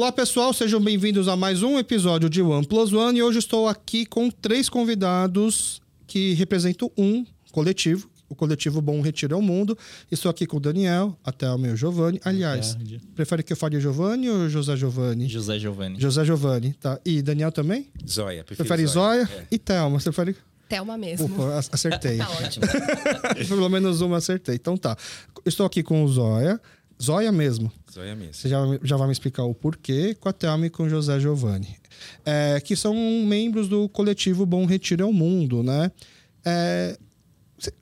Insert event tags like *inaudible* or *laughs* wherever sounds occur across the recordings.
Olá pessoal, sejam bem-vindos a mais um episódio de One Plus One e hoje estou aqui com três convidados que representam um coletivo, o coletivo Bom Retiro ao Mundo. Estou aqui com o Daniel, até o meu Giovanni. Aliás, prefere que eu fale Giovanni ou José Giovanni? José Giovanni. José Giovanni, tá. E Daniel também? Zóia. Prefere Zóia? É. E Thelma, você prefere... Thelma mesmo. Ufa, acertei. tá ótimo. *laughs* Pelo menos uma acertei. Então tá. Estou aqui com o Zóia. Zóia mesmo. Zóia mesmo. Você já, já vai me explicar o porquê com a Thelma e com o José Giovanni. É, que são membros do coletivo Bom Retiro ao Mundo, né? É,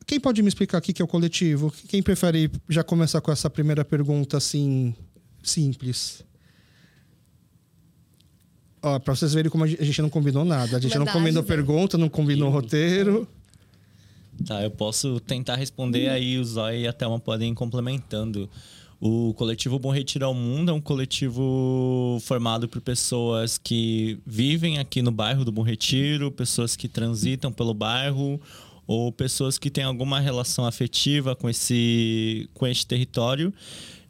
quem pode me explicar o que é o coletivo? Quem prefere já começar com essa primeira pergunta assim, simples? Ó, pra vocês verem como a gente não combinou nada. A gente Verdade, não combinou né? pergunta, não combinou roteiro. Tá, eu posso tentar responder aí o Zóia e a Thelma podem ir complementando. O coletivo Bom Retiro ao Mundo é um coletivo formado por pessoas que vivem aqui no bairro do Bom Retiro, pessoas que transitam pelo bairro ou pessoas que têm alguma relação afetiva com esse, com este território.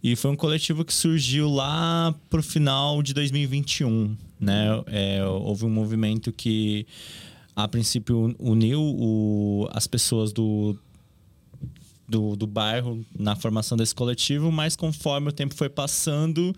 E foi um coletivo que surgiu lá pro final de 2021, né? É, houve um movimento que a princípio uniu o, as pessoas do, do, do, bairro na formação desse coletivo, mas conforme o tempo foi passando,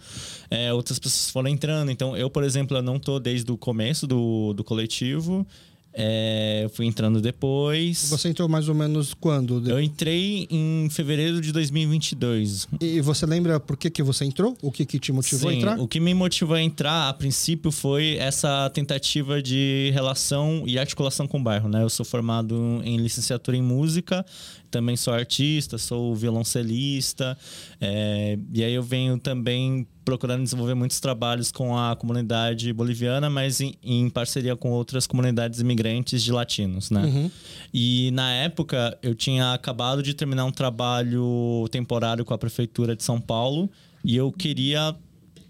é, outras pessoas foram entrando. Então, eu, por exemplo, eu não estou desde o começo do, do coletivo. É, eu fui entrando depois. Você entrou mais ou menos quando? Eu entrei em fevereiro de 2022. E você lembra por que, que você entrou? O que, que te motivou Sim, a entrar? O que me motivou a entrar, a princípio, foi essa tentativa de relação e articulação com o bairro. Né? Eu sou formado em licenciatura em música, também sou artista, sou violoncelista, é, e aí eu venho também procurando desenvolver muitos trabalhos com a comunidade boliviana, mas em, em parceria com outras comunidades imigrantes de latinos, né? Uhum. E na época eu tinha acabado de terminar um trabalho temporário com a prefeitura de São Paulo e eu queria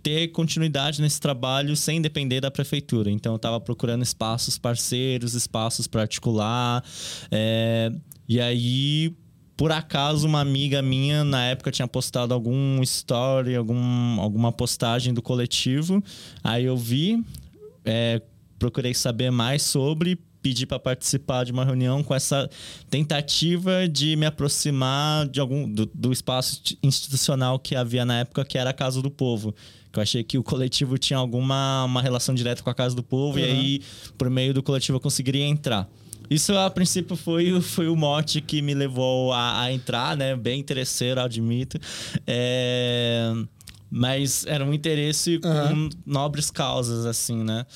ter continuidade nesse trabalho sem depender da prefeitura. Então eu estava procurando espaços parceiros, espaços para articular. É, e aí por acaso uma amiga minha na época tinha postado algum story, algum, alguma postagem do coletivo. Aí eu vi, é, procurei saber mais sobre, pedi para participar de uma reunião com essa tentativa de me aproximar de algum do, do, espaço institucional que havia na época, que era a Casa do Povo. Que eu achei que o coletivo tinha alguma uma relação direta com a Casa do Povo uhum. e aí por meio do coletivo eu conseguiria entrar. Isso, a princípio, foi, foi o mote que me levou a, a entrar, né? Bem interesseiro, admito. É... Mas era um interesse uhum. com nobres causas, assim, né?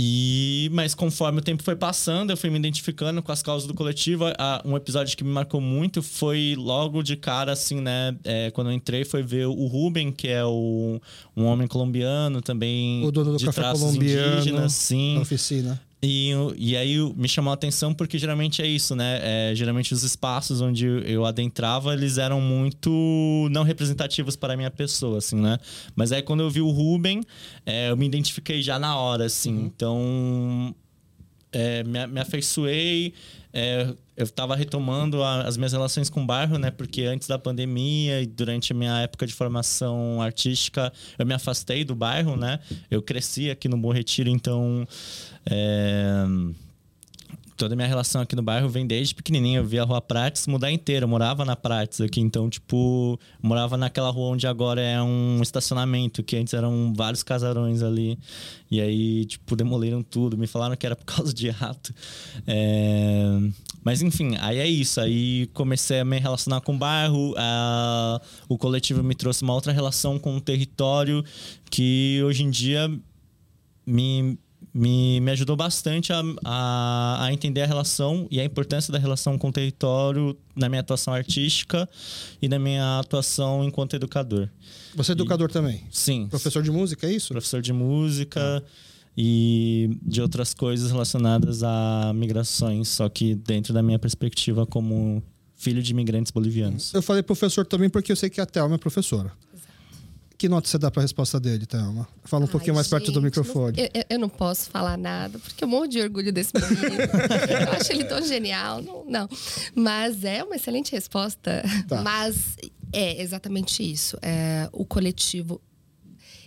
E, mas conforme o tempo foi passando, eu fui me identificando com as causas do coletivo. um episódio que me marcou muito foi logo de cara, assim, né? É, quando eu entrei, foi ver o Ruben, que é o, um homem colombiano também. O dono do de café colombiano. indígenas, sim. Na oficina. E, e aí me chamou a atenção porque geralmente é isso, né? É, geralmente os espaços onde eu adentrava, eles eram muito não representativos para a minha pessoa, assim, né? Mas aí quando eu vi o Ruben, é, eu me identifiquei já na hora, assim. Uhum. Então, é, me, me afeiçoei. É, eu estava retomando a, as minhas relações com o bairro, né? Porque antes da pandemia e durante a minha época de formação artística, eu me afastei do bairro, né? Eu cresci aqui no Bom Retiro, então... É, toda a minha relação aqui no bairro vem desde pequenininho. Eu via a Rua Prates mudar inteira. Eu morava na Prates aqui, então, tipo, morava naquela rua onde agora é um estacionamento, que antes eram vários casarões ali. E aí, tipo, demoliram tudo. Me falaram que era por causa de rato. É... Mas, enfim, aí é isso. Aí comecei a me relacionar com o bairro. A... O coletivo me trouxe uma outra relação com o território que hoje em dia me me, me ajudou bastante a, a, a, entender a relação e a importância da relação com o território na minha atuação artística e na minha atuação enquanto educador. Você é educador e, também? Sim. Professor de música, é isso? Professor de música ah. e de outras coisas relacionadas a migrações, só que dentro da minha perspectiva como filho de imigrantes bolivianos. Eu falei professor também porque eu sei que a Thelma é professora. Que nota você dá para a resposta dele, Thelma? Fala um Ai, pouquinho mais gente, perto do microfone. Não, eu, eu, não posso falar nada, porque eu morro de orgulho desse menino. *laughs* eu acho ele tão genial. Não, não. Mas é uma excelente resposta. Tá. Mas é exatamente isso. É, o coletivo.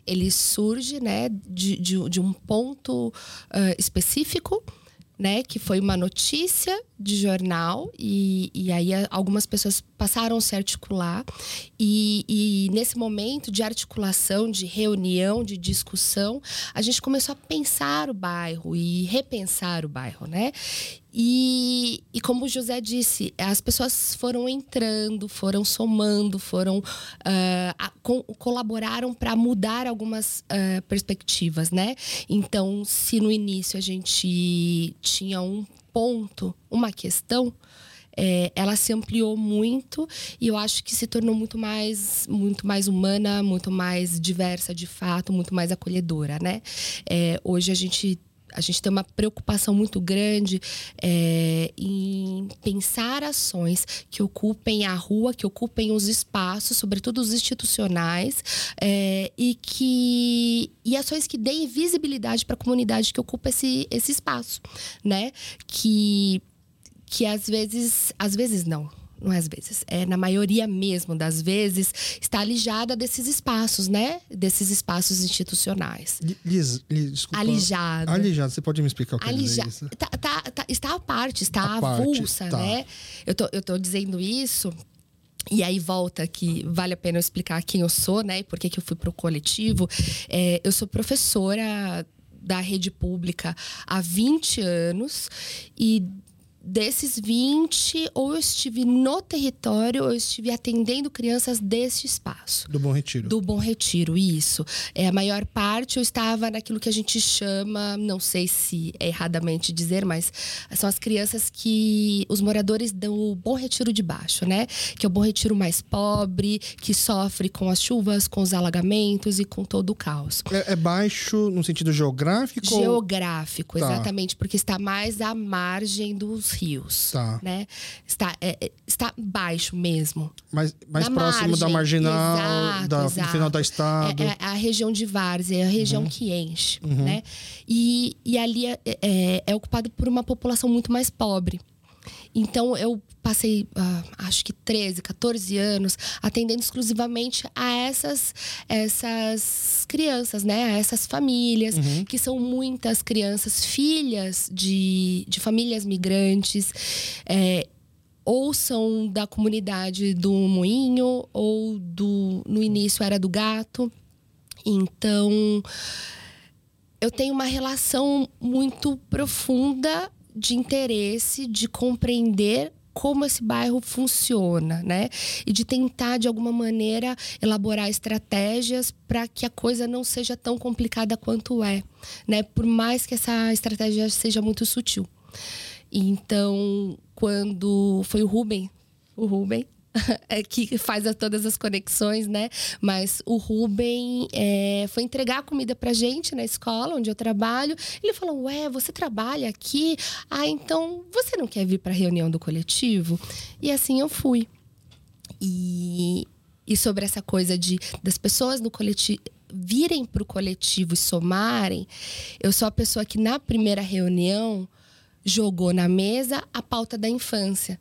ele surge né, de, de, de um ponto uh, específico né, que foi uma notícia de jornal e, e aí algumas pessoas passaram a se articular e, e, nesse momento de articulação, de reunião, de discussão, a gente começou a pensar o bairro e repensar o bairro, né? E, e como o José disse, as pessoas foram entrando, foram somando, foram uh, a, com, colaboraram para mudar algumas uh, perspectivas, né? Então, se no início a gente tinha um ponto, uma questão, é, ela se ampliou muito e eu acho que se tornou muito mais, muito mais humana, muito mais diversa de fato, muito mais acolhedora, né? É, hoje a gente a gente tem uma preocupação muito grande é, em pensar ações que ocupem a rua, que ocupem os espaços, sobretudo os institucionais, é, e que e ações que deem visibilidade para a comunidade que ocupa esse, esse espaço, né? Que que às vezes, às vezes não, não é às vezes, é na maioria mesmo das vezes, está alijada desses espaços, né? Desses espaços institucionais. Liz, Liz desculpa. Alijada. Alijada, você pode me explicar o que Alijada. é isso? Tá, tá, tá, está à parte, está À avulsa, parte, tá. né? Eu tô, eu tô dizendo isso e aí volta que vale a pena eu explicar quem eu sou, né? E por que, que eu fui pro coletivo. É, eu sou professora da rede pública há 20 anos e desses 20, ou eu estive no território, ou eu estive atendendo crianças desse espaço. Do Bom Retiro. Do Bom Retiro, isso. É, a maior parte eu estava naquilo que a gente chama, não sei se é erradamente dizer, mas são as crianças que. os moradores do Bom Retiro de Baixo, né? Que é o Bom Retiro mais pobre, que sofre com as chuvas, com os alagamentos e com todo o caos. É, é baixo no sentido geográfico? ou- Geográfico, Tá. exatamente, porque está mais à margem dos rios. Tá. Né? Está, é, é, está baixo mesmo. Mais, mais Na próximo da margem. marginal, Exato, da, exato. final da estado. É, é a região de Várzea, é a Uhum. região que enche, né? E, e ali é, é, é ocupado por uma população muito mais pobre. Então, eu passei, ah, acho que 13, 14 anos atendendo exclusivamente a essas, essas crianças, né? A essas famílias, que são muitas crianças, filhas de, de famílias migrantes. é, ou são da comunidade do Moinho, ou do no início era do Gato. Então, eu tenho uma relação muito profunda de interesse, de compreender como esse bairro funciona, né? E de tentar, de alguma maneira, elaborar estratégias para que a coisa não seja tão complicada quanto é, né? Por mais que essa estratégia seja muito sutil. Então, quando foi o Rubem, o Rubem, *laughs* que faz todas as conexões, né? Mas o Rubem é, foi entregar a comida pra gente na escola onde eu trabalho. Ele falou: Ué, você trabalha aqui? Ah, então você não quer vir pra reunião do coletivo? E assim eu fui. E, e sobre essa coisa de das pessoas no coletivo virem pro coletivo e somarem, eu sou a pessoa que na primeira reunião jogou na mesa a pauta da infância.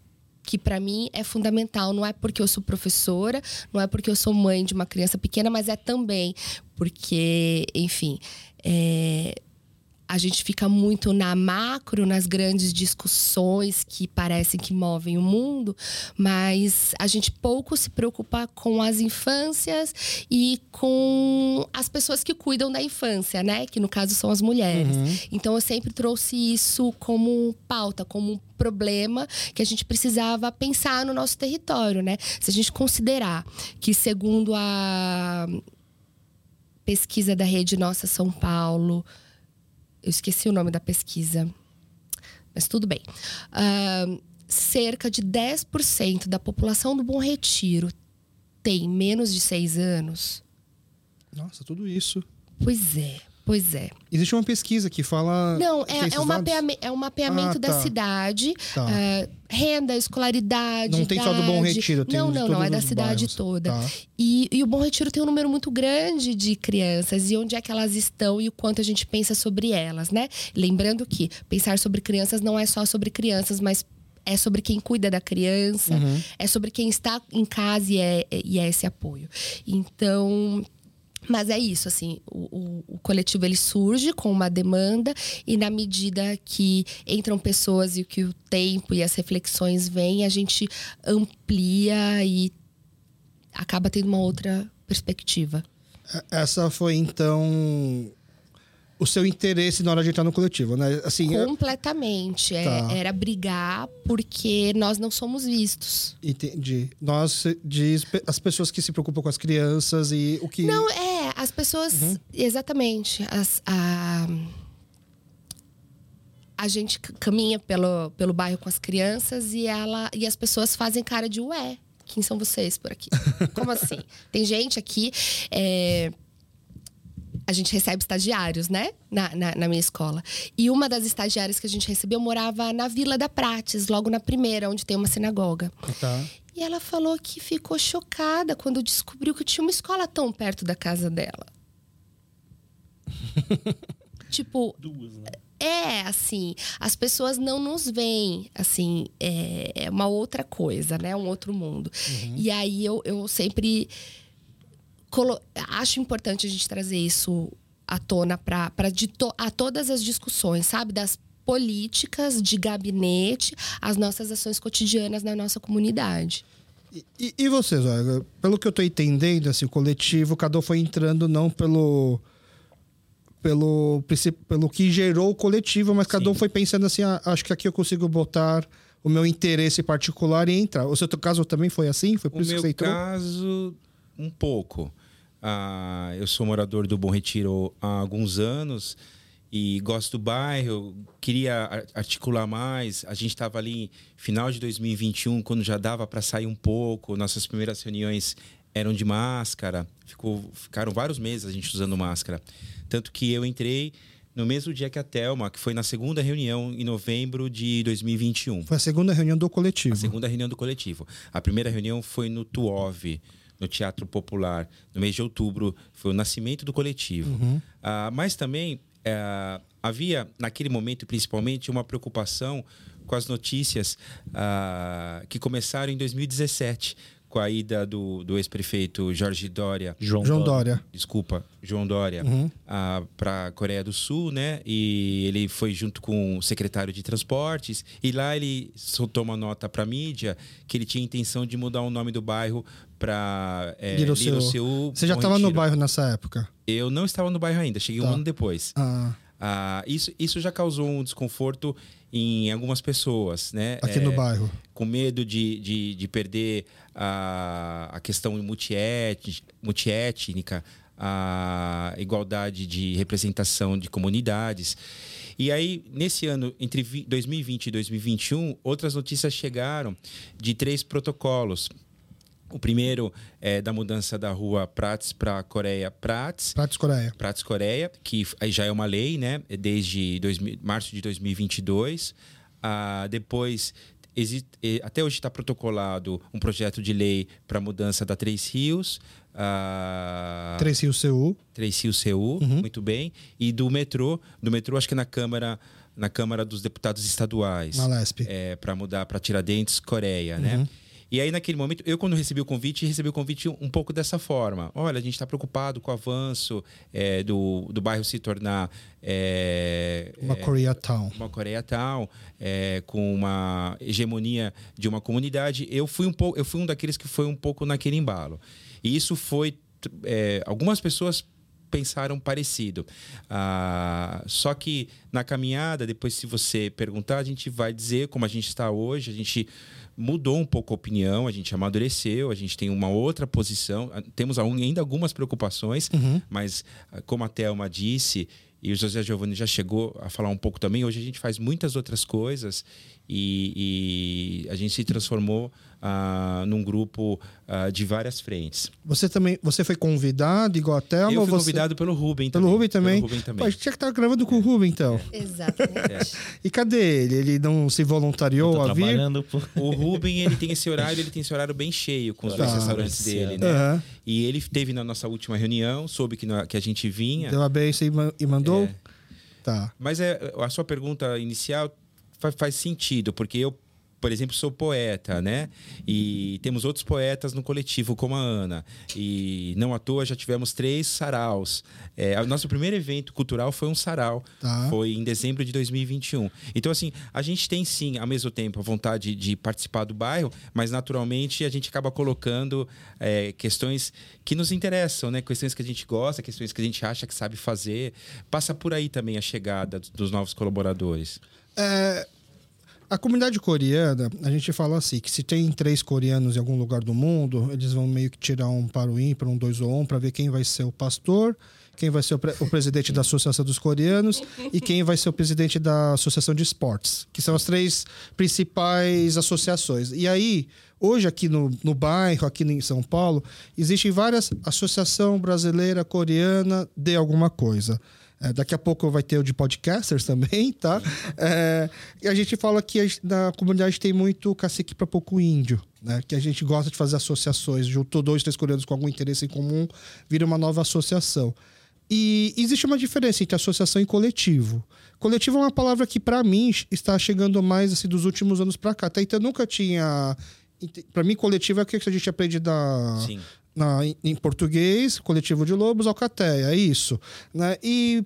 Que para mim é fundamental. Não é porque eu sou professora, não é porque eu sou mãe de uma criança pequena, mas é também porque, enfim, é, a gente fica muito na macro, nas grandes discussões que parecem que movem o mundo, mas a gente pouco se preocupa com as infâncias e com as pessoas que cuidam da infância, né? Que no caso são as mulheres. Então eu sempre trouxe isso como pauta, como um problema que a gente precisava pensar no nosso território, né? Se a gente considerar que segundo a pesquisa da rede Nossa São Paulo, eu esqueci o nome da pesquisa, mas tudo bem. Ahn, cerca de 10% da população do Bom Retiro tem menos de 6 anos. Nossa, tudo isso. Pois é, pois é. Existe uma pesquisa que fala. Não, é, é, um mapeame- é um mapeamento Ah, da tá. cidade. Tá. ah, renda, escolaridade. Não tem só do Bom idade. Retiro, tem Não, não, não. É da cidade bairros. toda. Tá. E, e o Bom Retiro tem um número muito grande de crianças e onde é que elas estão e o quanto a gente pensa sobre elas, né? Lembrando que pensar sobre crianças não é só sobre crianças, mas é sobre quem cuida da criança, é sobre quem está em casa e é, e é esse apoio. Então. Mas é isso, assim, o, o, o, coletivo ele surge com uma demanda e na medida que entram pessoas e que o tempo e as reflexões vêm, a gente amplia e acaba tendo uma outra perspectiva. Essa foi então o seu interesse na hora de entrar no coletivo, né? Assim, Completamente. É, tá. Era brigar porque nós não somos vistos. Entendi. Nós diz as pessoas que se preocupam com as crianças e o que. Não, é, as pessoas. Uhum. Exatamente. As, a, a gente caminha pelo, pelo bairro com as crianças e, ela, e as pessoas fazem cara de ué. Quem são vocês por aqui? *laughs* Como assim? Tem gente aqui. É, a gente recebe estagiários, né? Na, na, na, minha escola. E uma das estagiárias que a gente recebeu morava na Vila da Prates, logo na primeira, onde tem uma sinagoga. Tá. E ela falou que ficou chocada quando descobriu que tinha uma escola tão perto da casa dela. *laughs* tipo. Duas, né? É, assim, as pessoas não nos veem, assim, é, é uma outra coisa, né? Um outro mundo. Uhum. E aí eu, eu sempre acho importante a gente trazer isso à tona para to a todas as discussões, sabe? Das políticas de gabinete, as nossas ações cotidianas na nossa comunidade. E, e vocês, olha, pelo que eu estou entendendo, assim, o coletivo, cada um foi entrando não pelo pelo pelo que gerou o coletivo, mas cada um foi pensando assim, ah, acho que aqui eu consigo botar o meu interesse particular e entrar. O seu caso também foi assim? Foi por o isso que você entrou? Caso, um pouco. Ah, eu sou morador do Bom Retiro há alguns anos e gosto do bairro, queria articular mais. A gente estava ali final de 2021, quando já dava para sair um pouco. Nossas primeiras reuniões eram de máscara, Ficou, ficaram vários meses a gente usando máscara. Tanto que eu entrei no mesmo dia que a Telma, que foi na segunda reunião em novembro de 2021. Foi a segunda reunião do coletivo. A segunda reunião do coletivo. A primeira reunião foi no TUOV no Teatro Popular, no mês de outubro, foi o nascimento do coletivo. Uhum. Uh, mas também uh, havia, naquele momento, principalmente, uma preocupação com as notícias uh, que começaram em 2017, com a ida do, do ex-prefeito Jorge Dória. João, João Dória. Dória. Desculpa, João Dória, uhum. para a Coreia do Sul, né? E ele foi junto com o secretário de Transportes. E lá ele soltou uma nota para a mídia que ele tinha intenção de mudar o nome do bairro para é, Liroceu. Você já estava no bairro nessa época? Eu não estava no bairro ainda, cheguei tá. um ano depois. Ah. Ah, isso, isso já causou um desconforto em algumas pessoas, né? Aqui é, no bairro. Com medo de, de, de perder a, a questão multiétnica, a igualdade de representação de comunidades. E aí, nesse ano, entre 2020 e 2021, outras notícias chegaram de três protocolos o primeiro é da mudança da rua Prats para Coreia Prats. Prats Coreia. Prats Coreia, que já é uma lei, né? Desde março de 2022. Ah, depois, existe, até hoje está protocolado um projeto de lei para mudança da Três Rios. Ah, Três Rios CU. Três Rios CU, uhum. muito bem. E do metrô, do metrô acho que na Câmara na Câmara dos Deputados Estaduais. Na LESP. É, para mudar para Tiradentes, Coreia, né? uhum. né? E aí, naquele momento, eu, quando recebi o convite, recebi o convite um pouco dessa forma. Olha, a gente está preocupado com o avanço é, do, do bairro se tornar. É, uma é, Koreatown. Uma Koreatown, é, com uma hegemonia de uma comunidade. Eu fui um pouco, eu fui um daqueles que foi um pouco naquele embalo. E isso foi. É, algumas pessoas pensaram parecido. Ah, só que na caminhada, depois, se você perguntar, a gente vai dizer como a gente está hoje. A gente mudou um pouco a opinião, a gente amadureceu, a gente tem uma outra posição, temos ainda algumas preocupações, uhum. mas ah, como a Thelma disse, e o José Giovanni já chegou a falar um pouco também, hoje a gente faz muitas outras coisas e, e a gente se transformou ah, num grupo ah, de várias frentes. Você também, você foi convidado igual a Thelma? Eu fui você... convidado pelo Rubem pelo também. Rubem também? Pelo Rubem também. Pô, a gente tinha que estar gravando com é. o Rubem, então. É. *laughs* Exatamente. É. E cadê ele? Ele não se voluntariou a vir? Por... O *laughs* Rubem, ele tem esse horário, ele tem esse horário bem cheio com os dois restaurantes dele, né? Uhum. E ele teve na nossa última reunião, soube que, que a gente vinha. Deu a benção e mandou? É. Tá. Mas é, a sua pergunta inicial faz, faz sentido, porque eu por exemplo, sou poeta, né? E temos outros poetas no coletivo, como a Ana. E não à toa já tivemos três saraus. É, o nosso primeiro evento cultural foi um sarau. Tá. Foi em dezembro de 2021. Então, assim, a gente tem sim, ao mesmo tempo, a vontade de participar do bairro, mas naturalmente a gente acaba colocando é, questões que nos interessam, né? Questões que a gente gosta, questões que a gente acha que sabe fazer. Passa por aí também a chegada dos novos colaboradores. É, a comunidade coreana, a gente fala assim, que se tem três coreanos em algum lugar do mundo, eles vão meio que tirar um para o ímpar, um dois ou um, para ver quem vai ser o pastor, quem vai ser o, pre- o presidente da Associação dos Coreanos e quem vai ser o presidente da Associação de Esportes, que são as três principais associações. E aí, hoje aqui no, no bairro, aqui em São Paulo, existem várias associação brasileira, coreana de alguma coisa. É, daqui a pouco vai ter o de podcasters também, *laughs* tá? É, e a gente fala que a na comunidade tem muito cacique para pouco índio, né? Que a gente gosta de fazer associações, juntou dois, três coreanos com algum interesse em comum, vira uma nova associação. E existe uma diferença entre associação e coletivo. Coletivo é uma palavra que, para mim, está chegando mais assim, dos últimos anos para cá. Até então, eu nunca tinha. Para mim, coletivo é o que a gente aprende da, Sim. Na, em, em português, coletivo de lobos, alcateia, é isso. Né? E,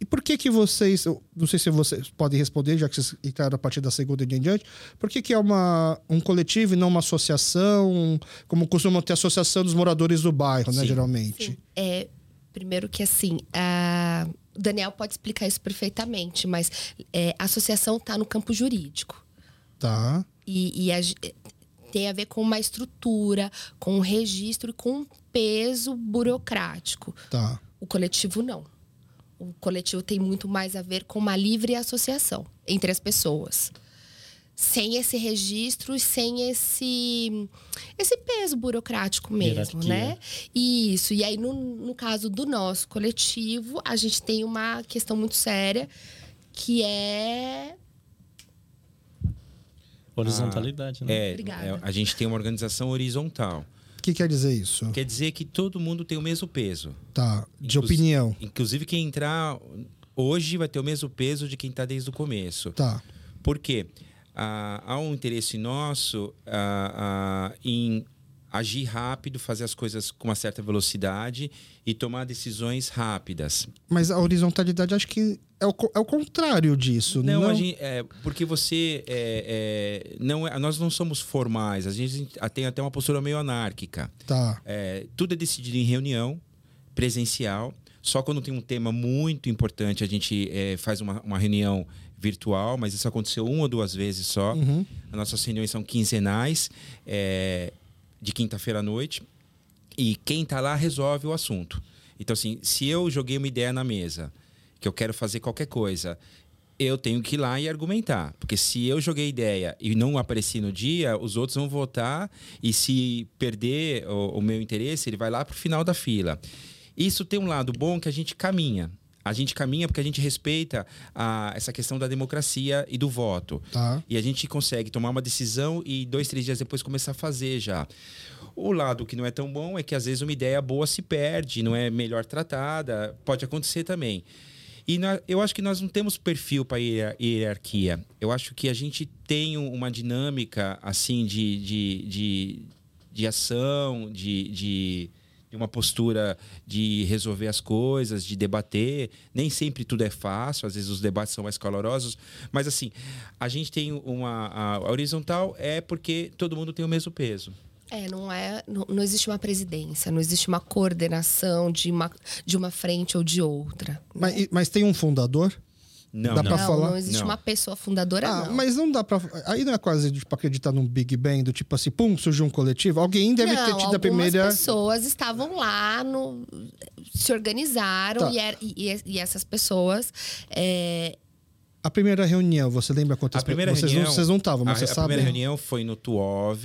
e por que que vocês, eu não sei se vocês podem responder, já que vocês entraram a partir da segunda e em diante, por que que é uma, um coletivo e não uma associação, como costumam ter associação dos moradores do bairro, né, Sim. geralmente? Sim. É, primeiro que assim, a... o Daniel pode explicar isso perfeitamente, mas é, a associação está no campo jurídico. Tá, E, e a tem a ver com uma estrutura, com um registro e com um peso burocrático. tá. O coletivo não. O coletivo tem muito mais a ver com uma livre associação entre as pessoas. Sem esse registro e sem esse, esse peso burocrático mesmo, Hierarquia. né? Isso. E aí, no, no caso do nosso coletivo, a gente tem uma questão muito séria que é. Horizontalidade, né? É, é, a gente tem uma organização horizontal. O que quer dizer isso? Quer dizer que todo mundo tem o mesmo peso. Tá, de Inclusive- opinião. Inclusive, quem entrar hoje vai ter o mesmo peso de quem está desde o começo. Tá, Por quê? Ah, há um interesse nosso ah, ah, em agir rápido, fazer as coisas com uma certa velocidade e tomar decisões rápidas. mas a horizontalidade acho que é o, é o contrário disso, não? Não, a gente, é, porque você é, é, não é- nós não somos formais, a gente tem até uma postura meio anárquica. Tá, É, tudo é decidido em reunião presencial. Só quando tem um tema muito importante a gente é, faz uma, uma reunião virtual, mas isso aconteceu uma ou duas vezes só. Uhum. As nossas reuniões são quinzenais, é, de quinta-feira à noite. E quem está lá resolve o assunto. Então, assim, se eu joguei uma ideia na mesa, que eu quero fazer qualquer coisa, eu tenho que ir lá e argumentar. Porque se eu joguei ideia e não apareci no dia, os outros vão votar e se perder o, o meu interesse, ele vai lá para o final da fila. Isso tem um lado bom que a gente caminha. A gente caminha porque a gente respeita a, essa questão da democracia e do voto. tá. E a gente consegue tomar uma decisão e dois, três dias depois começar a fazer já. O lado que não é tão bom é que às vezes uma ideia boa se perde, não é melhor tratada, pode acontecer também. E na- eu acho que nós não temos perfil para hierarquia. Eu acho que a gente tem um- uma dinâmica assim de, de, de, de ação, de, de, de uma postura de resolver as coisas, de debater. Nem sempre tudo é fácil, às vezes os debates são mais calorosos. Mas assim, a gente tem uma. A, horizontal é porque todo mundo tem o mesmo peso. É, não é. Não, não existe uma presidência, não existe uma coordenação de uma, de uma frente ou de outra. né? Mas, mas tem um fundador? Não, Dá não. pra não, falar? não existe Não. uma pessoa fundadora, Ah, não. mas não dá pra. Aí não é quase pra acreditar num Big Bang, do tipo assim, pum, surgiu um coletivo. Alguém deve não, ter tido a algumas primeira. pessoas estavam lá, no, se organizaram Tá. e, era- e- e- essas pessoas. é, A primeira reunião, você lembra quantas A primeira vocês reunião. Não, vocês não estavam, mas a, vocês a sabem. primeira reunião foi no Tuov,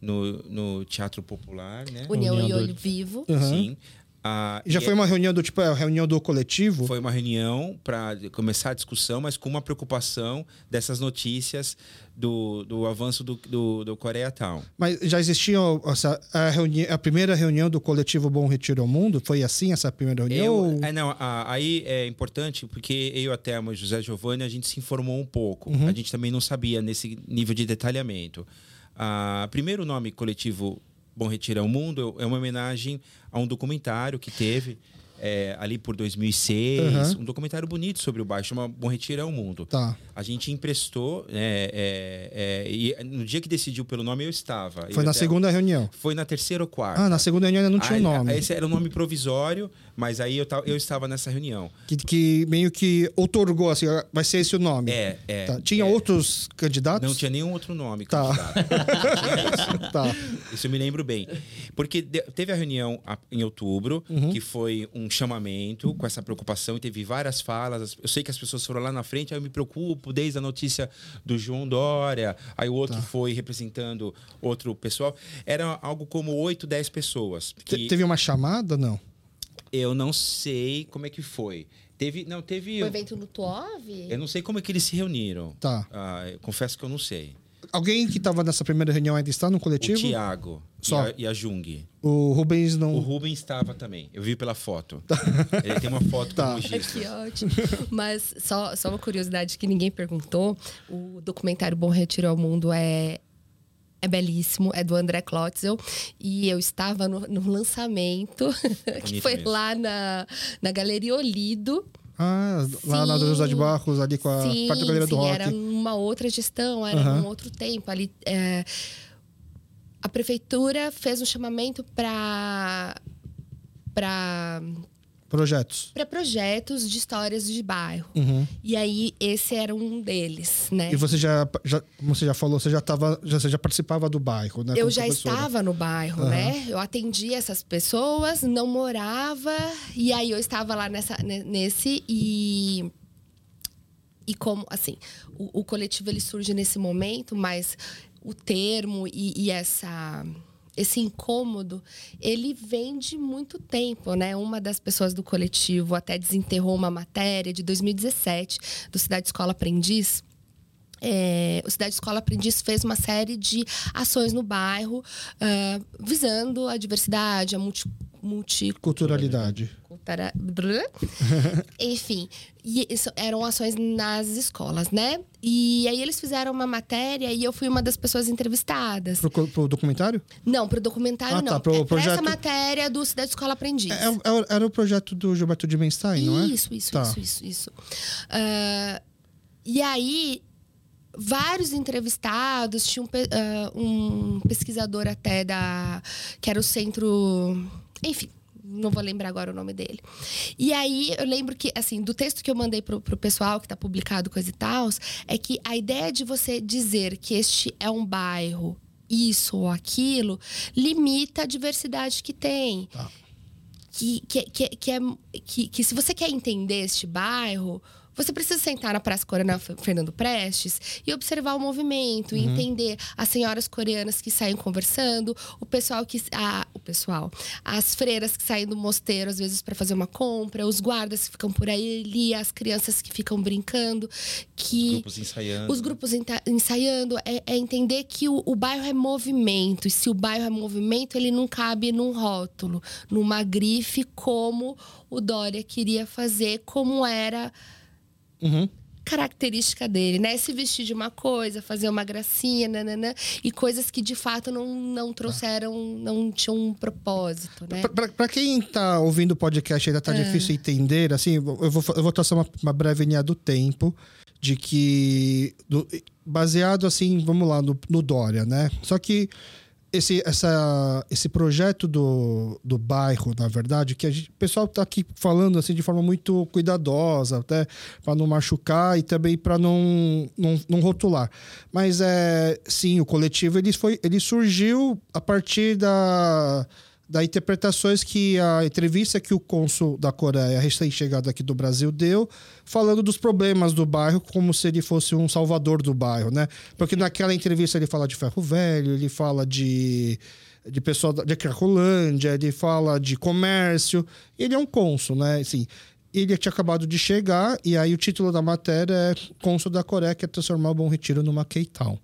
no, no Teatro Popular, né? União União e do- Olho Vivo. Uhum. Sim. Ah, Já foi uma reunião do tipo, é, a reunião do coletivo? Foi uma reunião para começar a discussão, mas com uma preocupação dessas notícias do, do avanço do, do, do Coreia Town. Mas já existia essa, a, reuni a primeira reunião do coletivo Bom Retiro ao Mundo? Foi assim essa primeira reunião? Eu, ou- é, não, a- aí é importante porque eu, a e o José Giovanni, a gente se informou um pouco. Uhum. A gente também não sabia nesse nível de detalhamento. Ah, primeiro nome coletivo Bom Retiro ao Mundo é uma homenagem a um documentário que teve é, ali por 2006. Uhum. Um documentário bonito sobre o bairro, chama Bom Retiro ao Mundo. Tá. A gente emprestou, é, é, e no dia que decidiu pelo nome eu estava. Foi Eu na até- segunda reunião. Foi na terceira ou quarta. Ah, na segunda reunião ainda não tinha o Aí, nome. Esse era um nome provisório, mas aí eu, eu estava nessa reunião. Que, que meio que otorgou, assim, vai ser esse o nome. É, é. Tá. Tinha é. outros candidatos? Não tinha nenhum outro nome Tá. candidato. *laughs* Tá. Isso eu me lembro bem. Porque teve a reunião em outubro, Uhum. que foi um chamamento com essa preocupação e teve várias falas. Eu sei que as pessoas foram lá na frente, aí eu me preocupo desde a notícia do João Dória, aí o outro Tá. foi representando outro pessoal. Era algo como 8, 10 pessoas. Que Teve uma chamada? Não. Eu não sei como é que foi. Teve, não, teve... O evento no Tuov? Eu não sei como é que eles se reuniram. Tá. Ah, eu confesso que eu não sei. Alguém que estava nessa primeira reunião ainda está no coletivo? O Tiago Só. e a, e a Jung. O Rubens não. O Rubens estava também. Eu vi pela foto. Ele tem uma foto *laughs* Tá. com registro. Que ótimo. Mas só, só uma curiosidade que ninguém perguntou: o documentário Bom Retiro ao Mundo é. É belíssimo, é do André Klotzel. E eu estava no, no lançamento, *laughs* que foi mesmo. lá na, na Galeria Olido. Ah, lá na Sim. José de Barros, ali com a sim, parte da galeria do sim, rock. era numa outra gestão, era Aham. num outro tempo. Ali, é, a prefeitura fez um chamamento para para Projetos. para projetos de histórias de bairro. Uhum. E aí esse era um deles, né? E você já, já, como você já falou, você já tava, já, você já participava do bairro, né? Eu já professora. estava no bairro, Aham. né? Eu atendia essas pessoas, não morava, e aí eu estava lá nessa, ne- nesse e e como assim o, o coletivo ele surge nesse momento, mas o termo e, e essa esse incômodo ele vem de muito tempo, né? Uma das pessoas do coletivo até desenterrou uma matéria de 2017 do Cidade Escola Aprendiz é, o Cidade Escola Aprendiz fez uma série de ações no bairro ah, visando a diversidade, a multi, multi Culturalidade. cultura- enfim, e isso eram ações nas escolas, né? E aí eles fizeram uma matéria e eu fui uma das pessoas entrevistadas. Pro, pro documentário? Não, pro documentário Ah, tá, não. pro é pra essa projeto- matéria do Cidade Escola Aprendiz. É, é- era o projeto do Gilberto de Benstein, não é? Isso, isso, Tá. isso, isso, isso. Ah, e aí, vários entrevistados, tinha um, ah, um pesquisador até da. que era o centro. Enfim. Não vou lembrar agora o nome dele. E aí, eu lembro que, assim, do texto que eu mandei pro, pro pessoal, que tá publicado, coisa e tal, é que a ideia de você dizer que este é um bairro, isso ou aquilo, limita a diversidade que tem que, que, que, que, é, que, que se você quer entender este bairro, você precisa sentar na Praça Coronel Fernando Prestes e observar o movimento, e entender as senhoras coreanas que saem conversando, o pessoal que. A, o pessoal. As freiras que saem do mosteiro, às vezes, para fazer uma compra, os guardas que ficam por aí, ali, as crianças que ficam brincando, que. Grupos ensaiando. Os grupos ensaiando é, é entender que o, o bairro é movimento. E se o bairro é movimento, ele não cabe num rótulo, numa grife, como o Dória queria fazer, como era Uhum. característica dele, né? Se vestir de uma coisa, fazer uma gracinha, nananã, e coisas que de fato não, não trouxeram, não tinham um propósito, né? Pra quem tá ouvindo o podcast ainda É. tá difícil entender, assim, eu vou, eu vou traçar uma, uma breve linha do tempo de que. do- baseado assim, vamos lá, no, no Dória, né? Só que esse, essa, esse projeto do, do bairro, na verdade, que gente- o pessoal tá aqui falando assim de forma muito cuidadosa, até para não machucar e também para não, não, não rotular. Mas é sim, o coletivo ele, foi, ele surgiu a partir da da interpretações que a entrevista que o cônsul da Coreia, recém-chegado aqui do Brasil, deu, falando dos problemas do bairro, como se ele fosse um salvador do bairro, né? Porque naquela entrevista ele fala de ferro velho, ele fala de de pessoal de Cracolândia, ele fala de comércio. Ele é um cônsul, né? Assim, ele tinha acabado de chegar e aí o título da matéria é Cônsul da Coreia quer transformar o Bom Retiro numa K-Town.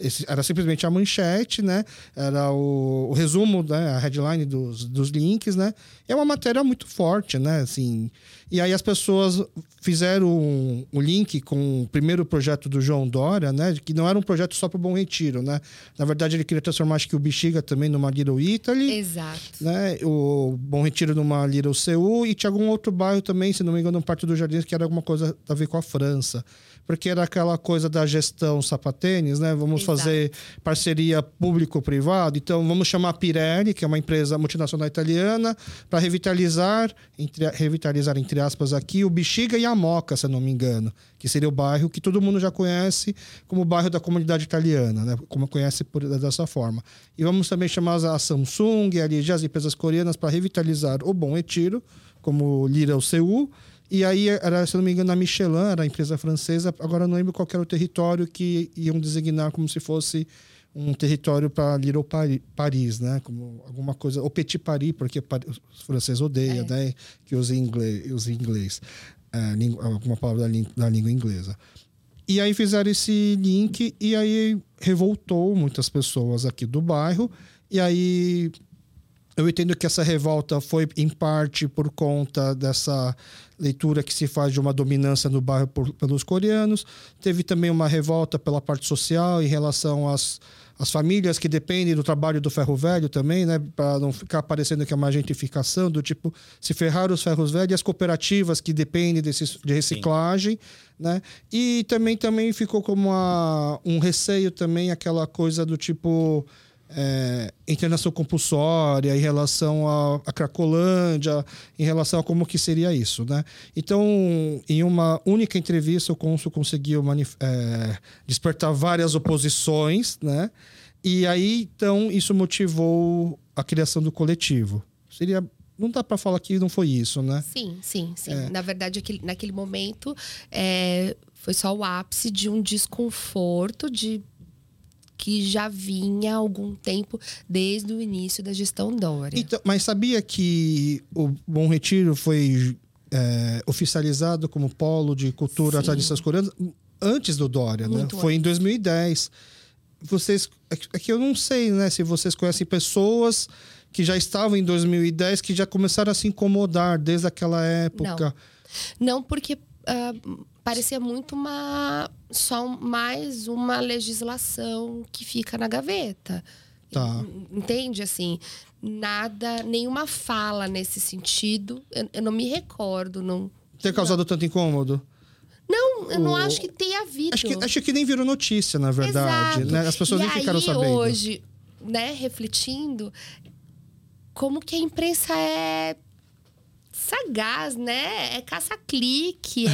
Esse era simplesmente a manchete, né? Era o, o resumo, né? a headline dos, dos links, né? É uma matéria muito forte, né? Assim, e aí as pessoas fizeram um, um, link com o primeiro projeto do João Dória, né? Que não era um projeto só para o Bom Retiro, né? Na verdade, ele queria transformar, acho que o Bexiga também numa Little Italy. Exato. Né? O Bom Retiro numa Little Seul. E tinha algum outro bairro também, se não me engano, um Parque dos Jardins, que era alguma coisa a ver com a França porque era aquela coisa da gestão sapatênis, né? Vamos Exato. fazer parceria público-privado, então vamos chamar a Pirelli, que é uma empresa multinacional italiana, para revitalizar, entre, revitalizar entre aspas aqui, o Bexiga e a Moca, se eu não me engano, que seria o bairro que todo mundo já conhece como o bairro da comunidade italiana, né? Como conhece por, dessa forma. E vamos também chamar a Samsung, a LG, as empresas coreanas para revitalizar o Bom Retiro, como Lira o Seul, e aí, era, se não me engano, a Michelin, era a empresa francesa, agora não lembro qual era o território que iam designar como se fosse um território para Little Paris, né? Como alguma coisa, ou Petit Paris, porque os franceses odeiam, é. né? Que use inglês, use inglês é, alguma palavra da, da língua inglesa. E aí fizeram esse link e aí revoltou muitas pessoas aqui do bairro. E aí eu entendo que essa revolta foi em parte por conta dessa leitura que se faz de uma dominância no bairro por, pelos coreanos. Teve também uma revolta pela parte social em relação às, às famílias que dependem do trabalho do ferro velho também, né? Para não ficar parecendo que é uma gentrificação do tipo se ferrar os ferros velhos as cooperativas que dependem desse, de reciclagem, né? E também também ficou como uma, um receio também aquela coisa do tipo é, internação compulsória, em relação à, à Cracolândia, em relação a como que seria isso, né? Então, em uma única entrevista, o cônsul conseguiu é, despertar várias oposições, né? E aí, então, isso motivou a criação do coletivo. Seria não dá para falar que não foi isso, né? Sim, sim, sim. É. Na verdade, aquele, naquele momento é, foi só o ápice de um desconforto de que já vinha há algum tempo desde o início da gestão Dória. Então, mas sabia que o Bom Retiro foi é, oficializado como polo de cultura tradições coreanas antes do Dória, né? Muito né? Foi em 2010. Vocês, é que eu não sei, né, se vocês conhecem pessoas que já estavam em 2010 que já começaram a se incomodar desde aquela época. Não, não porque uh, parecia muito uma só mais uma legislação que fica na gaveta. Tá. Entende? Assim, nada, nenhuma fala nesse sentido. Eu, eu não me recordo. Não, Ter causado não. tanto incômodo? Não, eu o... não acho que tenha havido. Acho que, acho que nem virou notícia, na verdade. Né? As pessoas e nem aí, ficaram sabendo. hoje, né, refletindo, como que a imprensa é sagaz, né? É caça-clique, é,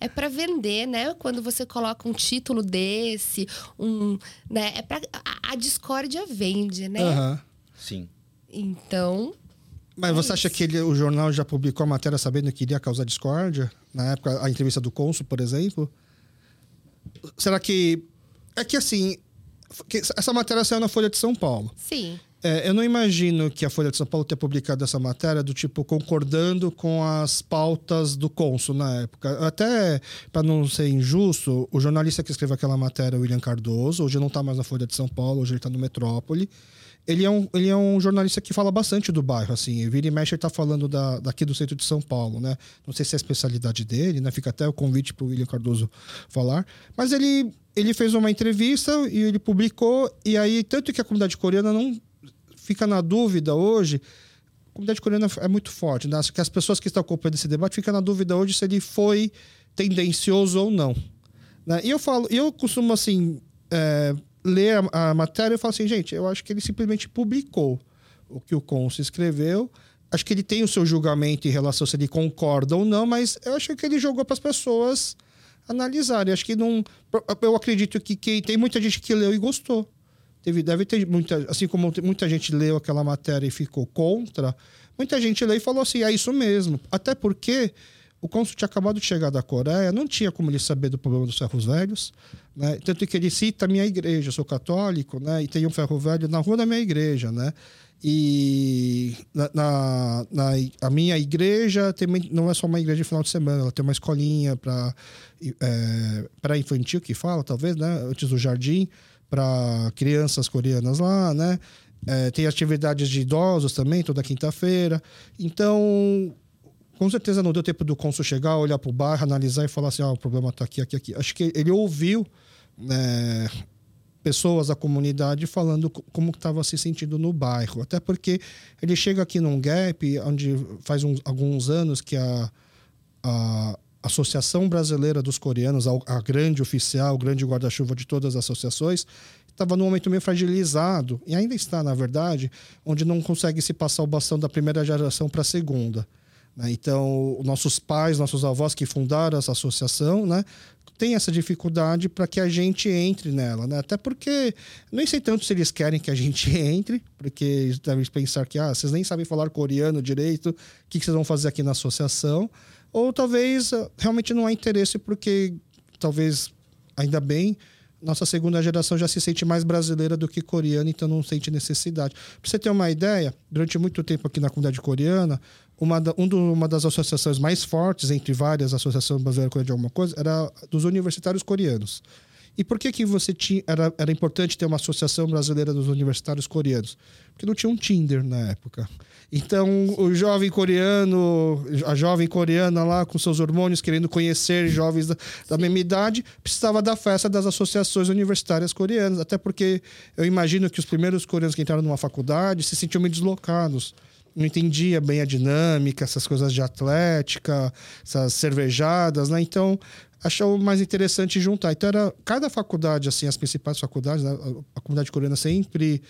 *laughs* é para vender, né? Quando você coloca um título desse, um, né? É pra, a, a discórdia vende, né? Uhum. Sim. Então. Mas é você acha que ele, o jornal já publicou a matéria sabendo que iria causar discórdia? Na época, a entrevista do Consul, por exemplo? Será que. É que assim. Essa matéria saiu na Folha de São Paulo. Sim. É, eu não imagino que a Folha de São Paulo tenha publicado essa matéria do tipo concordando com as pautas do cônsul na época. Até para não ser injusto, o jornalista que escreveu aquela matéria, William Cardoso, hoje não está mais na Folha de São Paulo, hoje ele está no Metrópole. Ele é, um, ele é um jornalista que fala bastante do bairro, assim. Vira e mexe, ele tá falando da, daqui do centro de São Paulo, né? Não sei se é a especialidade dele, né? Fica até o convite para o William Cardoso falar. Mas ele, ele fez uma entrevista e ele publicou, e aí, tanto que a comunidade coreana não fica na dúvida hoje. A comunidade coreana é muito forte, né? que as pessoas que estão acompanhando esse debate ficam na dúvida hoje se ele foi tendencioso ou não. Né? E eu falo, eu costumo assim é, ler a, a, matéria e falo assim, gente, eu acho que ele simplesmente publicou o que o Consul escreveu. Acho que ele tem o seu julgamento em relação se ele concorda ou não, mas eu acho que ele jogou para as pessoas analisarem. Acho que não. Eu acredito que, que tem muita gente que leu e gostou. Teve, deve ter muita. Assim como muita gente leu aquela matéria e ficou contra, muita gente leu e falou assim: é isso mesmo. Até porque o cônsul tinha acabado de chegar da Coreia, não tinha como ele saber do problema dos ferros velhos, né? Tanto que ele cita a minha igreja, eu sou católico, né? E tem um ferro velho na rua da minha igreja, né? E na, na, na a minha igreja tem, não é só uma igreja de final de semana, ela tem uma escolinha para é, infantil que fala, talvez, né? Antes do jardim, para crianças coreanas lá, né? É, tem atividades de idosos também, toda quinta-feira. Então, com certeza não deu tempo do cônsul chegar, olhar para o bairro, analisar e falar assim: ah, o problema está aqui, aqui, aqui. Acho que ele ouviu né, pessoas da comunidade falando como estava se sentindo no bairro. Até porque ele chega aqui num gap, onde faz alguns anos que a, a Associação Brasileira dos Coreanos, a, grande oficial, o grande guarda-chuva de todas as associações, estava num momento meio fragilizado, e ainda está, na verdade, onde não consegue se passar o bastão da primeira geração para a segunda. Né? Então, nossos pais, nossos avós que fundaram essa associação, né, tem essa dificuldade para que a gente entre nela, né? Até porque nem sei tanto se eles querem que a gente *laughs* entre, porque eles devem pensar que ah, vocês nem sabem falar coreano direito, o que, que vocês vão fazer aqui na associação? Ou talvez ah, realmente não há interesse porque talvez ainda bem nossa segunda geração já se sente mais brasileira do que coreana, então não sente necessidade. Para você ter uma ideia, durante muito tempo aqui na comunidade coreana, uma, da, um do, uma das associações mais fortes, entre várias associações brasileiras de alguma coisa, era dos universitários coreanos. E por que, que você tinha, era, era importante ter uma associação brasileira dos universitários coreanos? Porque não tinha um Tinder na época. Então, o jovem coreano, a jovem coreana lá com seus hormônios, querendo conhecer jovens da, da mesma idade, precisava da festa das associações universitárias coreanas. Até porque eu imagino que os primeiros coreanos que entraram numa faculdade se sentiam meio deslocados não entendia bem a dinâmica, essas coisas de atlética, essas cervejadas, né? Então, achou mais interessante juntar. Então, era cada faculdade, assim, as principais faculdades, né? a comunidade coreana sempre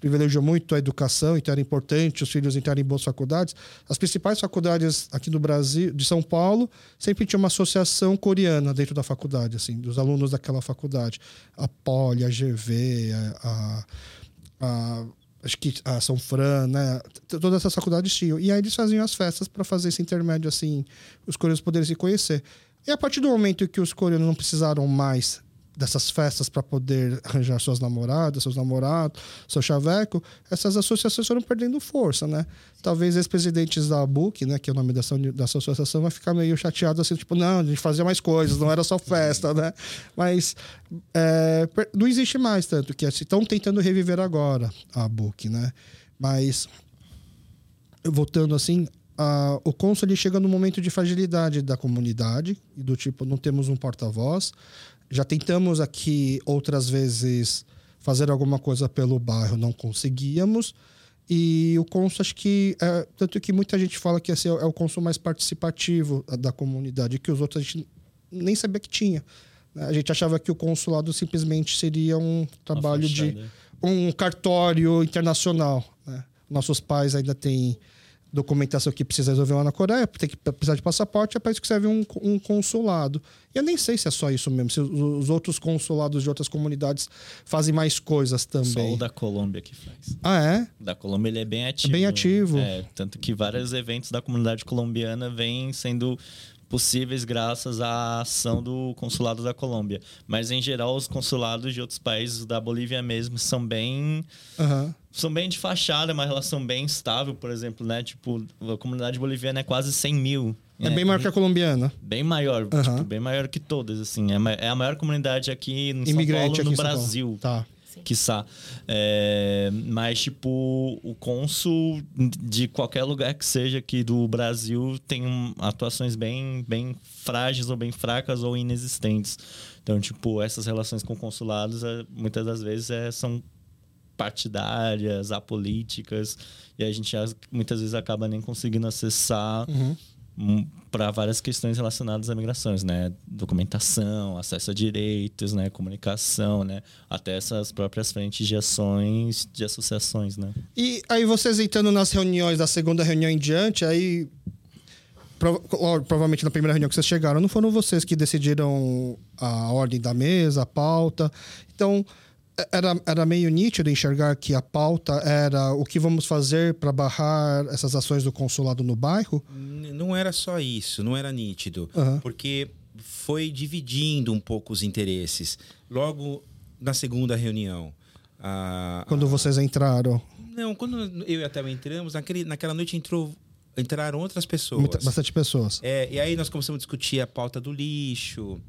privilegiou muito a educação, então era importante os filhos entrarem em boas faculdades. As principais faculdades aqui do Brasil, de São Paulo, sempre tinha uma associação coreana dentro da faculdade, assim, dos alunos daquela faculdade. A Poli, a GV, a, a, a acho que a São Fran, né? Todas essas faculdades tinham. E aí eles faziam as festas para fazer esse intermédio, assim, os coreanos poderem se conhecer. E a partir do momento que os coreanos não precisaram mais dessas festas para poder arranjar suas namoradas, seus namorados, seu chaveco, essas associações foram perdendo força, né? Talvez ex-presidentes da ABUC, né, que é o nome dessa, dessa associação, vai ficar meio chateado assim, tipo, não, a gente fazia mais coisas, não era só festa, né? Mas é, não existe mais tanto, que estão tentando reviver agora a ABUC, né? Mas, voltando assim, a, o cônsul chega no momento de fragilidade da comunidade, do tipo, não temos um porta-voz, já tentamos aqui outras vezes fazer alguma coisa pelo bairro, não conseguíamos. E o consul, acho que. É, tanto que muita gente fala que esse é o consul mais participativo da comunidade, que os outros a gente nem sabia que tinha. A gente achava que o consulado simplesmente seria um trabalho de. um cartório internacional. Né? Nossos pais ainda têm documentação que precisa resolver lá na Coreia, tem que precisar de passaporte, é para isso que serve um, um, consulado. E eu nem sei se é só isso mesmo, se os outros consulados de outras comunidades fazem mais coisas também. Só o da Colômbia que faz. Ah, é? Da Colômbia ele é bem ativo. É bem ativo. É, tanto que vários eventos da comunidade colombiana vêm sendo possíveis graças à ação do consulado da Colômbia. Mas, em geral, os consulados de outros países, da Bolívia mesmo, são bem... Uhum. São bem de fachada, uma relação bem estável, por exemplo, né? Tipo, a comunidade boliviana é quase 100 mil. É, bem maior que a colombiana. Bem maior, uhum. tipo, bem maior que todas, assim. É, a maior comunidade aqui no Imigrante São Paulo, no Brasil. Tá quiçá. É, mas, tipo, o cônsul de qualquer lugar que seja aqui do Brasil tem atuações bem, bem frágeis ou bem fracas ou inexistentes. Então, tipo, essas relações com consulados, é, muitas das vezes, é, são partidárias, apolíticas, e a gente muitas vezes acaba nem conseguindo acessar. Uhum para várias questões relacionadas a migrações, né? Documentação, acesso a direitos, né? Comunicação, né? Até essas próprias frentes de ações de associações, né? E aí vocês entrando nas reuniões, da segunda reunião em diante, aí provavelmente na primeira reunião que vocês chegaram, não foram vocês que decidiram a ordem da mesa, a pauta. Então, era, era meio nítido enxergar que a pauta era o que vamos fazer para barrar essas ações do consulado no bairro? não era só isso, não era nítido. Aham. Porque foi dividindo um pouco os interesses. Logo na segunda reunião. a- Quando vocês entraram, Não, quando eu e a Thelma entramos, naquele, naquela noite entrou, entraram outras pessoas. muita- bastante pessoas. É, e aí nós começamos a discutir a pauta do lixo.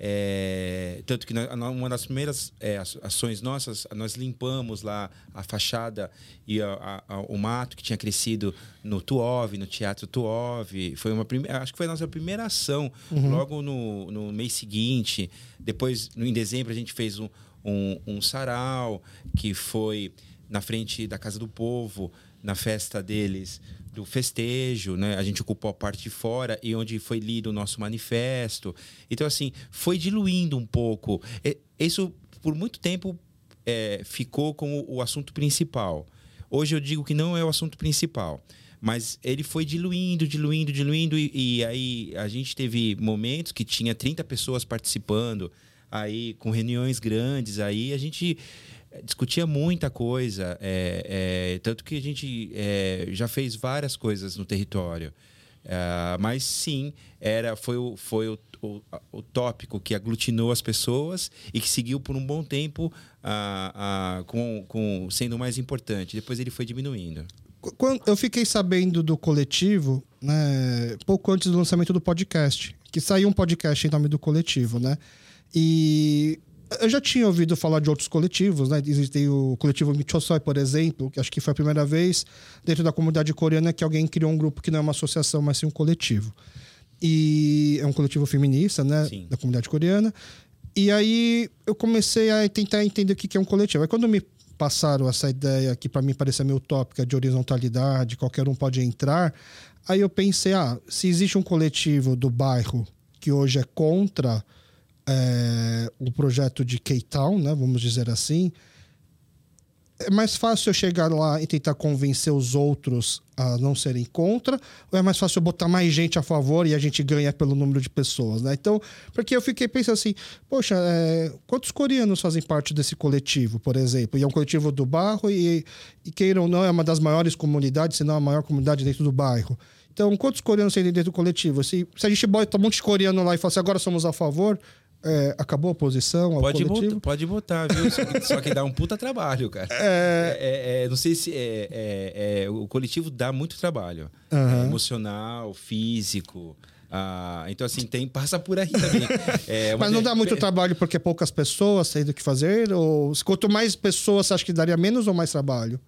É, tanto que na- uma das primeiras é, ações nossas, nós limpamos lá a fachada e a- a- o mato que tinha crescido no Tuov, no Teatro Tuov. Foi uma prime- acho que foi a nossa primeira ação, logo no, no mês seguinte. Depois, em dezembro, a gente fez um, um, um sarau que foi na frente da Casa do Povo, na festa deles do festejo, né? A gente ocupou a parte de fora e onde foi lido o nosso manifesto. Então, assim, foi diluindo um pouco. E- Isso, por muito tempo, é, ficou como o assunto principal. Hoje eu digo que não é o assunto principal. Mas ele foi diluindo, diluindo, diluindo. E, e aí a gente teve momentos que tinha 30 pessoas participando, aí com reuniões grandes. Aí a gente discutia muita coisa. é, é, tanto que a gente é, já fez várias coisas no território. Ah, mas sim, era, foi, o, foi o, o, o tópico que aglutinou as pessoas e que seguiu por um bom tempo ah, ah, com, com, sendo mais importante. Depois ele foi diminuindo. Qu- Quando eu fiquei sabendo do coletivo, né, pouco antes do lançamento do podcast, que saiu um podcast em nome do coletivo, né? E eu já tinha ouvido falar de outros coletivos, né? Existe o coletivo Michosoi, por exemplo, que acho que foi a primeira vez dentro da comunidade coreana que alguém criou um grupo que não é uma associação, mas sim um coletivo. E é um coletivo feminista, né? Sim. Da comunidade coreana. E aí eu comecei a tentar entender o que que é um coletivo. Aí quando me passaram essa ideia que para mim parecia meio utópica de horizontalidade, qualquer um pode entrar, aí eu pensei, ah, se existe um coletivo do bairro que hoje é contra é, o projeto de K-Town, né, vamos dizer assim, é mais fácil eu chegar lá e tentar convencer os outros a não serem contra, ou é mais fácil eu botar mais gente a favor e a gente ganha pelo número de pessoas, né? Então, porque eu fiquei pensando assim, poxa, é, quantos coreanos fazem parte desse coletivo, por exemplo? E é um coletivo do bairro e, e queiram ou não, é uma das maiores comunidades, se não a maior comunidade dentro do bairro. Então, quantos coreanos tem dentro do coletivo? Se, se a gente bota um monte de coreano lá e fala assim, agora somos a favor, é, acabou a oposição ao Pode, botar, pode botar, viu? Só que, só que dá um puta trabalho, cara. É, é, não sei se. É, é, é, o coletivo dá muito trabalho. É, emocional, físico. Ah, então, assim, tem, passa por aí também. *laughs* É, Mas não dá muito trabalho porque poucas pessoas têm do que fazer? Ou quanto mais pessoas, você acha que daria menos ou mais trabalho?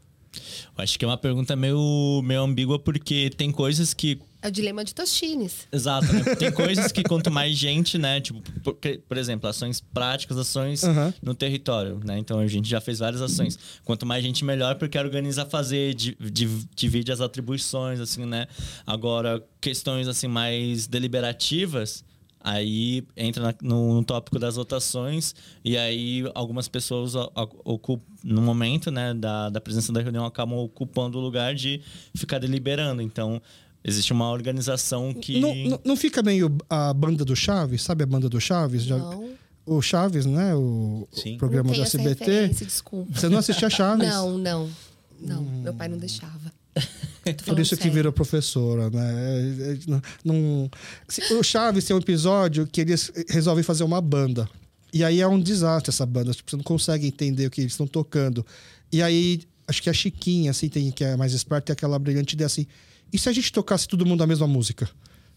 Eu acho que é uma pergunta meio, meio ambígua, porque tem coisas que É o dilema de Tostines. Exato, né? Tem *laughs* coisas que quanto mais gente, né? Tipo, por, por exemplo, ações práticas, ações Aham. no território, né? Então a gente já fez várias ações. Quanto mais gente, melhor, porque organiza fazer, di- di- divide as atribuições, assim, né? Agora, questões assim mais deliberativas. Aí entra na- no, no tópico das votações, e aí algumas pessoas ocupam, no momento né, da, da presença da reunião, acabam ocupando o lugar de ficar deliberando. Então, existe uma organização que. Não, não, não fica meio a banda do Chaves? Sabe a banda do Chaves? Já- Não. O Chaves, né? O, Sim. o programa não do SBT. desculpa. Você não assistia *laughs* Chaves? Não, não. Não, meu pai não deixava. *laughs* Por isso que sério. virou professora, né? É, é, não- O Chaves tem um episódio que eles resolvem fazer uma banda. E aí é um desastre essa banda. Tipo, você não consegue entender o que eles estão tocando. E aí, acho que a Chiquinha, assim, tem, que é mais esperta, tem aquela brilhante ideia assim. E se a gente tocasse todo mundo a mesma música?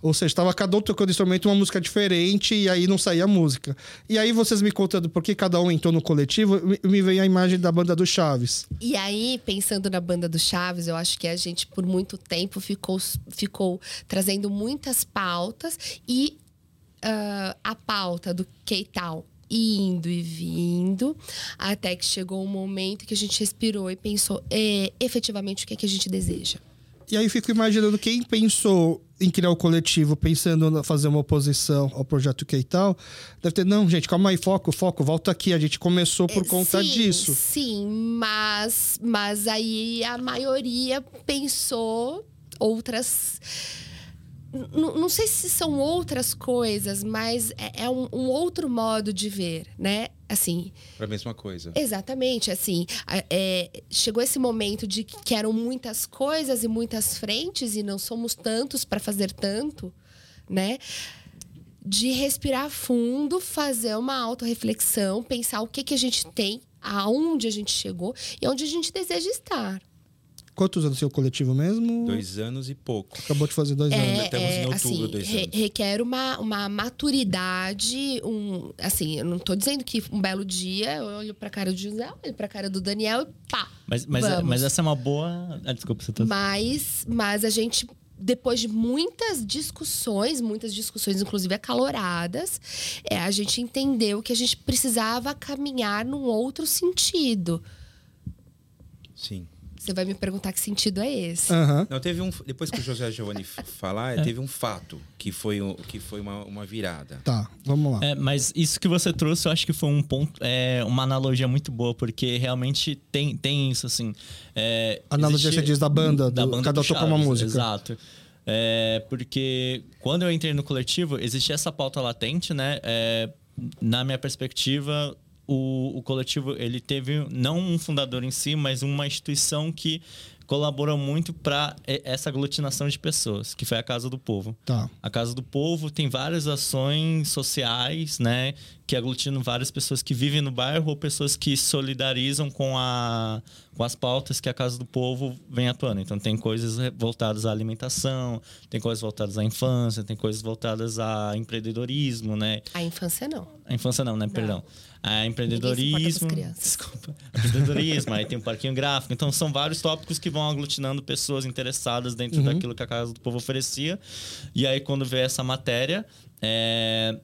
Ou seja, estava cada um tocando instrumento uma música diferente e aí não saía música. E aí vocês me contando por que cada um entrou no coletivo, me- veio a imagem da banda do Chaves. E aí, pensando na banda do Chaves, eu acho que a gente, por muito tempo, ficou, ficou trazendo muitas pautas e ah, a pauta do Keital indo e vindo, até que chegou um momento que a gente respirou e pensou é, efetivamente o que, é que a gente deseja. E aí fico imaginando quem pensou em criar o coletivo, pensando em fazer uma oposição ao projeto Keital, deve ter, não, gente, calma aí, foco, foco, volta aqui, a gente começou por conta sim, disso. Sim, mas, mas aí a maioria pensou outras. Não sei se são outras coisas, mas é, é um, um outro modo de ver, né? assim, Para a mesma coisa. Exatamente, assim, é, chegou esse momento de que que eram muitas coisas e muitas frentes e não somos tantos para fazer tanto, né? De respirar fundo, fazer uma autorreflexão, pensar o que que a gente tem, aonde a gente chegou e onde a gente deseja estar. Quantos anos seu coletivo mesmo? Dois anos e pouco. Acabou de fazer dois anos. É, estamos em é, outubro, assim, dois re- anos. requer uma, uma maturidade, um, assim, eu não tô dizendo que um belo dia eu olho pra cara do José, olho pra cara do Daniel e pá, Mas, mas, Vamos. mas essa é uma boa. Ah, desculpa, você tá. Mas, mas a gente, depois de muitas discussões, muitas discussões, inclusive acaloradas, é, a gente entendeu que a gente precisava caminhar num outro sentido. Sim. Você vai me perguntar que sentido é esse. Aham. Não, teve um. Depois que o José Giovanni *laughs* falar, teve um fato que foi, que foi uma, uma virada. Tá, vamos lá. É, mas isso que você trouxe, eu acho que foi um ponto, é, uma analogia muito boa, porque realmente tem, tem isso, assim. É, Analogia existe- você diz da banda, do- banda cada um toca uma música. Exato. É, porque quando eu entrei no coletivo, existia essa pauta latente, né? É, na minha perspectiva, o, o coletivo ele teve não um fundador em si, mas uma instituição que colaborou muito para essa aglutinação de pessoas, que foi a Casa do Povo. Tá. A Casa do Povo tem várias ações sociais, né? Que aglutinam várias pessoas que vivem no bairro ou pessoas que solidarizam com, a, com as pautas que a Casa do Povo vem atuando. Então, tem coisas voltadas à alimentação, tem coisas voltadas à infância, tem coisas voltadas a empreendedorismo, né? A infância não. A infância não, né? Perdão. A empreendedorismo. Desculpa. Empreendedorismo, aí tem o parquinho gráfico. Então, são vários tópicos que vão aglutinando pessoas interessadas dentro daquilo que a Casa do Povo oferecia. E aí, quando veio essa matéria, é,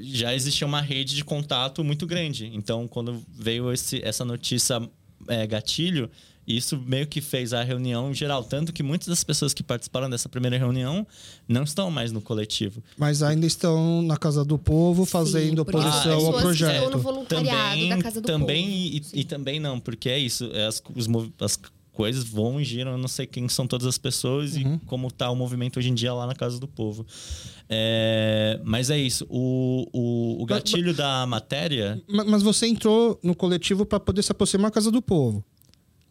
já existia uma rede de contato muito grande. Então, quando veio esse, essa notícia é, gatilho, isso meio que fez a reunião geral. Tanto que muitas das pessoas que participaram dessa primeira reunião não estão mais no coletivo. Mas ainda estão na Casa do Povo fazendo Sim, oposição ao que projeto. estão no voluntariado da Casa do também Povo. E, e também não, porque é isso. é as, os as coisas vão e giram, eu não sei quem são todas as pessoas Uhum. e como tá o movimento hoje em dia lá na Casa do Povo. É, mas é isso. O, o, o gatilho da matéria. Ma- Mas você entrou no coletivo para poder se aproximar da Casa do Povo.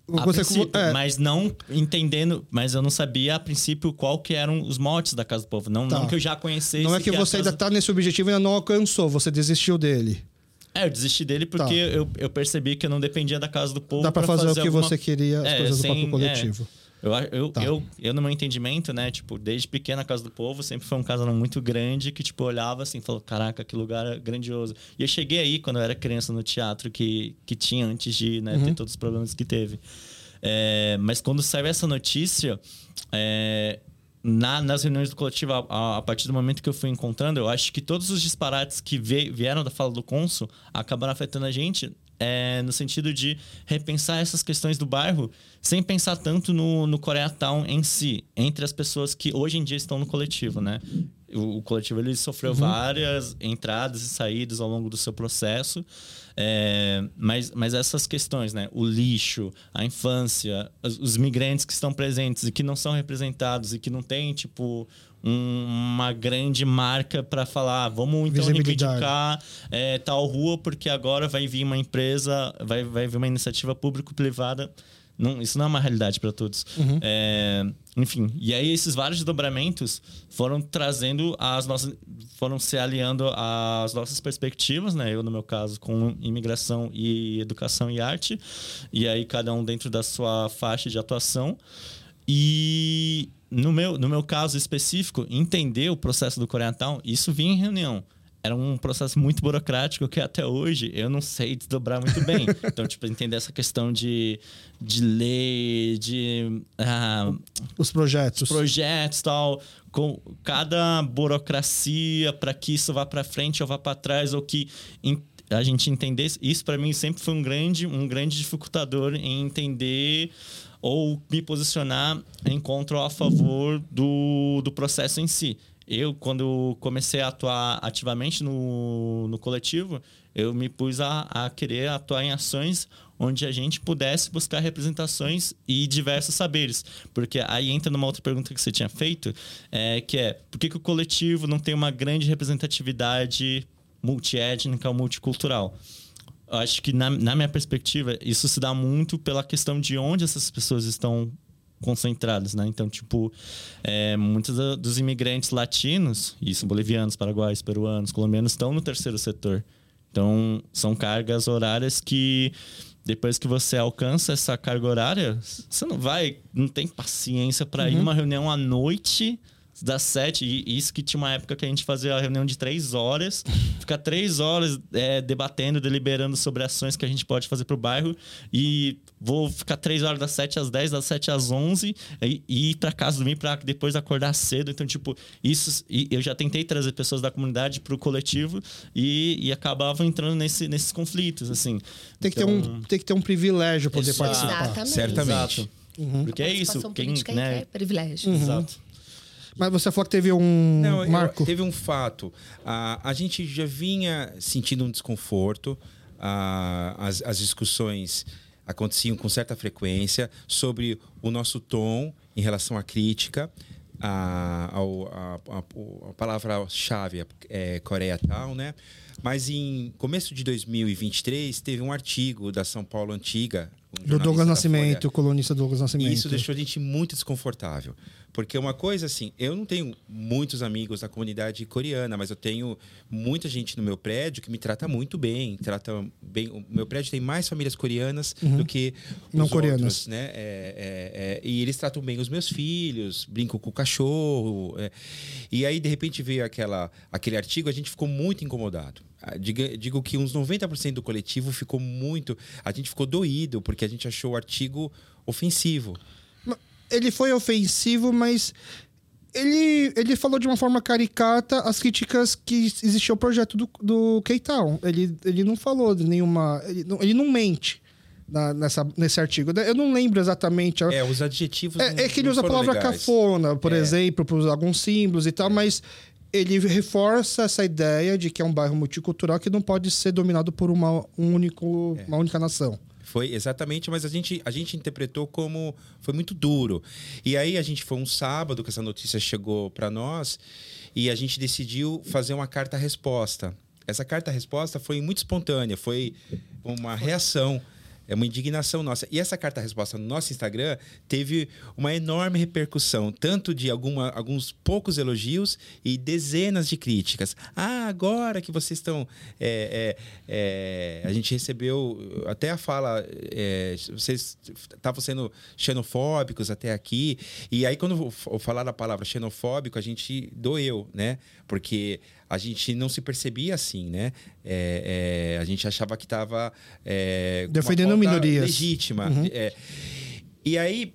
Você, é, mas não entendendo, mas eu não sabia a princípio qual que eram os motes da Casa do Povo. Não, Tá. não que eu já conhecesse. não é que a você casa... ainda tá nesse objetivo e ainda não alcançou, você desistiu dele. É, eu desisti dele porque Tá. eu, eu percebi que eu não dependia da Casa do Povo. Dá para pra fazer, o que alguma- você queria, as É, coisas do sem- próprio coletivo. Eu, eu, Tá. eu, eu, no meu entendimento, né, tipo, desde pequena a Casa do Povo sempre foi um casarão muito grande que, tipo, olhava assim e falou, caraca, que lugar é grandioso. E eu cheguei aí quando eu era criança no teatro que, que tinha antes de né, Uhum. ter todos os problemas que teve. É, mas quando saiu essa notícia, é, na- nas reuniões do coletivo, a, a- a partir do momento que eu fui encontrando, eu acho que todos os disparates que ve- vieram da fala do Consul acabaram afetando a gente é, no sentido de repensar essas questões do bairro sem pensar tanto no, no Koreatown em si, entre as pessoas que hoje em dia estão no coletivo, né? O, o coletivo ele sofreu várias entradas e saídas ao longo do seu processo, é, mas, mas essas questões, né? O lixo, a infância, os, os migrantes que estão presentes e que não são representados e que não tem, tipo, um- uma grande marca para falar, "Ah, vamos então reivindicar é, tal rua, porque agora vai vir uma empresa, vai, vai vir uma iniciativa público-privada. Não, isso não é uma realidade para todos. É, enfim, e aí esses vários desdobramentos foram trazendo as nossas. foram se aliando às nossas perspectivas, né? Eu, no meu caso, com imigração e educação e arte. E aí, cada um dentro da sua faixa de atuação. E no meu, no meu caso específico, entender o processo do Koreatown, isso vinha em reunião. Era um processo muito burocrático que até hoje eu não sei desdobrar muito bem. *laughs* então, tipo, entender essa questão de, de lei, de ah, Os projetos. projetos tal, com cada burocracia para que isso vá para frente ou vá para trás ou que a gente entendesse. Isso para mim sempre foi um grande, um grande dificultador em entender ou me posicionar em contra ou a favor do, do processo em si. Eu, quando comecei a atuar ativamente no, no coletivo, eu me pus a, a querer atuar em ações onde a gente pudesse buscar representações e diversos saberes. Porque aí entra numa outra pergunta que você tinha feito, é, que é por que, que o coletivo não tem uma grande representatividade multiétnica ou multicultural? eu acho que, na, na minha perspectiva, isso se dá muito pela questão de onde essas pessoas estão concentradas, né? Então, tipo, é, muitos dos imigrantes latinos, isso bolivianos, paraguaios, peruanos, colombianos, estão no terceiro setor. Então, são cargas horárias que depois que você alcança essa carga horária, você não vai, não tem paciência para uhum. ir numa reunião à noite das sete, e isso que tinha uma época que a gente fazia a reunião de três horas, *laughs* ficar três horas é, debatendo, deliberando sobre ações que a gente pode fazer para o bairro, e vou ficar três horas das sete às dez, das sete às onze, e, e ir para casa dormir para depois acordar cedo. Então, tipo, isso. eu já tentei trazer pessoas da comunidade para o coletivo e, e acabava entrando nesse, nesses conflitos, assim. Tem que, então, ter, um, tem que ter um privilégio poder Exato. participar. Exatamente. Certamente. Exato. Uhum. Porque é isso. Quem, né? É privilégio. Uhum. Exato. Mas você falou que teve um Não, marco. Eu, teve um fato. A, a gente já vinha sentindo um desconforto. As, as discussões aconteciam com certa frequência sobre o nosso tom em relação à crítica. A, a, a, a palavra-chave é Coreia Tal, né? Mas em começo de 2023 teve um artigo da São Paulo Antiga do Douglas Nascimento, o colunista Douglas Nascimento. Isso deixou a gente muito desconfortável. Porque uma coisa assim, eu não tenho muitos amigos da comunidade coreana, mas eu tenho muita gente no meu prédio que me trata muito bem, trata bem. O meu prédio tem mais famílias coreanas uhum. do que não coreanas, outros, né? É, é, é, e eles tratam bem os meus filhos, brincam com o cachorro. É. E aí de repente veio aquela aquele artigo, a gente ficou muito incomodado. Ah, digo, digo que uns 90% do coletivo ficou muito. A gente ficou doído, porque a gente achou o artigo ofensivo. Ele foi ofensivo, mas ele, ele falou de uma forma caricata as críticas que existia o projeto do, do K-Town. Ele, ele não falou de nenhuma. Ele não, ele não mente. Na, nessa, nesse artigo. Eu não lembro exatamente. É, os adjetivos. É, não, é que ele usa a palavra legais. cafona, por é. exemplo, para alguns símbolos e tal, é. mas ele reforça essa ideia de que é um bairro multicultural que não pode ser dominado por uma, um único, é. uma única nação. Foi exatamente, mas a gente, a gente interpretou como foi muito duro. E aí a gente foi um sábado que essa notícia chegou para nós e a gente decidiu fazer uma carta-resposta. Essa carta-resposta foi muito espontânea, foi uma reação é uma indignação nossa. E essa carta-resposta no nosso Instagram teve uma enorme repercussão, tanto de alguma, alguns poucos elogios e dezenas de críticas. Ah, agora que vocês estão. É, é, é, a gente recebeu até a fala, é, vocês estavam sendo xenofóbicos até aqui. E aí, quando eu falar a palavra xenofóbico, a gente doeu, né? Porque a gente não se percebia assim, né? É, é, a gente achava que estava é, defendendo minorias legítima. Uhum. É, e aí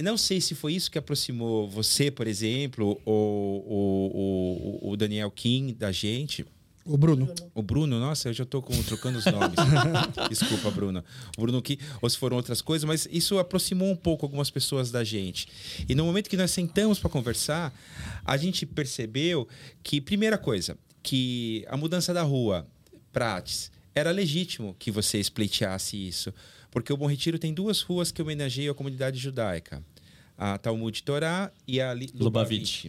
não sei se foi isso que aproximou você, por exemplo, ou, o Daniel Kim da gente. O Bruno. O Bruno, nossa, eu já estou trocando os nomes. *laughs* Desculpa, Bruno. O Bruno que, ou se foram outras coisas, mas isso aproximou um pouco algumas pessoas da gente. E no momento que nós sentamos para conversar, a gente percebeu que, primeira coisa, que a mudança da rua, Prates, era legítimo que você pleiteasse isso. Porque o Bom Retiro tem duas ruas que homenageiam a comunidade judaica. A Talmud Torá e a Lubavitch.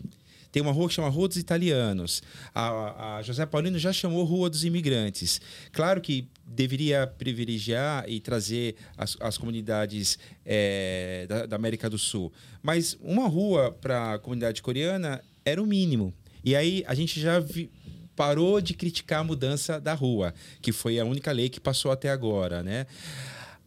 Tem uma rua que chama Rua dos Italianos. A, a José Paulino já chamou Rua dos Imigrantes. Claro que deveria privilegiar e trazer as, as comunidades é, da, da, América do Sul. Mas uma rua para a comunidade coreana era o mínimo. E aí a gente já vi, parou de criticar a mudança da rua, que foi a única lei que passou até agora, né?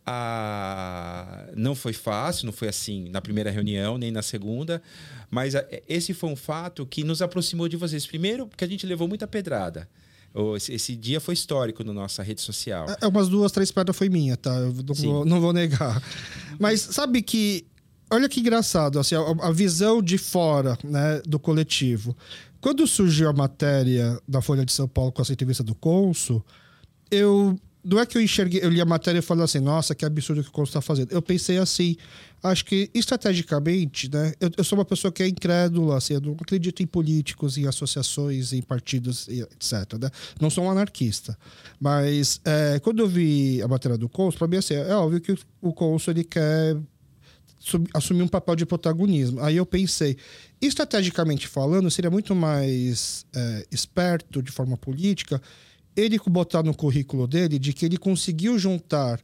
Ah, não foi fácil, não foi assim na primeira reunião, nem na segunda, mas a, esse foi um fato que nos aproximou de vocês. Primeiro, porque a gente levou muita pedrada. Esse, esse dia foi histórico na nossa rede social. É, umas duas, três pedras foi minha, tá? Eu não, vou, não vou negar. Mas sabe que olha que engraçado, assim, a, a, visão de fora né, do coletivo. Quando surgiu a matéria da Folha de São Paulo com essa entrevista do Consul, eu não é que eu enxerguei, eu li a matéria e falei assim, nossa, que absurdo que o Consul está fazendo. Eu pensei assim, acho que estrategicamente, né? Eu, eu, sou uma pessoa que é incrédula, assim, eu não acredito em políticos, em associações, em partidos, etc. Né? Não sou um anarquista. Mas é, quando eu vi a matéria do Consul, para mim assim, é óbvio que o Consul ele quer assumir um papel de protagonismo. Aí eu pensei, estrategicamente falando, seria muito mais é, esperto de forma política ele botar no currículo dele de que ele conseguiu juntar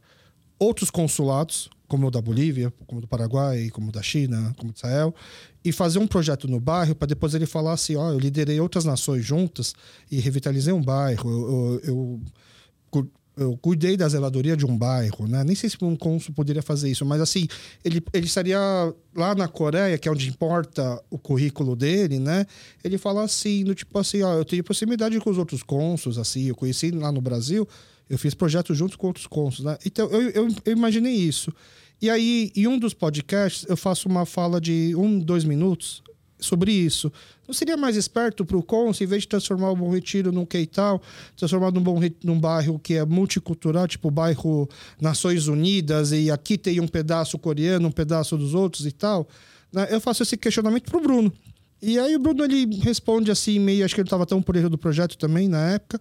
outros consulados, como o da Bolívia, como o do Paraguai, como o da China, como o Israel, e fazer um projeto no bairro para depois ele falar assim, ó, eu liderei outras nações juntas e revitalizei um bairro, eu, eu, eu, eu cuidei da zeladoria de um bairro, né? Nem sei se um cônsul poderia fazer isso, mas assim, ele, ele estaria lá na Coreia, que é onde importa o currículo dele, né? Ele fala assim, no tipo assim, ó, eu tenho proximidade com os outros cônsuls, assim, eu conheci lá no Brasil, eu fiz projeto junto com outros cônsuls, né? Então, eu, eu, eu imaginei isso. E aí, em um dos podcasts, eu faço uma fala de um, dois minutos sobre isso. Não seria mais esperto para o Consul, em vez de transformar o Bom Retiro num Queital, transformar num, bom, num bairro que é multicultural, tipo o bairro Nações Unidas, e aqui tem um pedaço coreano, um pedaço dos outros e tal? Né? Eu faço esse questionamento para o Bruno. E aí o Bruno ele responde assim, meio, acho que ele estava tão por erro do projeto também na época.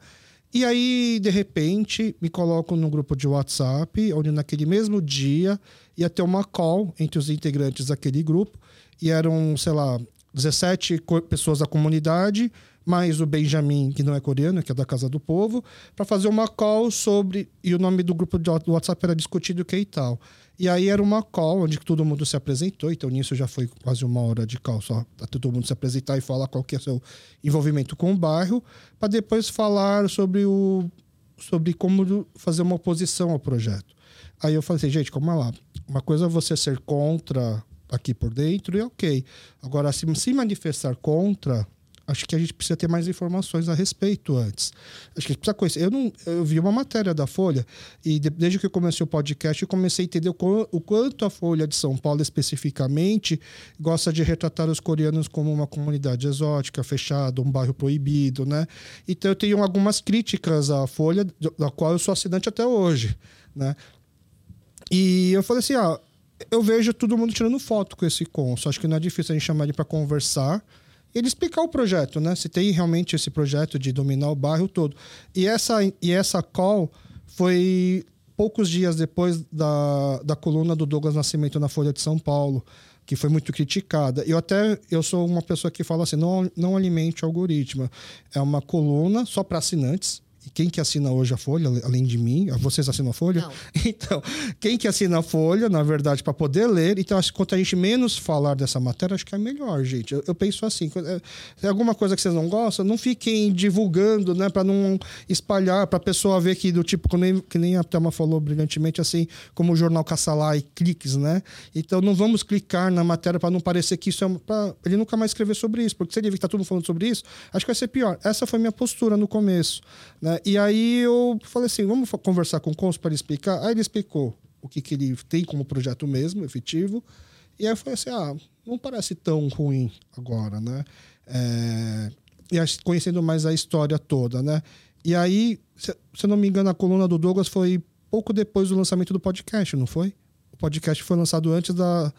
E aí, de repente, me coloco no grupo de WhatsApp, onde naquele mesmo dia ia ter uma call entre os integrantes daquele grupo, e eram, sei lá, 17 pessoas da comunidade, mais o Benjamin, que não é coreano, que é da Casa do Povo, para fazer uma call sobre. E o nome do grupo do WhatsApp era Discutido que e tal. E aí era uma call onde todo mundo se apresentou, então nisso já foi quase uma hora de call só, para todo mundo se apresentar e falar qual que é o seu envolvimento com o bairro, para depois falar sobre o sobre como fazer uma oposição ao projeto. Aí eu falei assim, gente, calma lá. Uma coisa é você ser contra aqui por dentro e ok. Agora, se se manifestar contra, acho que a gente precisa ter mais informações a respeito antes. Acho que a gente precisa conhecer. Eu, não, eu vi uma matéria da Folha e de, desde que eu comecei o podcast, eu comecei a entender o, o, quanto a Folha de São Paulo especificamente gosta de retratar os coreanos como uma comunidade exótica, fechada, um bairro proibido, né? Então eu tenho algumas críticas à Folha, da qual eu sou assinante até hoje, né? E eu falei assim, ah, eu vejo todo mundo tirando foto com esse cônsul. Acho que não é difícil a gente chamar ele para conversar ele explicar o projeto, né? Se tem realmente esse projeto de dominar o bairro todo. E essa, e essa call foi poucos dias depois da, da coluna do Douglas Nascimento na Folha de São Paulo, que foi muito criticada. Eu até eu sou uma pessoa que fala assim, não, não alimente o algoritmo. É uma coluna só para assinantes, quem que assina hoje a Folha, além de mim? Vocês assinam a Folha? Não. *laughs* Então, quem que assina a Folha, na verdade, para poder ler. Então, quanto a gente menos falar dessa matéria, acho que é melhor, gente. Eu, eu penso assim: é, se é alguma coisa que vocês não gostam, não fiquem divulgando, né? Para não espalhar, para a pessoa ver que do tipo, que nem, que nem a Thelma falou brilhantemente, assim, como o jornal Caçalá e cliques, né? Então, não vamos clicar na matéria para não parecer que isso é. Pra ele nunca mais escrever sobre isso, porque se ele ver que tá todo mundo falando sobre isso, acho que vai ser pior. Essa foi minha postura no começo, né? E aí eu falei assim, vamos conversar com o Consul para explicar. Aí ele explicou o que, que ele tem como projeto mesmo, efetivo. E aí eu falei assim, ah, não parece tão ruim agora, né? É... E conhecendo mais a história toda, né? E aí, se, se eu não me engano, a coluna do Douglas foi pouco depois do lançamento do podcast, não foi? O podcast foi lançado antes da,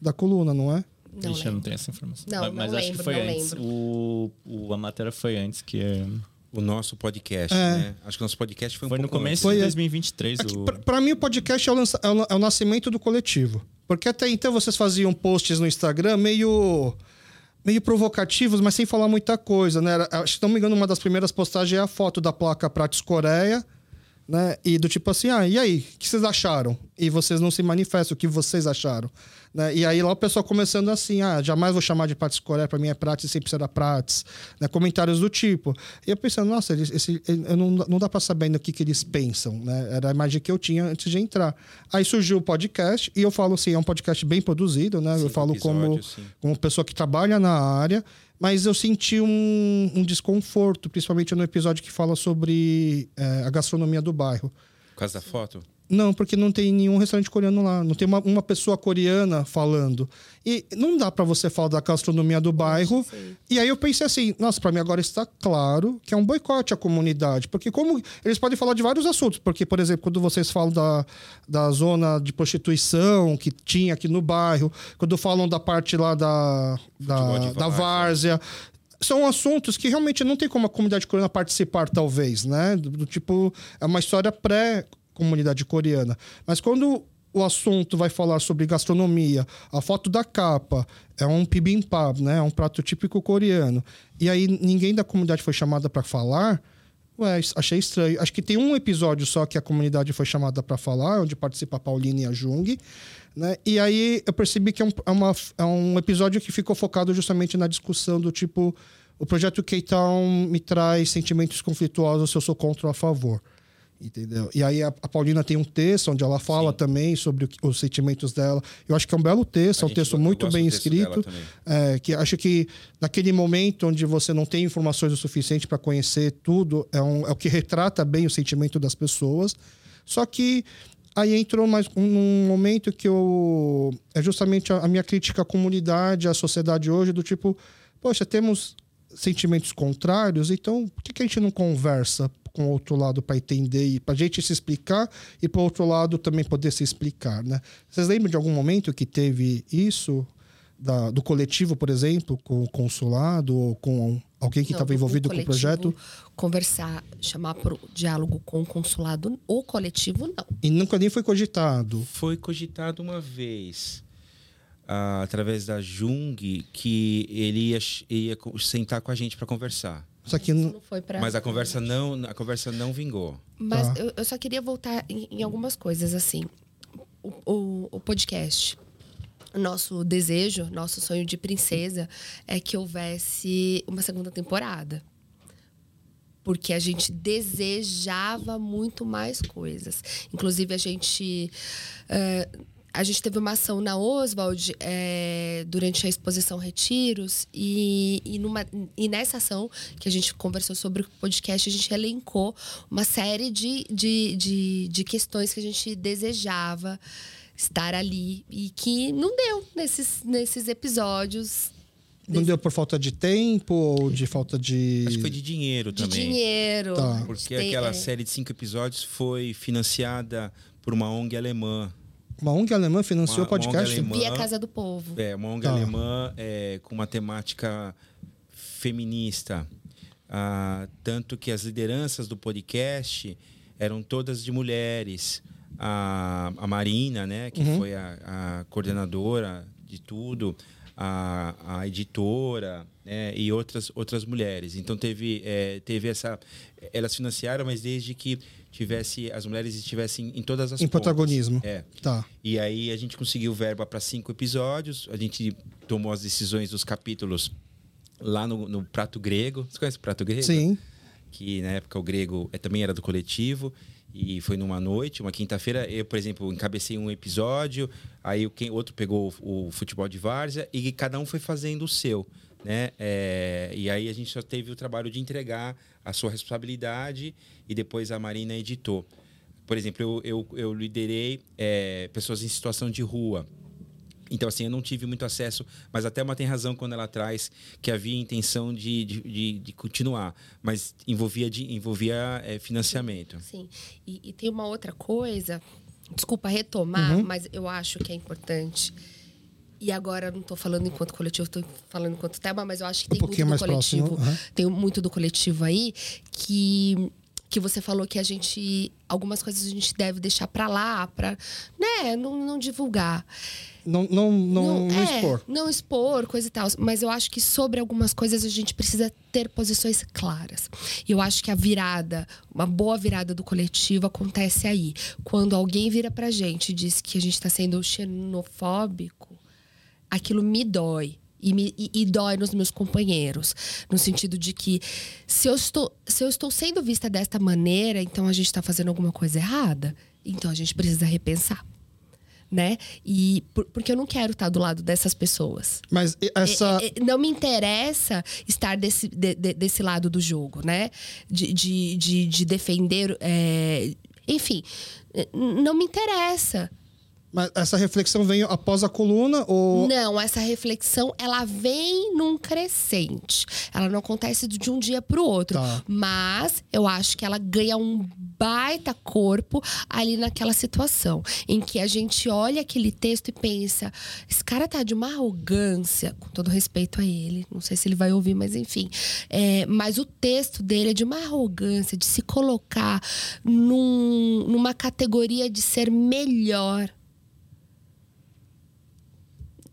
da coluna, não é? Não Ixi, eu não tenho essa informação. Não, mas não acho lembro, que foi não antes. lembro. O, o, a matéria foi antes, que é... O nosso podcast, É. né? Acho que o nosso podcast foi um Foi no pouco começo Foi, de é. 2023. Aqui, o... pra mim, o podcast é o, lança- é o- é o nascimento do coletivo. Porque até então vocês faziam posts no Instagram meio meio provocativos, mas sem falar muita coisa, né? Era- se não me engano, uma das primeiras postagens é a foto da placa Prates Coreia, né? E do tipo assim, ah, e aí, o que vocês acharam? E vocês não se manifestam, o que vocês acharam? Né? E aí lá o pessoal começando assim, ah, jamais vou chamar de Prates Coreia, pra mim é Prates, sempre será Prates, né? Comentários do tipo. E eu pensando, nossa, eles, esse, eu não, não dá pra saber ainda o que, que eles pensam, né? Era a imagem que eu tinha antes de entrar. Aí surgiu o podcast, e eu falo assim, é um podcast bem produzido, né? eu Cinco falo como, episódios, sim. como pessoa que trabalha na área, mas eu senti um, um desconforto, principalmente no episódio que fala sobre eh, a gastronomia do bairro. Por causa da foto? Não, porque não tem nenhum restaurante coreano lá. Não tem uma, uma pessoa coreana falando. E não dá pra você falar da gastronomia do bairro. Sim. E aí eu pensei assim, nossa, pra mim agora está claro que é um boicote à comunidade. Porque como eles podem falar de vários assuntos. Porque, por exemplo, quando vocês falam da, da zona de prostituição que tinha aqui no bairro, quando falam da parte lá da, da, da várzea. são assuntos que realmente não tem como a comunidade coreana participar, talvez, né? Do, do tipo, é uma história pré-comunidade coreana. Mas quando o assunto vai falar sobre gastronomia, a foto da capa é um bibimbap, né? É um prato típico coreano. E aí ninguém da comunidade foi chamada para falar. Ué, achei estranho. Acho que tem um episódio só que a comunidade foi chamada para falar, onde participa a Paulina e a Jung. Né? E aí eu percebi que é um, é, uma, é um episódio que ficou focado justamente na discussão do tipo: o projeto K-Town me traz sentimentos conflituosos se eu sou contra ou a favor. Entendeu? E aí a, a, Paulina tem um texto onde ela fala Sim. também sobre o, os sentimentos dela. Eu acho que é um belo texto, é um texto muito bem escrito. É, que acho que naquele momento onde você não tem informações o suficiente para conhecer tudo, é, um, é o que retrata bem o sentimento das pessoas. Só que aí entrou mais um momento que eu. É justamente a, a minha crítica à comunidade, à sociedade hoje, do tipo, poxa, temos sentimentos contrários, então por que, que a gente não conversa com o outro lado para entender e para a gente se explicar e para o outro lado também poder se explicar, né? Vocês lembram de algum momento que teve isso da, do coletivo, por exemplo, com o consulado ou com alguém que estava envolvido com o projeto? Conversar, chamar para o diálogo com o consulado ou coletivo, não. E nunca nem foi cogitado? Foi cogitado uma vez. Uh, através da Jung, que ele ia, ia sentar com a gente para conversar. Só que não... não foi pra... Mas a conversa não, a conversa não vingou. Mas tá. eu, eu, só queria voltar em, em algumas coisas, assim. O, o, o, podcast. Nosso desejo, nosso sonho de princesa é que houvesse uma segunda temporada. Porque a gente desejava muito mais coisas. Inclusive, a gente. Uh, a gente teve uma ação na Oswald é, durante a exposição Retiros e, e, numa, e nessa ação que a gente conversou sobre o podcast, a gente elencou uma série de, de, de, de questões que a gente desejava estar ali e que não deu nesses, nesses episódios. Não deu por falta de tempo ou de falta de. Acho que foi de dinheiro de também. De dinheiro. Tá. Porque aquela é. série de cinco episódios foi financiada por uma ONG alemã uma ONG alemã financiou o podcast? Alemã, Via Casa do Povo. É, uma ONG tá. alemã é, com uma temática feminista. Ah, tanto que as lideranças do podcast eram todas de mulheres. A, a Marina, né, que uhum. foi a, a, coordenadora de tudo, a, a editora né, e outras, outras mulheres. Então teve, é, teve essa. Elas financiaram, mas desde que tivesse as mulheres estivessem em todas as em pontas. protagonismo. É. Tá. E aí a gente conseguiu verba para cinco episódios a gente tomou as decisões dos capítulos lá no, no prato grego. Você conhece o prato grego? Sim. Que na época o grego é, também era do coletivo e foi numa noite, uma quinta-feira, eu, por exemplo, encabecei um episódio, aí o outro pegou o, o futebol de várzea e cada um foi fazendo o seu, né? É, e aí a gente só teve o trabalho de entregar a sua responsabilidade e depois a Marina editou. Por exemplo, eu, eu, eu liderei é, pessoas em situação de rua. Então, assim, eu não tive muito acesso, mas até uma tem razão quando ela traz que havia intenção de, de, de, de continuar, mas envolvia, de, envolvia é, financiamento. Sim, e, e, tem uma outra coisa, desculpa retomar, uhum. mas eu acho que é importante. E agora não estou falando enquanto coletivo, estou falando enquanto tema, mas eu acho que tem um muito do coletivo. Uhum. Tem muito do coletivo aí que que você falou que a gente algumas coisas a gente deve deixar para lá para né não, não divulgar. Não não não, não, é, expor. não expor coisa e tal. Mas eu acho que sobre algumas coisas a gente precisa ter posições claras. E eu acho que a virada uma boa virada do coletivo acontece aí. Quando alguém vira pra gente e diz que a gente está sendo xenofóbico aquilo me dói. E, me, e, e, dói nos meus companheiros. No sentido de que se eu estou, se eu estou sendo vista desta maneira, então a gente está fazendo alguma coisa errada. Então a gente precisa repensar. Né? E por, porque eu não quero estar do lado dessas pessoas. Mas essa. É, é, não me interessa estar desse, de, de, desse lado do jogo, né? De, de, de, de defender. É... Enfim, não me interessa. Mas essa reflexão vem após a coluna ou Não, essa reflexão ela vem num crescente. Ela não acontece de um dia para o outro, tá. mas eu acho que ela ganha um baita corpo ali naquela situação em que a gente olha aquele texto e pensa, esse cara tá de uma arrogância, com todo respeito a ele, não sei se ele vai ouvir, mas enfim, é, mas o texto dele é de uma arrogância de se colocar num, numa categoria de ser melhor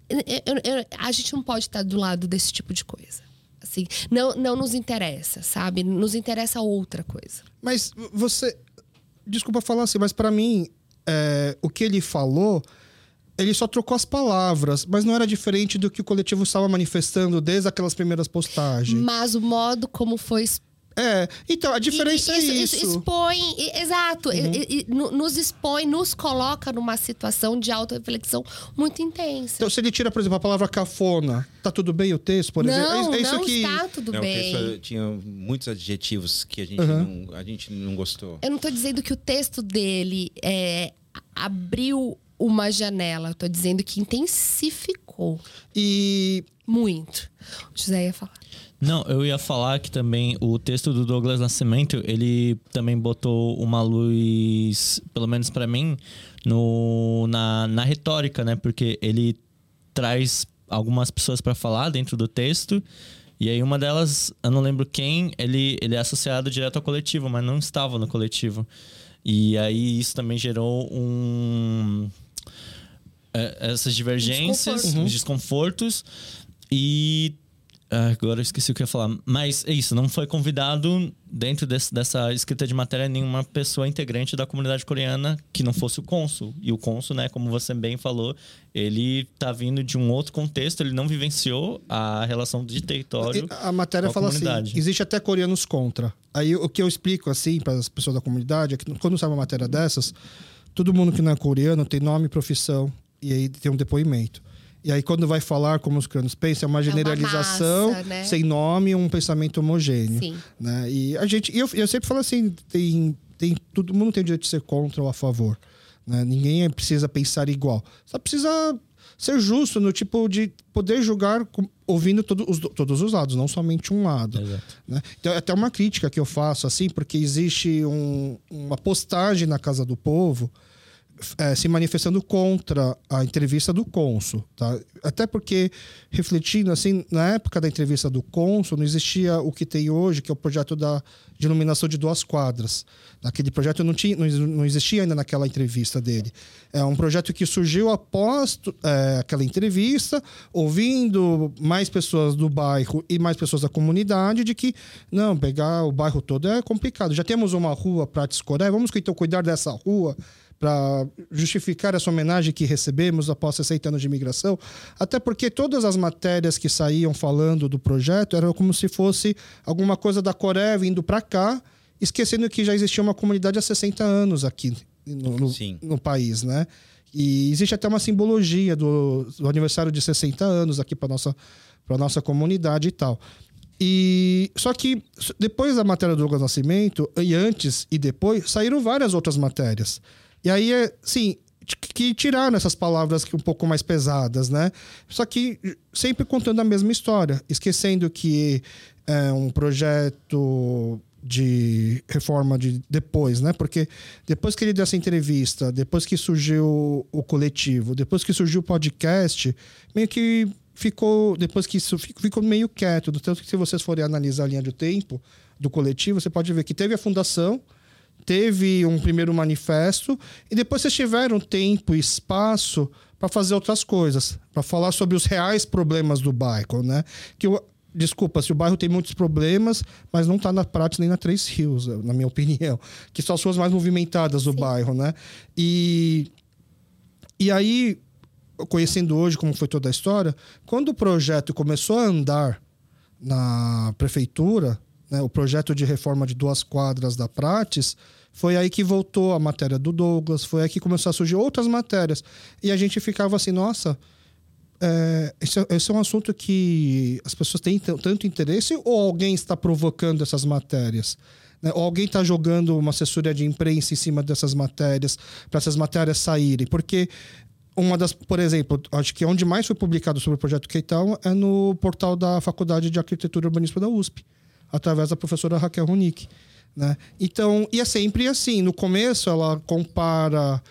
eu, eu, a gente não pode estar do lado desse tipo de coisa. Assim, não, não nos interessa, sabe? Nos interessa outra coisa. Mas você. Desculpa falar assim, mas para mim, é, o que ele falou, ele só trocou as palavras, mas não era diferente do que o coletivo estava manifestando desde aquelas primeiras postagens. Mas o modo como foi é, então a diferença e, é isso. Expõe, exato, uhum. e, e, nos expõe, nos coloca numa situação de auto-reflexão muito intensa. Então, se ele tira, por exemplo, a palavra cafona, tá tudo bem o texto, por não, exemplo? É, é isso não que... está tudo não, bem. O texto tinha muitos adjetivos que a gente, uhum. não, a gente não gostou. Eu não tô dizendo que o texto dele é, abriu uma janela, eu tô dizendo que intensificou. E. Muito. O José ia falar. Não, eu ia falar que também o texto do Douglas Nascimento, ele também botou uma luz, pelo menos para mim, no, na, na retórica, né? Porque ele traz algumas pessoas para falar dentro do texto. E aí uma delas, eu não lembro quem, ele, ele é associado direto ao coletivo, mas não estava no coletivo. E aí isso também gerou um... É, essas divergências, Desconforto. Uhum. desconfortos. E agora eu esqueci o que eu ia falar. Mas é isso, não foi convidado dentro desse, dessa escrita de matéria nenhuma pessoa integrante da comunidade coreana que não fosse o cônsul. E o cônsul, né, como você bem falou, ele tá vindo de um outro contexto, ele não vivenciou a relação de território. A matéria fala assim: existe até coreanos contra. Aí o que eu explico assim para as pessoas da comunidade é que quando sai uma matéria dessas, todo mundo que não é coreano tem nome, profissão e aí tem um depoimento. E aí, quando vai falar como os crânios pensam, é uma generalização é uma massa, né? sem nome, um pensamento homogêneo. Sim. Né? E a gente. Eu, eu sempre falo assim: tem, tem, todo mundo tem o direito de ser contra ou a favor. Né? Ninguém precisa pensar igual. Só precisa ser justo no tipo de poder julgar ouvindo todo, os, todos os lados, não somente um lado. Né? Então, é até uma crítica que eu faço, assim, porque existe um, uma postagem na Casa do Povo é, se manifestando contra a entrevista do cônsul, tá? Até porque, refletindo assim, na época da entrevista do cônsul, não existia o que tem hoje, que é o projeto da, de iluminação de duas quadras. Aquele projeto não, tinha, não existia ainda naquela entrevista dele. É um projeto que surgiu após é, aquela entrevista, ouvindo mais pessoas do bairro e mais pessoas da comunidade, de que, não, pegar o bairro todo é complicado. Já temos uma rua para Coreia, vamos então cuidar dessa rua para justificar essa homenagem que recebemos após 60 anos de imigração, até porque todas as matérias que saíam falando do projeto eram como se fosse alguma coisa da Coreia vindo para cá, esquecendo que já existia uma comunidade há 60 anos aqui no, no, no país, né? E existe até uma simbologia do, do aniversário de 60 anos aqui para nossa para nossa comunidade e tal. E só que depois da matéria do Douglas Nascimento, e antes e depois, saíram várias outras matérias. E aí, é, sim, que tiraram essas palavras um pouco mais pesadas, né? Só que sempre contando a mesma história, esquecendo que é um projeto de reforma de depois, né? Porque depois que ele deu essa entrevista, depois que surgiu o coletivo, depois que surgiu o podcast, meio que ficou, depois que isso ficou meio quieto, tanto que se vocês forem analisar a linha do tempo do coletivo, você pode ver que teve a fundação, teve um primeiro manifesto e depois vocês tiveram tempo e espaço para fazer outras coisas, para falar sobre os reais problemas do bairro, né? Que eu, desculpa, se o bairro tem muitos problemas, mas não está na Prates nem na Três Rios, na minha *laughs* opinião, que são as ruas mais movimentadas do Sim. bairro, né? E e aí, conhecendo hoje como foi toda a história, quando o projeto começou a andar na prefeitura, né, o projeto de reforma de duas quadras da Prates, foi aí que voltou a matéria do Douglas, foi aí que começou a surgir outras matérias. E a gente ficava assim, nossa, é, esse, é, esse, é um assunto que as pessoas têm tanto interesse ou alguém está provocando essas matérias? Né? Ou alguém está jogando uma assessoria de imprensa em cima dessas matérias, para essas matérias saírem? Porque uma das, por exemplo, acho que onde mais foi publicado sobre o projeto Keital é no portal da Faculdade de Arquitetura e Urbanismo da USP, através da professora Raquel Ronick. Né? Então, e é sempre assim. No começo, ela compara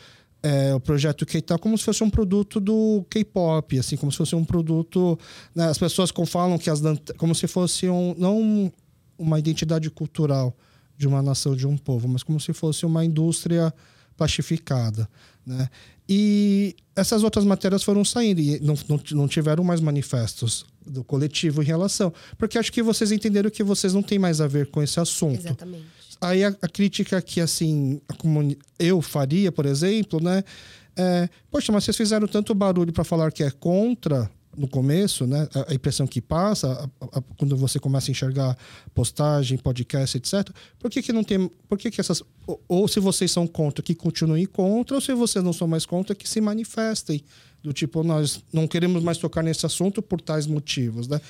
é, o projeto K-Tal como se fosse um produto do K-pop, assim, como se fosse um produto. Né? As pessoas falam que as como se fosse um, não uma identidade cultural de uma nação, de um povo, mas como se fosse uma indústria pacificada. Né? E essas outras matérias foram saindo e não, não, não tiveram mais manifestos do coletivo em relação. Porque acho que vocês entenderam que vocês não têm mais a ver com esse assunto. Exatamente. Aí a, a crítica que assim eu faria, por exemplo, né? É, Poxa, mas vocês fizeram tanto barulho para falar que é contra no começo, né? A, impressão que passa a- a- quando você começa a enxergar postagem, podcast, etc. Por que, que não tem? Por que, que essas? Ou, ou se vocês são contra, que continuem contra, ou se vocês não são mais contra, que se manifestem do tipo nós não queremos mais tocar nesse assunto por tais motivos, né?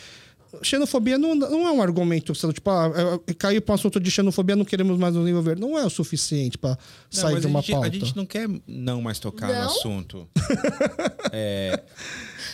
Xenofobia não, não é um argumento, sei lá, tipo, ah, é- é- cair para um assunto de xenofobia, não queremos mais nos envolver. Não é o suficiente para sair de uma a gente, pauta. A gente não quer não mais tocar no Não? assunto. *laughs* É,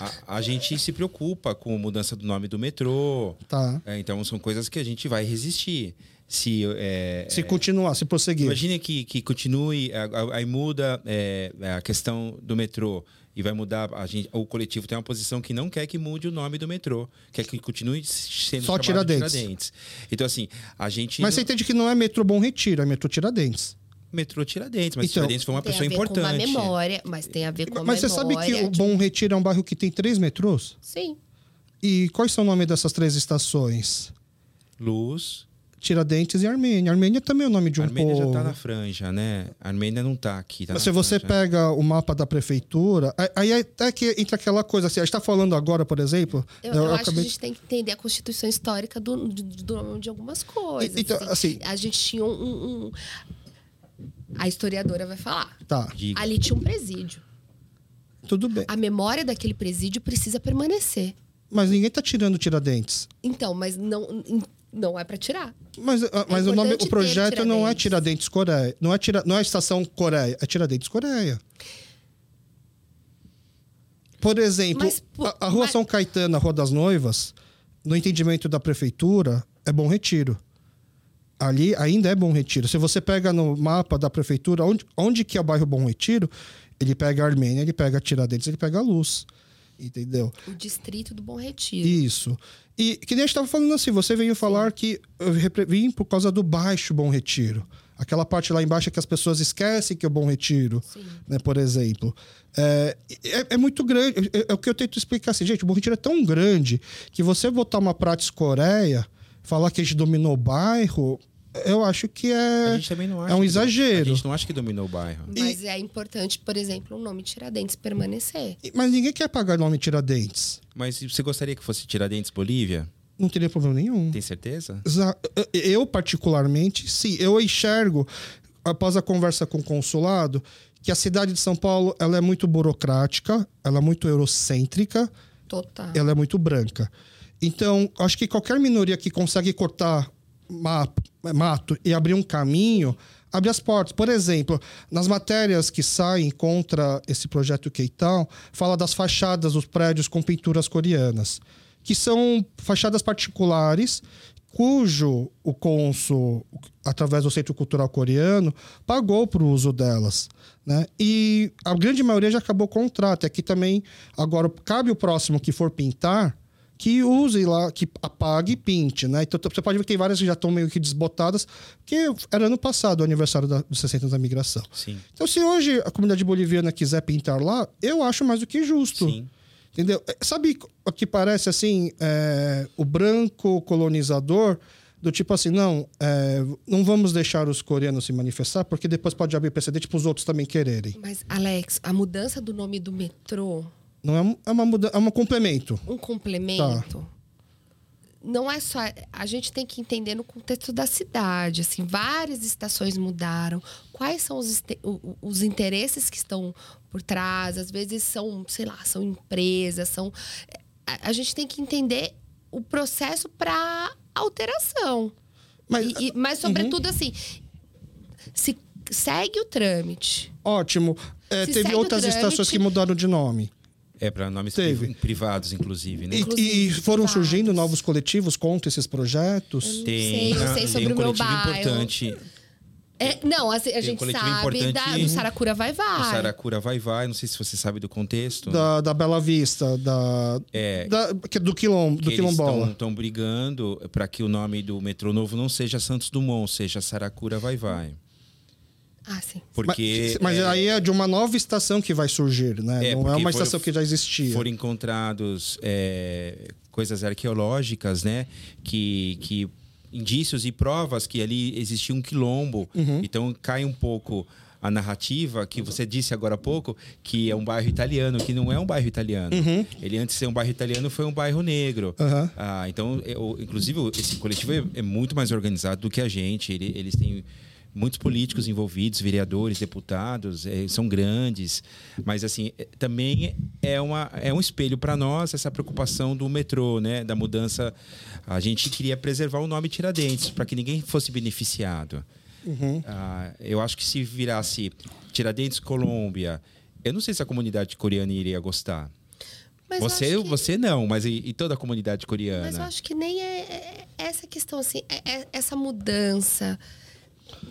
a, a gente se preocupa com a mudança do nome do metrô. Tá. É, então são coisas que a gente vai resistir. Se, é, Se continuar, se prosseguir. Imagine que, que continue, aí muda é, a questão do metrô e vai mudar. A gente, o coletivo tem uma posição que não quer que mude o nome do metrô, quer que continue sendo Só chamado Tiradentes. Tiradentes. Então, assim, a gente. Mas não- você entende que não é metrô Bom Retiro, é metrô Tiradentes. Metrô Tiradentes, mas Então, Tiradentes foi uma tem pessoa a ver importante. com uma memória, mas tem a ver com a Mas você memória. sabe que o de- Bom Retiro é um bairro que tem três metrôs? Sim. E quais são o nome dessas três estações? Luz. Tiradentes e Armênia. Armênia também é o nome de um Armênia povo. já tá na franja, né? Armênia não tá aqui. Tá Mas na se você franja. pega o mapa da prefeitura, aí- aí até que entra aquela coisa assim, a gente tá falando agora, por exemplo, Eu, eu acho que acabei- a gente tem que entender a constituição histórica do, do, do nome de algumas coisas. E- então, assim- a gente tinha um, um- um- A historiadora vai falar. Tá, Diga. Ali tinha um presídio. tudo bem. A memória daquele presídio precisa permanecer. Mas ninguém tá tirando Tiradentes. Então, mas não, não é para tirar. Mas, ah, mas o nome, o projeto não é Tiradentes. Tiradentes Coreia. Não é, tira, não é Estação Coreia, é Tiradentes Coreia. Por exemplo, Mas, pô, a, a Rua mas- São Caetano, a Rua das Noivas, no entendimento da prefeitura, é Bom Retiro. Ali ainda é Bom Retiro. Se você pega no mapa da prefeitura, onde, onde que é o bairro Bom Retiro, ele pega a Armênia, ele pega Tiradentes, ele pega a Luz. Entendeu? O distrito do Bom Retiro. Isso. E que nem a gente estava falando assim, você veio falar que eu vim por causa do baixo Bom Retiro. Aquela parte lá embaixo que as pessoas esquecem que é o Bom Retiro, Sim. né, por exemplo. É, é, é muito grande. É, é o que eu tento explicar assim, gente, o Bom Retiro é tão grande que você botar uma Prates Coreia, falar que a gente dominou o bairro, eu acho que A é, gente também não acha. é um que- exagero. A gente não acha que dominou o bairro. Mas é importante, por exemplo, o nome Tiradentes permanecer. Mas ninguém quer pagar nome Tiradentes. Mas você gostaria que fosse Tiradentes Bolívia? Não teria problema nenhum. Tem certeza? Eu, particularmente, sim. Eu enxergo, após a conversa com o consulado, que a cidade de São Paulo ela é muito burocrática, ela é muito eurocêntrica, Total. ela é muito branca. Então, acho que qualquer minoria que consegue cortar mato e abrir um caminho, abre as portas. Por exemplo, nas matérias que saem contra esse projeto Keitão, fala das fachadas dos prédios com pinturas coreanas, que são fachadas particulares cujo o cônsul, através do Centro Cultural Coreano, pagou para o uso delas. Né? E a grande maioria já acabou o contrato. Aqui também, agora, cabe o próximo que for pintar, que use lá, que apague e pinte. Né? Então você pode ver que tem várias que já estão meio que desbotadas, que era ano passado, o aniversário da, dos 60 anos da migração. Sim. Então, se hoje a comunidade boliviana quiser pintar lá, eu acho mais do que justo. Sim. Entendeu? É, Sabe o que parece assim, é, o branco colonizador, do tipo assim, não, é, não vamos deixar os coreanos se manifestar, porque depois pode abrir precedente para os outros também quererem. Mas, Alex, a mudança do nome do metrô, Não é, um- é uma muda, é um complemento. um complemento. Tá. Não é só. A gente tem que entender no contexto da cidade. Assim, várias estações mudaram. Quais são os, os interesses que estão por trás? Às vezes são, sei lá, são empresas, são. A, a gente tem que entender o processo para alteração. Mas, E- e- mas, sobretudo, assim, se segue o trâmite. ótimo. É, teve outras trâmite- estações que mudaram de nome. É para nomes Teve. priv- privados, inclusive, né? E, e foram privados. surgindo novos coletivos contra esses projetos. Tem, sei, eu ah, sei tem sobre um o meu coletivo bairro. importante. É, não, assim, a um gente coletivo sabe da, importante. do Saracura Vai Vai. Saracura vai vai, não sei se você sabe do contexto. Da, da Bela Vista, da, É, da- do, quilom, do eles Quilombola. estão brigando para que o nome do metrô novo não seja Santos Dumont, seja Saracura vai vai. Ah, sim. Porque. mas, mas é, aí é de uma nova estação que vai surgir, né? É, Não é uma foram- estação que já existia. foram encontrados é, coisas arqueológicas, né? Que, que indícios e provas que ali existia um quilombo. Uhum. Então cai um pouco a narrativa que você disse agora há pouco que é um bairro italiano, que não é um bairro italiano. Ele antes de ser um bairro italiano foi um bairro negro. Uhum. Ah, então, eu- inclusive, esse coletivo é, é muito mais organizado do que a gente. Ele- eles têm muitos políticos envolvidos, vereadores, deputados, eh, são grandes. Mas, assim, eh, também é, uma, é um espelho para nós essa preocupação do metrô, né? Da mudança. A gente queria preservar o nome Tiradentes, para que ninguém fosse beneficiado. Ah, eu acho que se virasse Tiradentes, Colômbia, eu não sei se a comunidade coreana iria gostar. Mas eu Você, que- você não, mas e, e toda a comunidade coreana? Mas eu acho que nem é, é- é essa questão, assim, é- é essa mudança.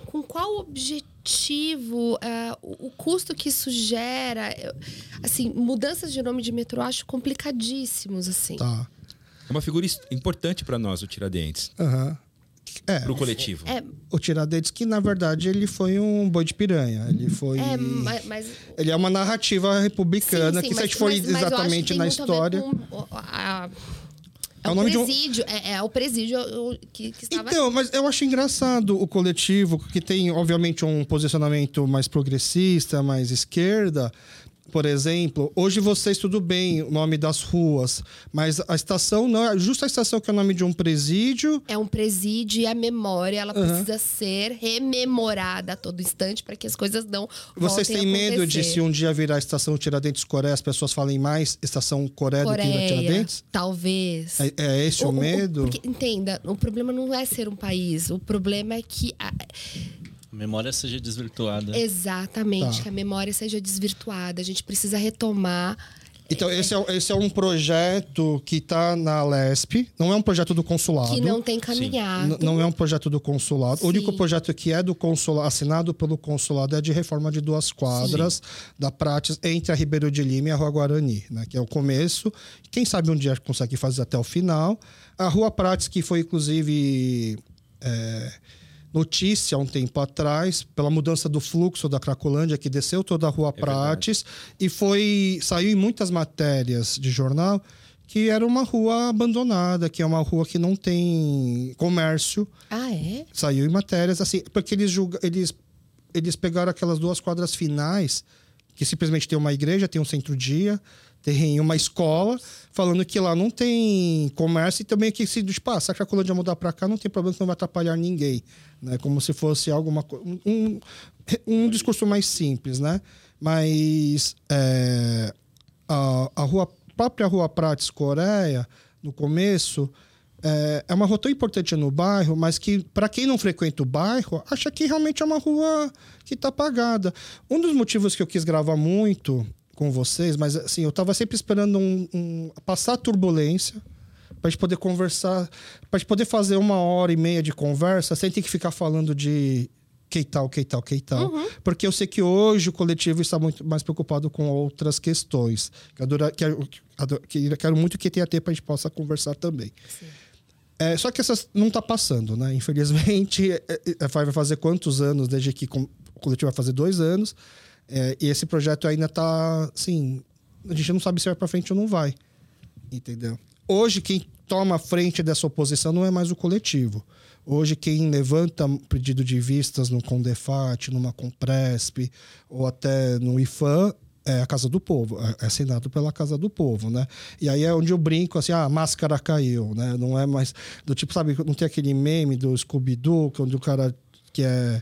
Com qual objetivo, ah, o, o custo que isso gera? Eu- assim, mudanças de nome de metrô eu acho complicadíssimos, assim. Tá. É uma figura importante para nós, o Tiradentes, Aham. É, para o coletivo. É, o Tiradentes que, na verdade, ele foi um boi de piranha. Ele foi... é, ma- mas. Ele é uma narrativa republicana sim, sim, que, se a mas- gente for mas- mas eu acho que exatamente tem na muito a ver história... a- É o nome de um- presídio, é, é o presídio o- que, que estava Então, mas eu acho engraçado o coletivo, que tem, obviamente, um posicionamento mais progressista, mais esquerda. Por exemplo, hoje vocês tudo bem, o nome das ruas, mas a estação não é justo a estação que é o nome de um presídio. É um presídio e a memória ela precisa ser rememorada a todo instante para que as coisas não Vocês têm medo de se um dia virar a estação Tiradentes Coreia, as pessoas falem mais estação Coreia, do que Coreia, Tiradentes? talvez. É, é esse o, O- o- medo? porque, entenda, o problema não é ser um país, o problema é que a- A memória seja desvirtuada. exatamente Tá. que a memória seja desvirtuada. A gente precisa retomar. Então, esse é, esse é um projeto que está na LESP, não é um projeto do consulado. Que não tem caminhado. Não é um projeto do consulado. O único Sim. projeto que é do consulado, assinado pelo consulado, é de reforma de duas quadras da Prates entre a Ribeiro de Lima e a Rua Guarani, né? Que é o começo. Quem sabe um dia consegue fazer até o final. A Rua Prates, que foi inclusive é, notícia há um tempo atrás, pela mudança do fluxo da Cracolândia, que desceu toda a Rua Prates e foi saiu em muitas matérias de jornal que era uma rua abandonada, que é uma rua que não tem comércio. Ah, é? Saiu em matérias assim, porque eles julga, eles eles pegaram aquelas duas quadras finais, que simplesmente tem uma igreja, tem um centro-dia, tem uma escola, falando que lá não tem comércio e também que se tipo, ah, se a Cracolândia mudar para cá, não tem problema, que não vai atrapalhar ninguém, né? Como se fosse alguma um, um discurso mais simples, né? Mas é, a, a rua própria rua Prates Coreia, no começo, é, é uma rua tão importante no bairro, mas que, para quem não frequenta o bairro, acha que realmente é uma rua que está apagada. Um dos motivos que eu quis gravar muito com vocês, mas assim, eu estava sempre esperando um, um- passar a turbulência para a gente poder conversar, para a gente poder fazer uma hora e meia de conversa sem ter que ficar falando de que tal, que tal, que tal. Porque eu sei que hoje o coletivo está muito mais preocupado com outras questões. Que adora, que, adoro- que quero muito que tenha tempo a gente possa conversar também. É, só que essas não está passando, né? Infelizmente, *laughs* é, é, vai fazer quantos anos desde que o coletivo vai fazer dois anos é, e esse projeto ainda está, assim, a gente não sabe se vai para frente ou não vai, entendeu? Hoje quem toma frente dessa oposição não é mais o coletivo. Hoje quem levanta pedido de vistas no Condefat, numa Compresp ou até no IFAM é a Casa do Povo, é é assinado pela Casa do Povo, né? E aí é onde eu brinco assim, ah, a máscara caiu, né? Não é mais do tipo, sabe, não tem aquele meme do Scooby-Doo, que onde o cara que é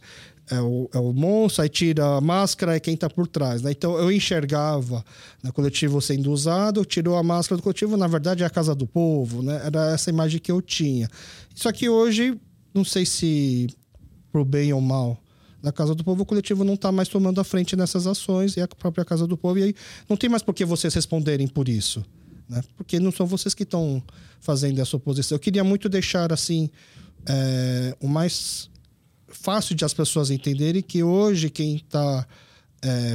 é o, é o monstro, aí tira a máscara, é quem tá por trás, né? Então eu enxergava no coletivo sendo usado, tirou a máscara do coletivo, na verdade é a Casa do Povo, né? Era essa imagem que eu tinha. Só que hoje, não sei se pro bem ou mal, na Casa do Povo, o coletivo não está mais tomando a frente nessas ações e a própria Casa do Povo. E aí não tem mais por que vocês responderem por isso. Né? Porque não são vocês que estão fazendo essa oposição. Eu queria muito deixar assim é, o mais fácil de as pessoas entenderem que hoje quem está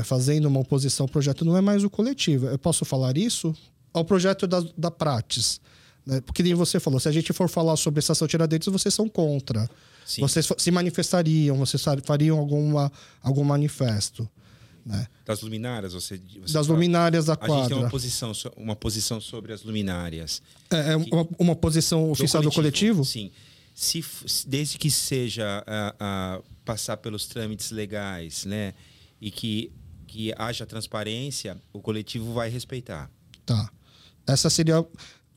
fazendo uma oposição ao projeto não é mais o coletivo. Eu posso falar isso ao projeto da, da Prates. Né? Porque nem você falou, se a gente for falar sobre estação Tiradentes, vocês são contra. Sim. Vocês se manifestariam, vocês fa- fariam alguma, algum manifesto, né? Das luminárias, você, você Das fala- luminárias da A gente tem quadra. uma posição, uma posição sobre as luminárias. É, é uma, uma posição oficial do coletivo? Sim. Se, f- se- desde que seja a, a passar pelos trâmites legais, né? E que, que haja transparência, o coletivo vai respeitar. Tá. Essa seria a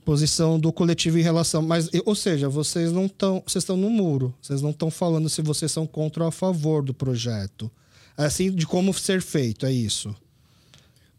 posição do coletivo em relação. Mas, ou seja, vocês não estão. Vocês estão no muro. Vocês não estão falando se vocês são contra ou a favor do projeto. É assim, de como ser feito, é isso.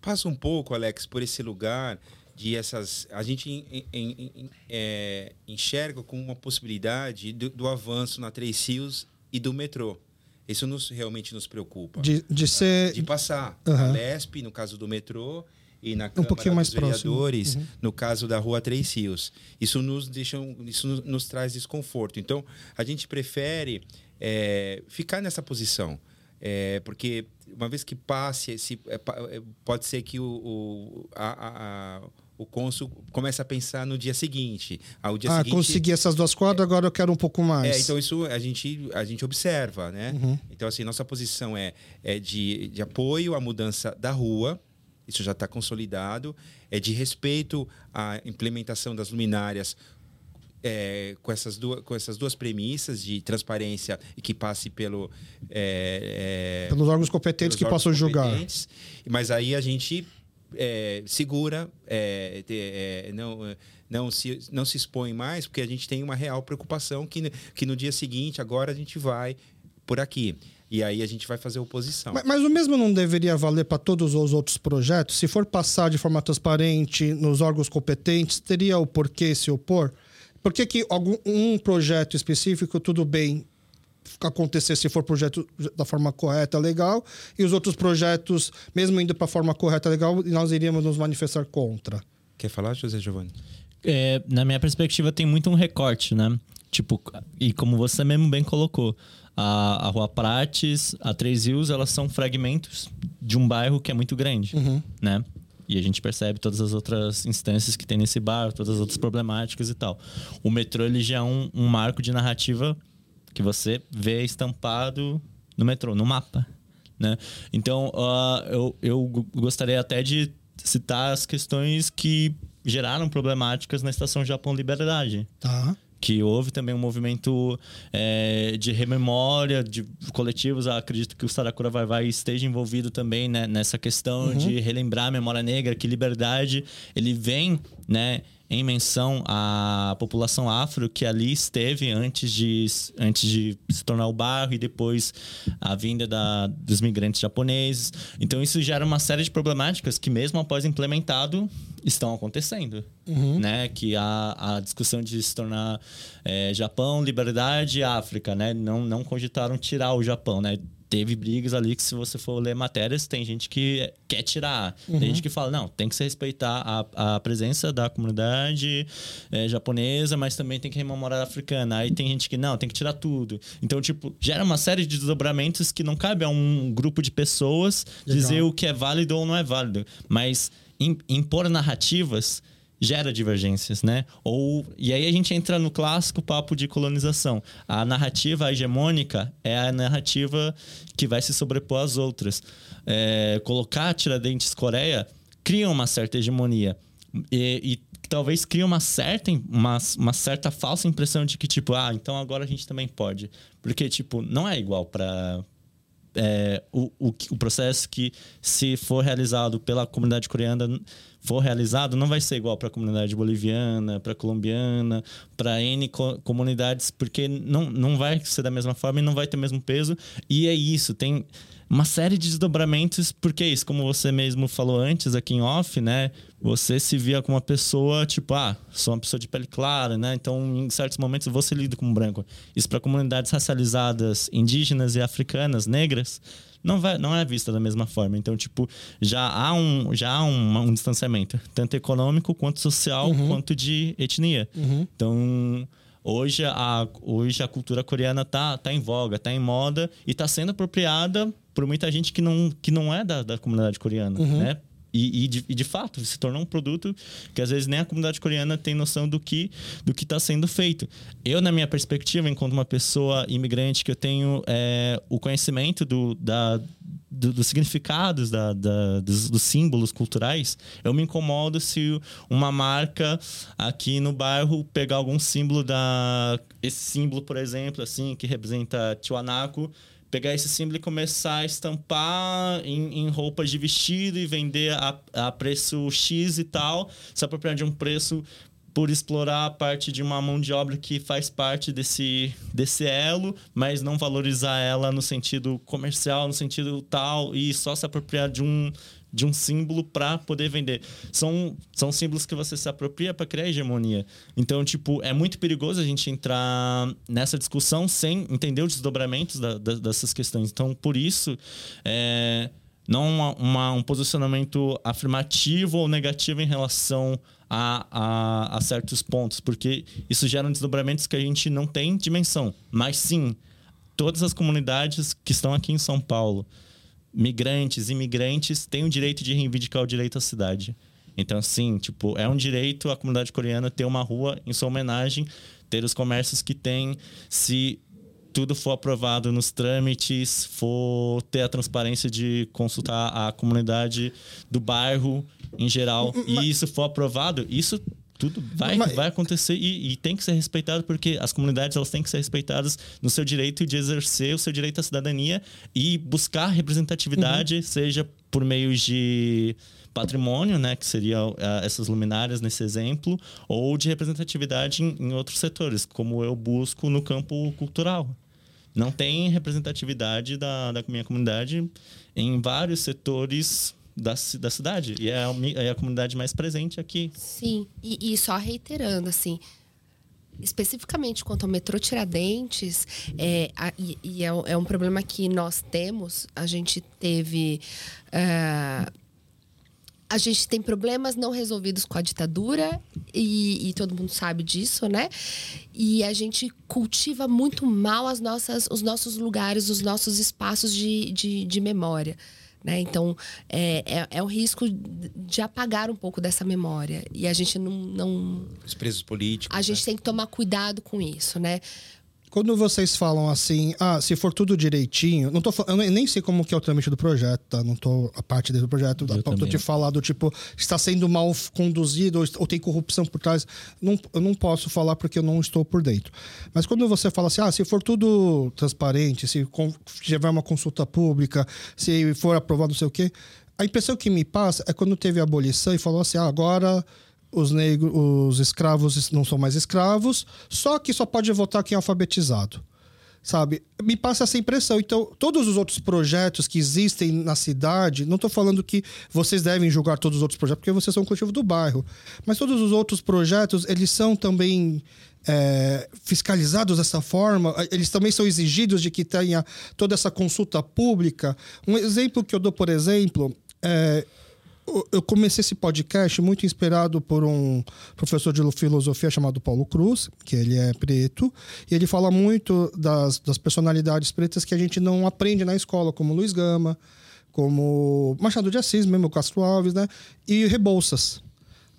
Passa um pouco, Alex, por esse lugar de essas. A gente en- en- en- é, enxerga como uma possibilidade do, do avanço na Três Rios e do metrô. Isso nos, realmente nos preocupa. De, de ser. de passar Aham. na LESP, no caso do metrô, e na Câmara pouquinho mais dos próximo. Uhum. Vereadores, no caso da Rua Três Rios. Isso nos deixa, um- isso nos, nos traz desconforto. Então, a gente prefere é, ficar nessa posição. É, porque uma vez que passe, esse, é, é, pode ser que o, o, a, a- a- o cônsul comece a pensar no dia seguinte. Ao dia ah, seguinte, consegui essas duas quadras, agora eu quero um pouco mais. é, então isso a gente, a gente observa, né? Uhum. Então, assim, nossa posição é, é de, de apoio à mudança da rua, isso já está consolidado, é de respeito à implementação das luminárias é, com, essas duas, com essas duas premissas de transparência e que passe pelo... é, é, Pelos órgãos competentes pelos que órgãos possam julgar. Mas aí a gente é, segura, é, é, não, não, se, não se expõe mais, porque a gente tem uma real preocupação que, que no dia seguinte, agora a gente vai por aqui. E aí a gente vai fazer oposição. Mas, mas o mesmo não deveria valer para todos os outros projetos? Se for passar de forma transparente nos órgãos competentes, teria o porquê se opor? Por que, que algum, um projeto específico, tudo bem acontecer se for projeto da forma correta, legal, e os outros projetos, mesmo indo para a forma correta, legal, nós iríamos nos manifestar contra? Quer falar, José Giovanni? É, na minha perspectiva, tem muito um recorte, né? Tipo, e como você mesmo bem colocou, a, a Rua Prates, a Três Rios, elas são fragmentos de um bairro que é muito grande, né? E a gente percebe todas as outras instâncias que tem nesse bairro, todas as outras problemáticas e tal. O metrô, ele já é um, um marco de narrativa que você vê estampado no metrô, no mapa, né? Então, ah, eu, eu gostaria até de citar as questões que geraram problemáticas na Estação Japão Liberdade Tá. que houve também um movimento é, de rememória de coletivos. Eu acredito que o Saracura Vai Vai esteja envolvido também né, nessa questão de relembrar a memória negra, que liberdade ele vem, né? Em menção à população afro que ali esteve antes de, antes de se tornar o bairro e depois a vinda da, dos migrantes japoneses. Então, isso gera uma série de problemáticas que, mesmo após implementado, estão acontecendo. Né? Que a, a discussão de se tornar é, Japão, liberdade e África, né? Não, não cogitaram tirar o Japão, né? Teve brigas ali que, se você for ler matérias, tem gente que quer tirar. Tem gente que fala, não, tem que se respeitar a, a presença da comunidade é, japonesa, mas também tem que rememorar a africana. Aí tem gente que, não, tem que tirar tudo. Então, tipo, gera uma série de desdobramentos que não cabe a um grupo de pessoas Legal. dizer o que é válido ou não é válido. Mas im- impor narrativas gera divergências, né? Ou e aí a gente entra no clássico papo de colonização. A narrativa hegemônica é a narrativa que vai se sobrepor às outras. É, colocar Tiradentes Coreia cria uma certa hegemonia e, e talvez cria uma certa uma, uma certa falsa impressão de que tipo ah então agora a gente também pode porque tipo não é igual para é, o, o, o processo que, se for realizado pela comunidade coreana, for realizado, não vai ser igual para a comunidade boliviana, para colombiana, para N co- comunidades, porque não, não vai ser da mesma forma e não vai ter o mesmo peso. E é isso, tem uma série de desdobramentos, porque é isso, como você mesmo falou antes aqui em off, né? Você se via como uma pessoa, tipo, ah, sou uma pessoa de pele clara, né? Então, em certos momentos, você lida como branco. Isso para comunidades racializadas, indígenas e africanas, negras, não, vai, não é vista da mesma forma. Então, tipo, já há um, já há um, um distanciamento, tanto econômico quanto social, quanto de etnia. Então, hoje a, hoje a cultura coreana tá, tá em voga, tá em moda e tá sendo apropriada por muita gente que não, que não é da, da comunidade coreana, né? E, e, de, e, de, fato, se tornou um produto que às vezes nem a comunidade coreana tem noção do que do que está sendo feito. Eu, na minha perspectiva, enquanto uma pessoa imigrante, que eu tenho é, o conhecimento do, da, do, dos significados da, da dos, dos, símbolos culturais, eu me incomodo se uma marca aqui no bairro pegar algum símbolo da. Esse símbolo, por exemplo, assim, que representa Tiwanaku pegar esse símbolo e começar a estampar em, em roupas de vestido e vender a, a preço X e tal, se apropriar de um preço por explorar a parte de uma mão de obra que faz parte desse, desse elo, mas não valorizar ela no sentido comercial, no sentido tal, e só se apropriar de um, de um símbolo para poder vender. São, são símbolos que você se apropria para criar hegemonia. Então, tipo, é muito perigoso a gente entrar nessa discussão sem entender os desdobramentos da, da, dessas questões. Então, por isso, é, não uma, uma, um posicionamento afirmativo ou negativo em relação a, a, a certos pontos, porque isso gera desdobramentos que a gente não tem dimensão. Mas sim, todas as comunidades que estão aqui em São Paulo, migrantes, imigrantes, têm o direito de reivindicar o direito à cidade. Então, sim, tipo, é um direito a comunidade coreana ter uma rua em sua homenagem, ter os comércios que tem, se tudo for aprovado nos trâmites, for ter a transparência de consultar a comunidade do bairro em geral, Mas... e isso for aprovado, isso tudo vai, Mas... vai acontecer e, e, tem que ser respeitado porque as comunidades elas têm que ser respeitadas no seu direito de exercer o seu direito à cidadania e buscar representatividade, uhum. seja por meio de patrimônio, né, que seria uh, essas luminárias nesse exemplo, ou de representatividade em, em outros setores, como eu busco no campo cultural. Não tem representatividade da, da minha comunidade em vários setores da, da cidade. E é a, é a comunidade mais presente aqui. Sim, e, e só reiterando, assim, especificamente quanto ao metrô Tiradentes, é, a, e, e é, é, um problema que nós temos. A gente teve. Uh, a gente tem problemas não resolvidos com a ditadura e, e, todo mundo sabe disso, né? E a gente cultiva muito mal as nossas, os nossos lugares, os nossos espaços de, de, de memória. Né? Então, é, é, é, um risco de apagar um pouco dessa memória. E a gente não. não Os presos políticos. A gente né? tem que tomar cuidado com isso, né? Quando vocês falam assim, ah, se for tudo direitinho, não tô eu nem sei como que é o trâmite do projeto, tá? Não tô a parte desse projeto, eu ponto de falar do tipo, está sendo mal conduzido ou, ou, tem corrupção por trás. Não, eu não posso falar porque eu não estou por dentro. Mas quando você fala assim, ah, se for tudo transparente, se tiver uma consulta pública, se for aprovado não sei o quê, a impressão que me passa é quando teve a abolição e falou assim, ah, agora os negros, os escravos não são mais escravos, só que só pode votar quem é alfabetizado. Sabe? Me passa essa impressão. Então, todos os outros projetos que existem na cidade, não estou falando que vocês devem julgar todos os outros projetos, porque vocês são um coletivo do bairro. Mas todos os outros projetos, eles são também é, fiscalizados dessa forma, eles também são exigidos de que tenha toda essa consulta pública. Um exemplo que eu dou, por exemplo, é, eu comecei esse podcast muito inspirado por um professor de filosofia chamado Paulo Cruz, que ele é preto, e ele fala muito das, das personalidades pretas que a gente não aprende na escola, como Luiz Gama, como Machado de Assis, mesmo Castro Alves, né? E Rebouças.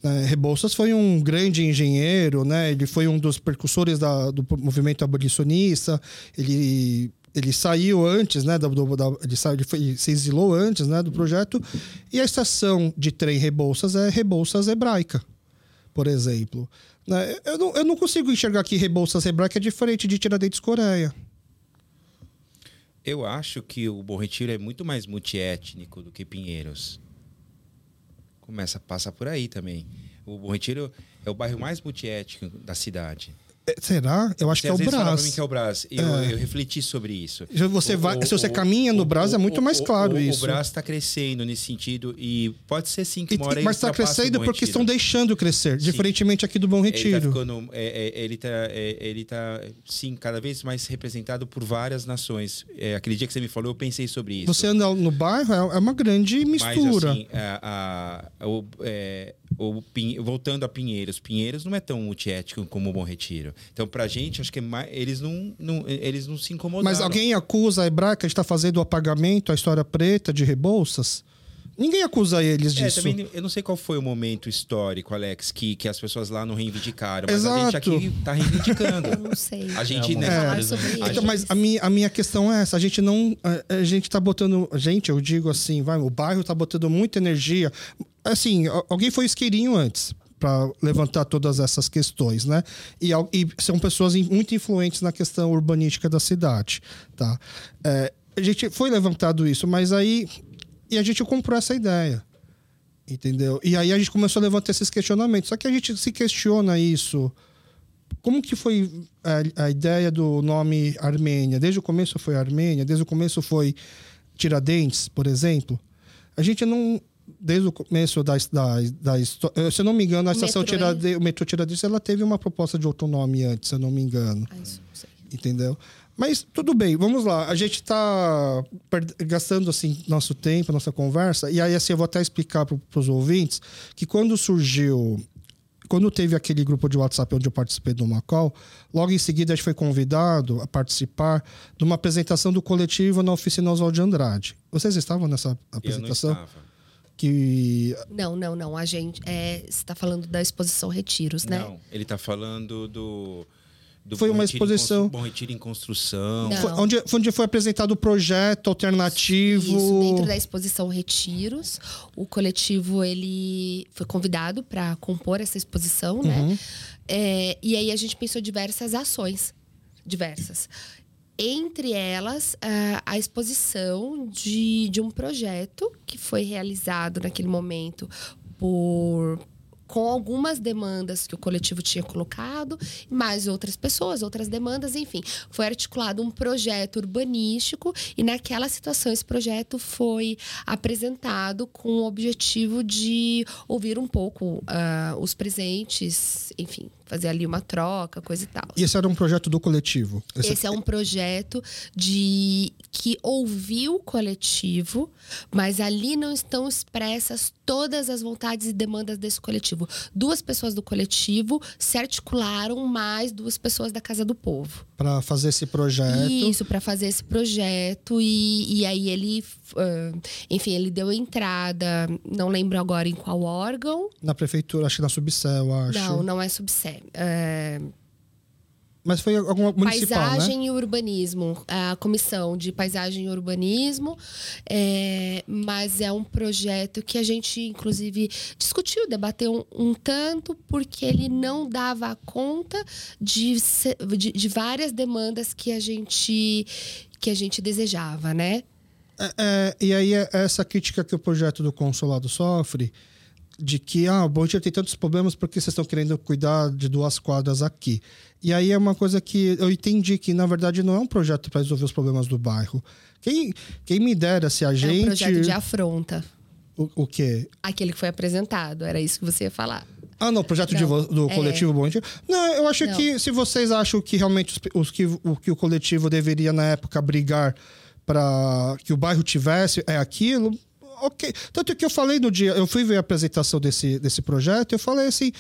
Né? Rebouças foi um grande engenheiro, né? Ele foi um dos percussores da, do movimento abolicionista. Ele ele saiu antes, né? Do, da, ele, saiu, ele, foi, ele se exilou antes, né? Do projeto. E a estação de trem Rebouças é Rebouças Hebraica, por exemplo. Né? Eu, não, eu não consigo enxergar que Rebouças Hebraica é diferente de Tiradentes Coreia. Eu acho que o Bom Retiro é muito mais multiétnico do que Pinheiros. Começa, passa por aí também. O Bom Retiro é o bairro mais multiétnico da cidade. É, será? Eu acho que é o Brás. Mim que é o Brás. Eu, é. eu refleti sobre isso. Você vai, o, se você o, caminha no Brás, é muito mais claro isso. O Brás está crescendo nesse sentido e pode ser sim que uma hora Mas está crescendo porque estão deixando crescer, sim. diferentemente aqui do Bom Retiro. Ele está, ficando, é, é, ele tá, é, ele tá, sim, cada vez mais representado por várias nações. É, aquele dia que você me falou, eu pensei sobre isso. Você anda no bairro, é, uma grande mistura. Mas, assim, a, a, o, o, voltando a Pinheiros, Pinheiros não é tão multiético como o Bom Retiro. Então, pra gente, acho que é mais, eles, não, não, eles não se incomodaram. Mas alguém acusa a Hebraica de estar fazendo o apagamento, a história preta de Rebouças? Ninguém acusa eles É, disso. também, eu não sei qual foi o momento histórico, Alex, que, que as pessoas lá não reivindicaram. Mas a Exato. gente aqui tá reivindicando. *laughs* Eu não sei. A gente, É, né? Sobre exemplo. eles. Então, mas a minha, a minha questão é essa: a gente não. A, a gente tá botando. a Gente, eu digo assim, vai, o bairro tá botando muita energia. Assim, a- alguém foi isqueirinho antes para levantar todas essas questões, né? E, e são pessoas muito influentes na questão urbanística da cidade, tá? É, a gente foi levantado isso, mas aí. E a gente comprou essa ideia. Entendeu? E aí a gente começou a levantar esses questionamentos. Só que a gente se questiona isso. Como que foi a, a ideia do nome Armênia? Desde o começo foi Armênia, desde o começo foi Tiradentes, por exemplo. A gente não. Desde o começo da, da, da história. Se eu não me engano, a estação metrô, Tiradentes, o metrô Tiradentes ela teve uma proposta de outro nome antes, se eu não me engano Ah, isso sei. entendeu? Mas tudo bem, vamos lá. A gente está gastando assim nosso tempo, nossa conversa, e aí assim eu vou até explicar para os ouvintes que quando surgiu, quando teve aquele grupo de WhatsApp onde eu participei do Macau, logo em seguida a gente foi convidado a participar de uma apresentação do coletivo na oficina Oswald de Andrade. Vocês estavam nessa Eu não apresentação? estava. Que Não, não, não. A gente. É, você está falando da exposição Retiros, né? Não, ele tá falando do. do Foi Bom uma Retiro em exposição. Bom Retiro em Construção. Não. foi, onde, foi onde foi apresentado o projeto alternativo. Isso, dentro da exposição Retiros, o coletivo ele foi convidado para compor essa exposição, Uhum. né? É, e aí a gente pensou diversas ações, diversas. Entre elas, a- a exposição de, de um projeto que foi realizado naquele momento por com algumas demandas que o coletivo tinha colocado, mais outras pessoas, outras demandas, enfim. Foi articulado um projeto urbanístico e naquela situação esse projeto foi apresentado com o objetivo de ouvir um pouco ah, os presentes, enfim, fazer ali uma troca, coisa e tal. E esse era um projeto do coletivo. Esse- Esse é um projeto de que ouviu o coletivo, mas ali não estão expressas todas as vontades e demandas desse coletivo. Duas pessoas do coletivo se articularam mais duas pessoas da Casa do Povo. Para fazer esse projeto. Isso, para fazer esse projeto. E, e aí ele, ah, enfim, ele deu entrada, não lembro agora em qual órgão. Na prefeitura, acho que na Subcel, acho. Não, não é subsé. É, Mas foi alguma municipal, Paisagem né? e Urbanismo, a comissão de Paisagem e Urbanismo, é, mas é um projeto que a gente, inclusive, discutiu, debateu um, um tanto, porque ele não dava conta de, de, de várias demandas que a gente que a gente desejava, né? É, é, e aí, é essa crítica que o projeto do consulado sofre, de que, ah, o Bom Retiro tem tantos problemas porque vocês estão querendo cuidar de duas quadras aqui. E aí é uma coisa que eu entendi que, na verdade, não é um projeto para resolver os problemas do bairro. Quem, quem me dera se a É gente. um projeto de afronta. O, o quê? Aquele que foi apresentado, era isso que você ia falar. Ah, não, o projeto de Não, vo- do é. coletivo Bom Retiro. Não, eu acho Não. que se vocês acham que realmente os, os que, o que o coletivo deveria, na época, brigar para que o bairro tivesse, é aquilo. Ok. Tanto que eu falei no dia, eu fui ver a apresentação desse, desse projeto, eu falei assim.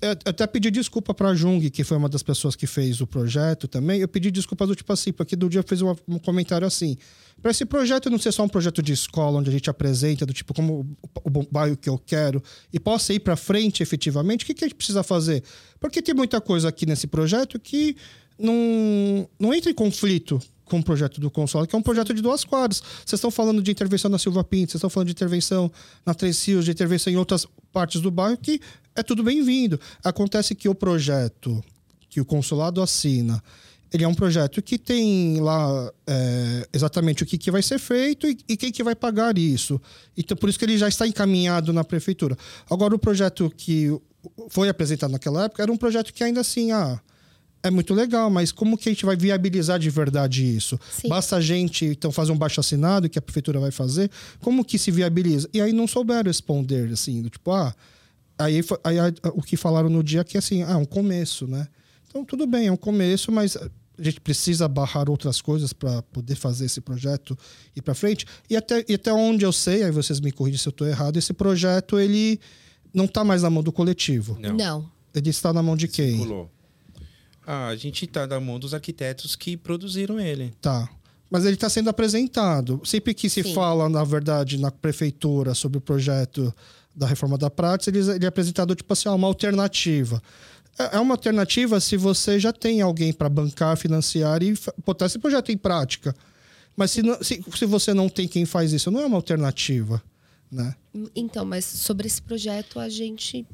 Eu até pedi desculpa para a Jung, que foi uma das pessoas que fez o projeto também. Eu pedi desculpas do tipo assim, porque do dia fez um comentário assim. Para esse projeto não ser só um projeto de escola, onde a gente apresenta do tipo como o, o bairro que eu quero e possa ir para frente efetivamente, o que, que a gente precisa fazer? Porque tem muita coisa aqui nesse projeto que não, não entra em conflito com o projeto do console, que é um projeto de duas quadras. Vocês estão falando de intervenção na Silva Pinto, vocês estão falando de intervenção na Três Rios, de intervenção em outras partes do bairro, que é tudo bem-vindo. Acontece que o projeto que o consulado assina, ele é um projeto que tem lá é, exatamente o que, que vai ser feito e, e quem que vai pagar isso. Então, por isso que ele já está encaminhado na prefeitura. Agora, o projeto que foi apresentado naquela época era um projeto que ainda assim, ah, é muito legal, mas como que a gente vai viabilizar de verdade isso? Sim. Basta a gente, então, fazer um baixo assinado que a prefeitura vai fazer? Como que se viabiliza? E aí não souberam responder, assim, do tipo, ah... Aí, aí o que falaram no dia que, assim, ah, é um começo, né? Então, tudo bem, é um começo, mas a gente precisa barrar outras coisas para poder fazer esse projeto ir para frente. E até, e até onde eu sei, aí vocês me corrigem se eu estou errado, esse projeto, ele não está mais na mão do coletivo. Não. Não. Ele está na mão de quem? Pulou. Ah, a gente tá na mão dos arquitetos que produziram ele. Tá. Mas ele está sendo apresentado. Sempre que se Sim. fala, na verdade, na prefeitura sobre o projeto da reforma da prática, ele, ele é apresentado tipo assim, uma alternativa. É é uma alternativa se você já tem alguém para bancar, financiar e botar esse projeto em prática. Mas se, não- se, se você não tem quem faz isso, não é uma alternativa. Né? Então, mas sobre esse projeto a gente.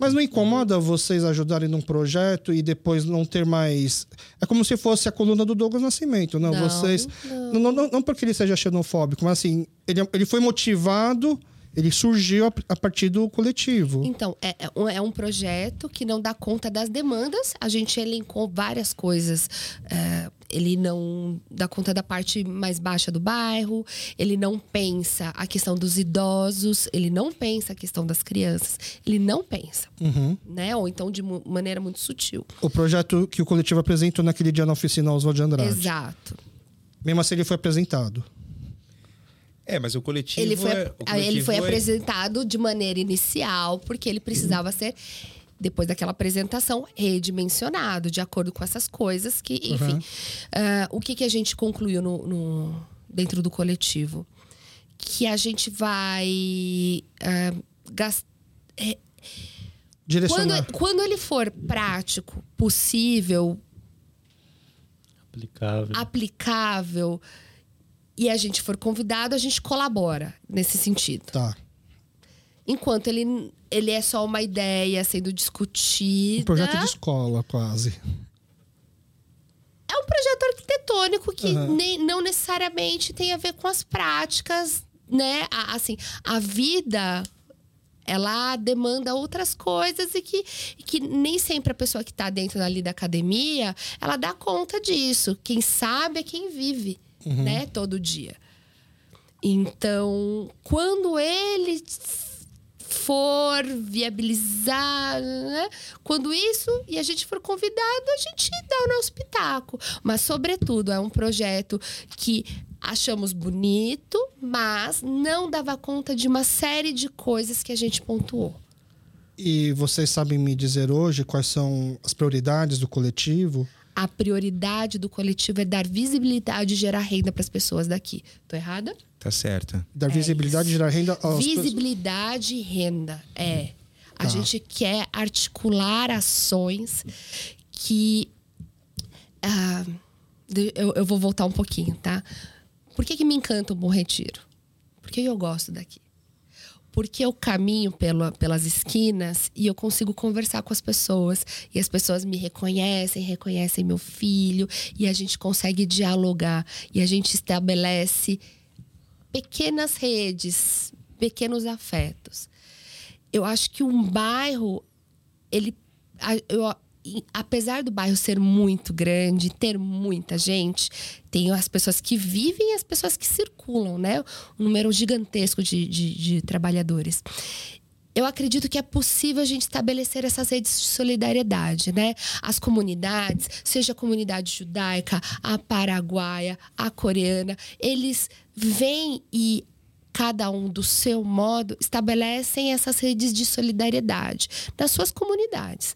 Mas não incomoda vocês ajudarem num projeto e depois não ter mais. É como se fosse a coluna do Douglas Nascimento, não? Não, vocês. não. Não, não, não porque ele seja xenofóbico, mas assim, ele, ele foi motivado, ele surgiu a, partir do coletivo. Então, é, é um- é um projeto que não dá conta das demandas. A gente elencou várias coisas. É, ele não dá conta da parte mais baixa do bairro, ele não pensa a questão dos idosos, ele não pensa a questão das crianças, ele não pensa, Uhum. né? Ou então de maneira muito sutil. O projeto que o coletivo apresentou naquele dia na oficina Oswald de Andrade. Exato. Mesmo assim, ele foi apresentado. É, mas o coletivo. Ele foi, é, o aí ele coletivo foi é- apresentado de maneira inicial, porque ele precisava ser, depois daquela apresentação, redimensionado, de acordo com essas coisas que, enfim. Uhum. ah, o que, que a gente concluiu no, no- dentro do coletivo? Que a gente vai gastar. Quando, Direcionar. quando ele for prático, possível, Aplicável. aplicável, e a gente for convidado, a gente colabora nesse sentido. Tá. Enquanto ele, ele é só uma ideia sendo discutida. Um projeto de escola, quase. É um projeto arquitetônico que Aham. nem, não necessariamente tem a ver com as práticas, né? A- Assim, a vida ela demanda outras coisas e que, que nem sempre a pessoa que está dentro ali da academia ela dá conta disso. Quem sabe é quem vive, né? Todo dia. Então, quando ele for viabilizar, né? quando isso e a gente for convidado, a gente dá o nosso pitaco. Mas, sobretudo, é um projeto que achamos bonito, mas não dava conta de uma série de coisas que a gente pontuou. E vocês sabem me dizer hoje quais são as prioridades do coletivo? A prioridade do coletivo é dar visibilidade e gerar renda para as pessoas daqui. Tô errada? Tá certo. Dar visibilidade e gerar renda pessoas. Visibilidade e renda. É. A Tá. gente quer articular ações que. ah, eu, eu vou voltar um pouquinho, tá? Por que, que me encanta o Bom Retiro? Por que eu gosto daqui? Porque eu caminho pela, pelas esquinas e eu consigo conversar com as pessoas. E as pessoas me reconhecem, reconhecem meu filho. E a gente consegue dialogar. E a gente estabelece pequenas redes, pequenos afetos. Eu acho que um bairro, ele, eu- apesar do bairro ser muito grande, ter muita gente, tem as pessoas que vivem e as pessoas que circulam, né? Um número gigantesco de, de, de trabalhadores. Eu acredito que é possível a gente estabelecer essas redes de solidariedade, né? As comunidades, seja a comunidade judaica, a paraguaia, a coreana, eles vêm e cada um do seu modo estabelecem essas redes de solidariedade nas suas comunidades.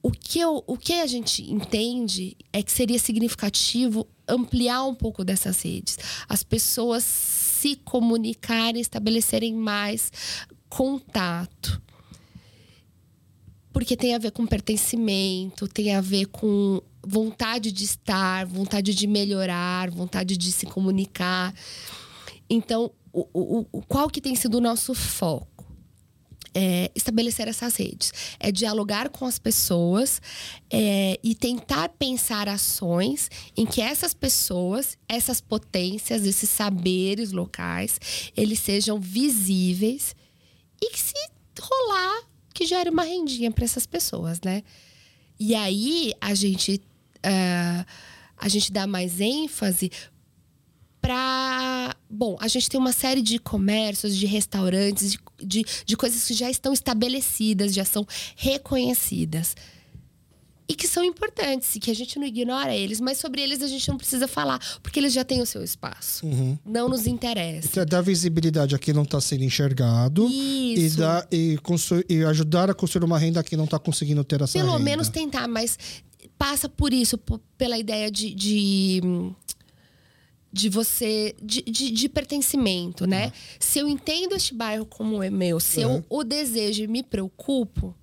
O que, eu, o que a gente entende é que seria significativo ampliar um pouco dessas redes. As pessoas se comunicarem, estabelecerem mais contato. Porque tem a ver com pertencimento, tem a ver com vontade de estar, vontade de melhorar, vontade de se comunicar. Então, o, o, o- qual que tem sido o nosso foco? é, estabelecer essas redes. É dialogar com as pessoas é, e tentar pensar ações em que essas pessoas, essas potências, esses saberes locais, eles sejam visíveis e que se rolar, que gere uma rendinha para essas pessoas, né? E aí a gente, ah, a gente dá mais ênfase para. Bom, a gente tem uma série de comércios, de restaurantes, de, de, de coisas que já estão estabelecidas, já são reconhecidas. E que são importantes, e que a gente não ignora eles, mas sobre eles a gente não precisa falar, porque eles já têm o seu espaço. Não nos interessa. Então, dar visibilidade a quem não está sendo enxergado e, Isso. dar, e, e ajudar a construir uma renda a quem não está conseguindo ter essa Pelo renda. menos tentar, mas passa por isso, pela ideia de, de, de você. de, de, de pertencimento, né? Se eu entendo este bairro como é meu, se eu Uhum. o desejo e me preocupo,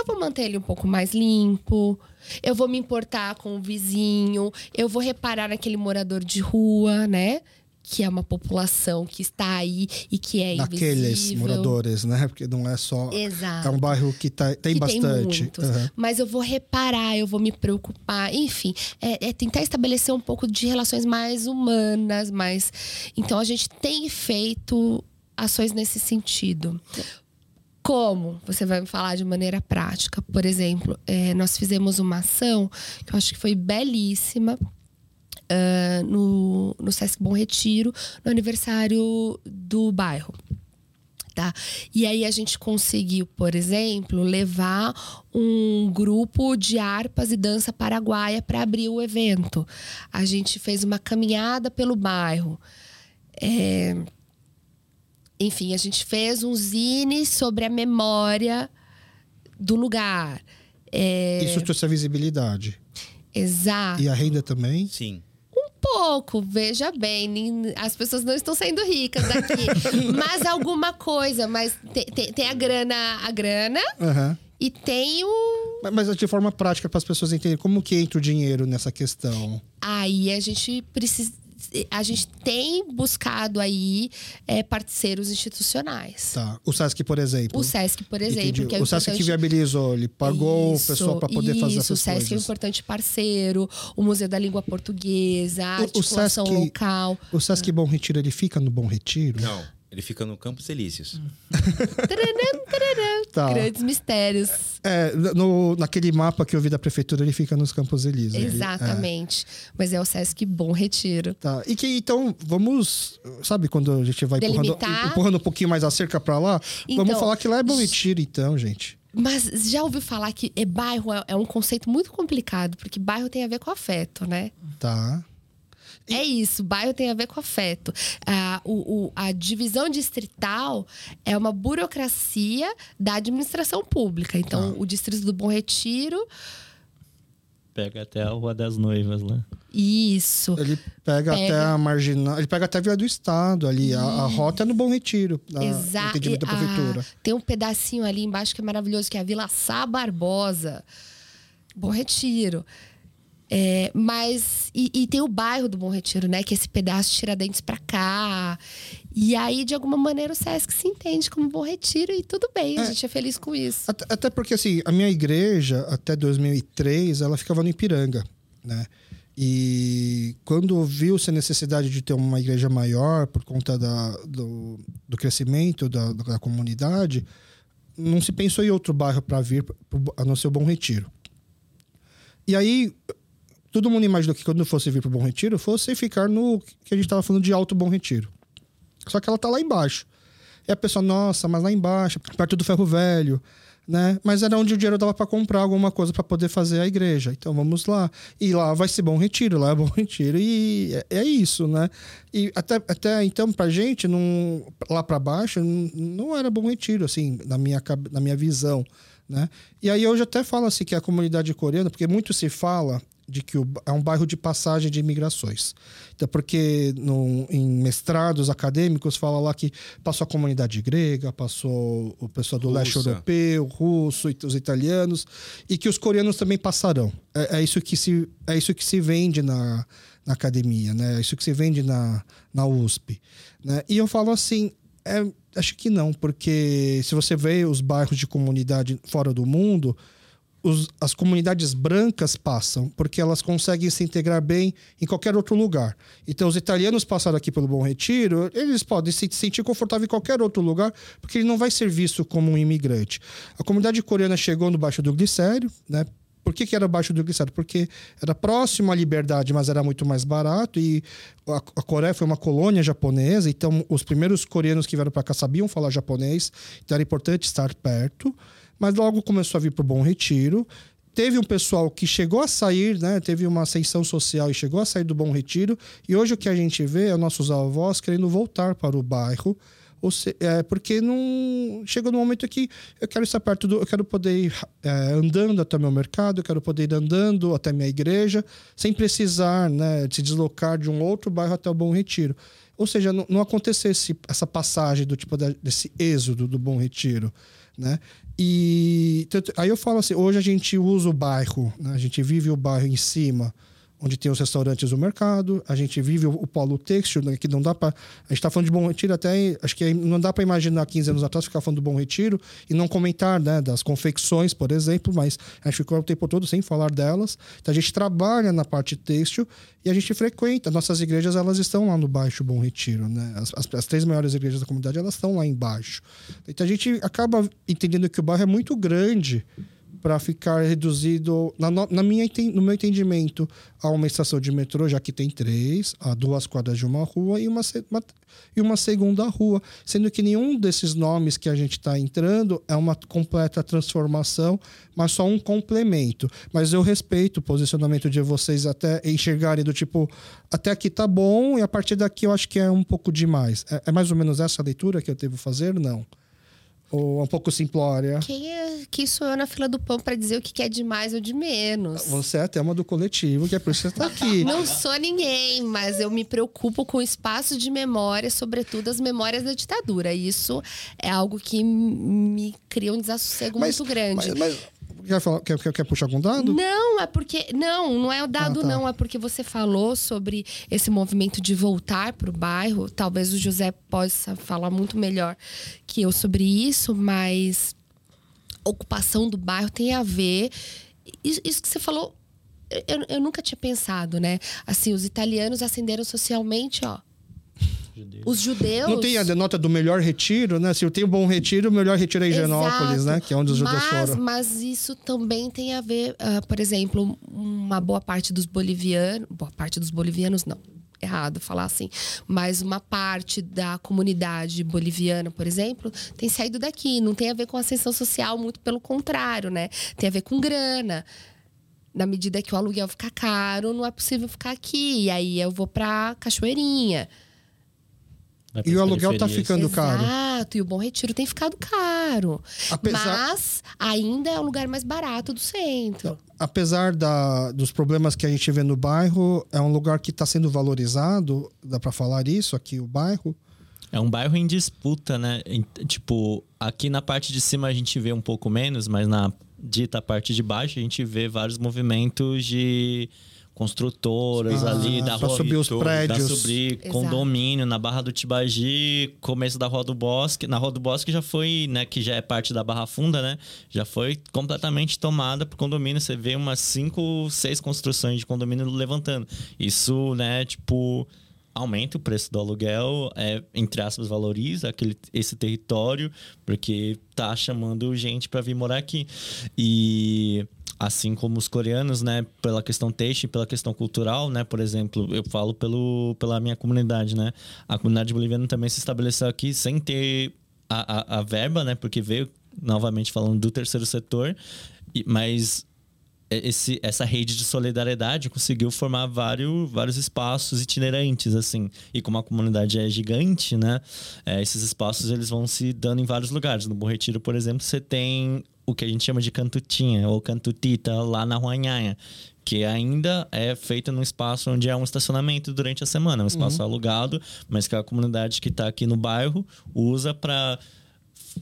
eu vou manter ele um pouco mais limpo, eu vou me importar com o vizinho, eu vou reparar naquele morador de rua, né? Que é uma população que está aí e que é Naqueles invisível. moradores, né? Porque não é só. Exato. É um bairro que tá, tem que bastante. Tem. Aham. Mas eu vou reparar, eu vou me preocupar. Enfim, é, é tentar estabelecer um pouco de relações mais humanas, mais. Então a gente tem feito ações nesse sentido. Como? Você vai me falar de maneira prática. Por exemplo, é, nós fizemos uma ação que eu acho que foi belíssima. ah, no, no Sesc Bom Retiro, no aniversário do bairro tá? E aí a gente conseguiu, por exemplo, levar um grupo de harpas e dança paraguaia para abrir o evento. A gente fez uma caminhada pelo bairro. É, Enfim, a gente fez um zine sobre a memória do lugar. É, Isso trouxe a visibilidade. Exato. E a renda também? Sim. pouco, veja bem. As pessoas não estão saindo ricas daqui. *laughs* mas alguma coisa, mas tem, tem- tem a grana, a grana Aham. e tem o. Mas- Mas de forma prática, para as pessoas entenderem como que entra o dinheiro nessa questão. Aí a gente precisa. A gente tem buscado aí é, parceiros institucionais. Tá. O Sesc, por exemplo. O Sesc, por exemplo, é o Sesc que viabilizou, ele pagou Isso, o pessoal para poder fazer isso, essas o Sesc é um coisas. importante parceiro, o Museu da Língua Portuguesa, a O- o articulação Sesc- local. O Sesc Bom Retiro, ele fica no Bom Retiro? Não, ele fica no Campos Elíseos. *laughs* Tararam, Tá. Grandes mistérios. É, no, naquele mapa que eu vi da prefeitura, ele fica nos Campos Elíseos. ele- Exatamente. Mas é o Sesc Bom Retiro. Tá. E que então, vamos. Sabe quando a gente vai empurrando, empurrando um pouquinho mais a cerca pra lá? Então, vamos falar que lá é bom retiro, então, gente. Mas já ouviu falar que é bairro é, é um conceito muito complicado, porque bairro tem a ver com afeto, né? Tá. É isso, bairro tem a ver com afeto. Ah, o, o- a divisão distrital é uma burocracia da administração pública. Então, o distrito do Bom Retiro, Pega até a Rua das Noivas lá. isso. Ele pega, Pega. até a marginal. Ele pega até a Via do Estado ali. A, a rota é no Bom Retiro. Exato. da prefeitura. tem um pedacinho ali embaixo que é maravilhoso, que é a Vila Sá Barbosa. Bom Retiro. É, mas. E, e tem o bairro do Bom Retiro, né? Que é esse pedaço de Tiradentes pra cá. E aí, de alguma maneira, o Sesc se entende como Bom Retiro e tudo bem, a gente é feliz com isso. Até, até porque, assim, a minha igreja, até 2003, ela ficava no Ipiranga, né? E quando viu-se a necessidade de ter uma igreja maior por conta da, do, do crescimento da, da comunidade, não se pensou em outro bairro para vir, a não ser o Bom Retiro. E aí, todo mundo imaginou que quando fosse vir para o Bom Retiro, fosse ficar no que a gente estava falando de Alto Bom Retiro. Só que ela tá lá embaixo. E a pessoa, nossa, mas lá embaixo, perto do ferro velho, né? Mas era onde o dinheiro dava para comprar alguma coisa para poder fazer a igreja. Então vamos lá. E lá vai ser bom retiro, lá é bom *laughs* retiro. E é, é isso, né? E até, até então, pra gente, não, lá para baixo, não, era bom retiro, assim, na minha, na minha visão, né? E aí hoje até fala assim que a comunidade coreana, porque muito se fala de que o- é um bairro de passagem de imigrações. Então, porque no, em mestrados acadêmicos fala lá que passou a comunidade grega, passou o pessoal do leste Russa. europeu, russo, e os italianos, e que os coreanos também passarão. É, é isso que se é isso que se vende na, na academia, né? É isso que se vende na, na USP, né? E eu falo assim, é, acho que não, porque se você vê os bairros de comunidade fora do mundo, os- as comunidades brancas passam, porque elas conseguem se integrar bem em qualquer outro lugar. Então, os italianos passaram aqui pelo Bom Retiro, eles podem se sentir confortável em qualquer outro lugar, porque ele não vai ser visto como um imigrante. A comunidade coreana chegou no Baixo do Glicério, né? Por que, que era Baixo do Glicério? Porque era próximo à liberdade, mas era muito mais barato. E a, a Coreia foi uma colônia japonesa, então os primeiros coreanos que vieram para cá sabiam falar japonês, então era importante estar perto mas logo começou a vir para o Bom Retiro. Teve um pessoal que chegou a sair, né? Teve uma ascensão social e chegou a sair do Bom Retiro. E hoje o que a gente vê é nossos avós querendo voltar para o bairro, Ou se, é, porque não chega no momento que eu quero estar perto do. Eu quero poder ir é, andando até meu mercado, eu quero poder ir andando até minha igreja, sem precisar né, se deslocar de um outro bairro até o Bom Retiro. Ou seja, não, não acontecesse essa passagem do tipo desse êxodo do Bom Retiro. Né? E aí eu falo assim, hoje a gente usa o bairro, né? a gente vive o bairro em cima onde tem os restaurantes do mercado, a gente vive o, o polo têxtil, né, que não dá para. A gente está falando de Bom Retiro até. Acho que não dá para imaginar 15 anos atrás ficar falando do Bom Retiro e não comentar né, das confecções, por exemplo, mas a gente ficou o tempo todo sem falar delas. Então a gente trabalha na parte têxtil e a gente frequenta. Nossas igrejas elas estão lá no Baixo Bom Retiro, né? As, as, as três maiores igrejas da comunidade elas estão lá embaixo. Então a gente acaba entendendo que o bairro é muito grande para ficar reduzido, na, na, minha, no meu entendimento, a uma estação de metrô, já que tem três, a duas quadras de uma rua e uma, uma e uma segunda rua, sendo que nenhum desses nomes que a gente está entrando é uma completa transformação, mas só um complemento. Mas eu respeito o posicionamento de vocês até enxergarem do tipo, até aqui tá bom e a partir daqui eu acho que é um pouco demais. É, é mais ou menos essa leitura que eu devo fazer? Não. Ou um pouco simplória? Quem é que sou eu na fila do pão para dizer o que é de mais ou de menos? Você é a tema do coletivo, que é por isso que você está *laughs* aqui. Não sou ninguém, mas eu me preocupo com o espaço de memória, sobretudo as memórias da ditadura. Isso é algo que me cria um desassossego mas, muito grande. Mas, mas Quer, falar, quer, quer, quer, puxar algum dado? Não, é porque. Não, não é o dado, ah, tá. não. É porque você falou sobre esse movimento de voltar para o bairro. Talvez o José possa falar muito melhor que eu sobre isso, mas ocupação do bairro tem a ver. Isso, que você falou, eu, eu nunca tinha pensado, né? Assim, os italianos ascenderam socialmente, ó Judeus. Os judeus. Não tem a denota do melhor retiro, né? Se eu tenho bom retiro, o melhor retiro é Higienópolis, né? Que é onde os judeus foram. Mas isso também tem a ver, uh, por exemplo, uma boa parte dos bolivianos. Boa parte dos bolivianos, não errado falar assim, mas uma parte da comunidade boliviana, por exemplo, tem saído daqui. Não tem a ver com ascensão social, muito pelo contrário, né? Tem a ver com grana. Na medida que o aluguel ficar caro, não é possível ficar aqui. E aí eu vou para Cachoeirinha. E o aluguel está ficando Exato, caro. Exato, e o Bom Retiro tem ficado caro. Apesar... Mas ainda é o lugar mais barato do centro. Apesar da, dos problemas que a gente vê no bairro, é um lugar que está sendo valorizado. Dá para falar isso aqui, o bairro? É um bairro em disputa, né? Tipo, aqui na parte de cima a gente vê um pouco menos, mas na dita parte de baixo a gente vê vários movimentos de construtoras ah, ali da rua subir os prédios. Da subir condomínio na Barra do Tibagi, começo da Rua do Bosque. Na Rua do Bosque já foi, né, que já é parte da Barra Funda, né? Já foi completamente tomada por condomínio. Você vê umas cinco, seis construções de condomínio levantando. Isso, né, tipo aumenta o preço do aluguel, é, entre aspas, valoriza aquele, esse território, porque tá chamando gente para vir morar aqui. E assim como os coreanos, né, pela questão têxtil, pela questão cultural, né, por exemplo, eu falo pelo, pela minha comunidade, né, a comunidade boliviana também se estabeleceu aqui sem ter a, a, a verba, né, porque veio, novamente falando do terceiro setor, mas esse, essa rede de solidariedade conseguiu formar vários, vários espaços itinerantes, assim. E como a comunidade é gigante, né? É, esses espaços eles vão se dando em vários lugares. No Bom Retiro, por exemplo, você tem o que a gente chama de cantutinha ou cantutita lá na Ruanhanha, que ainda é feita num espaço onde é um estacionamento durante a semana, um espaço uhum. alugado, mas que a comunidade que está aqui no bairro usa para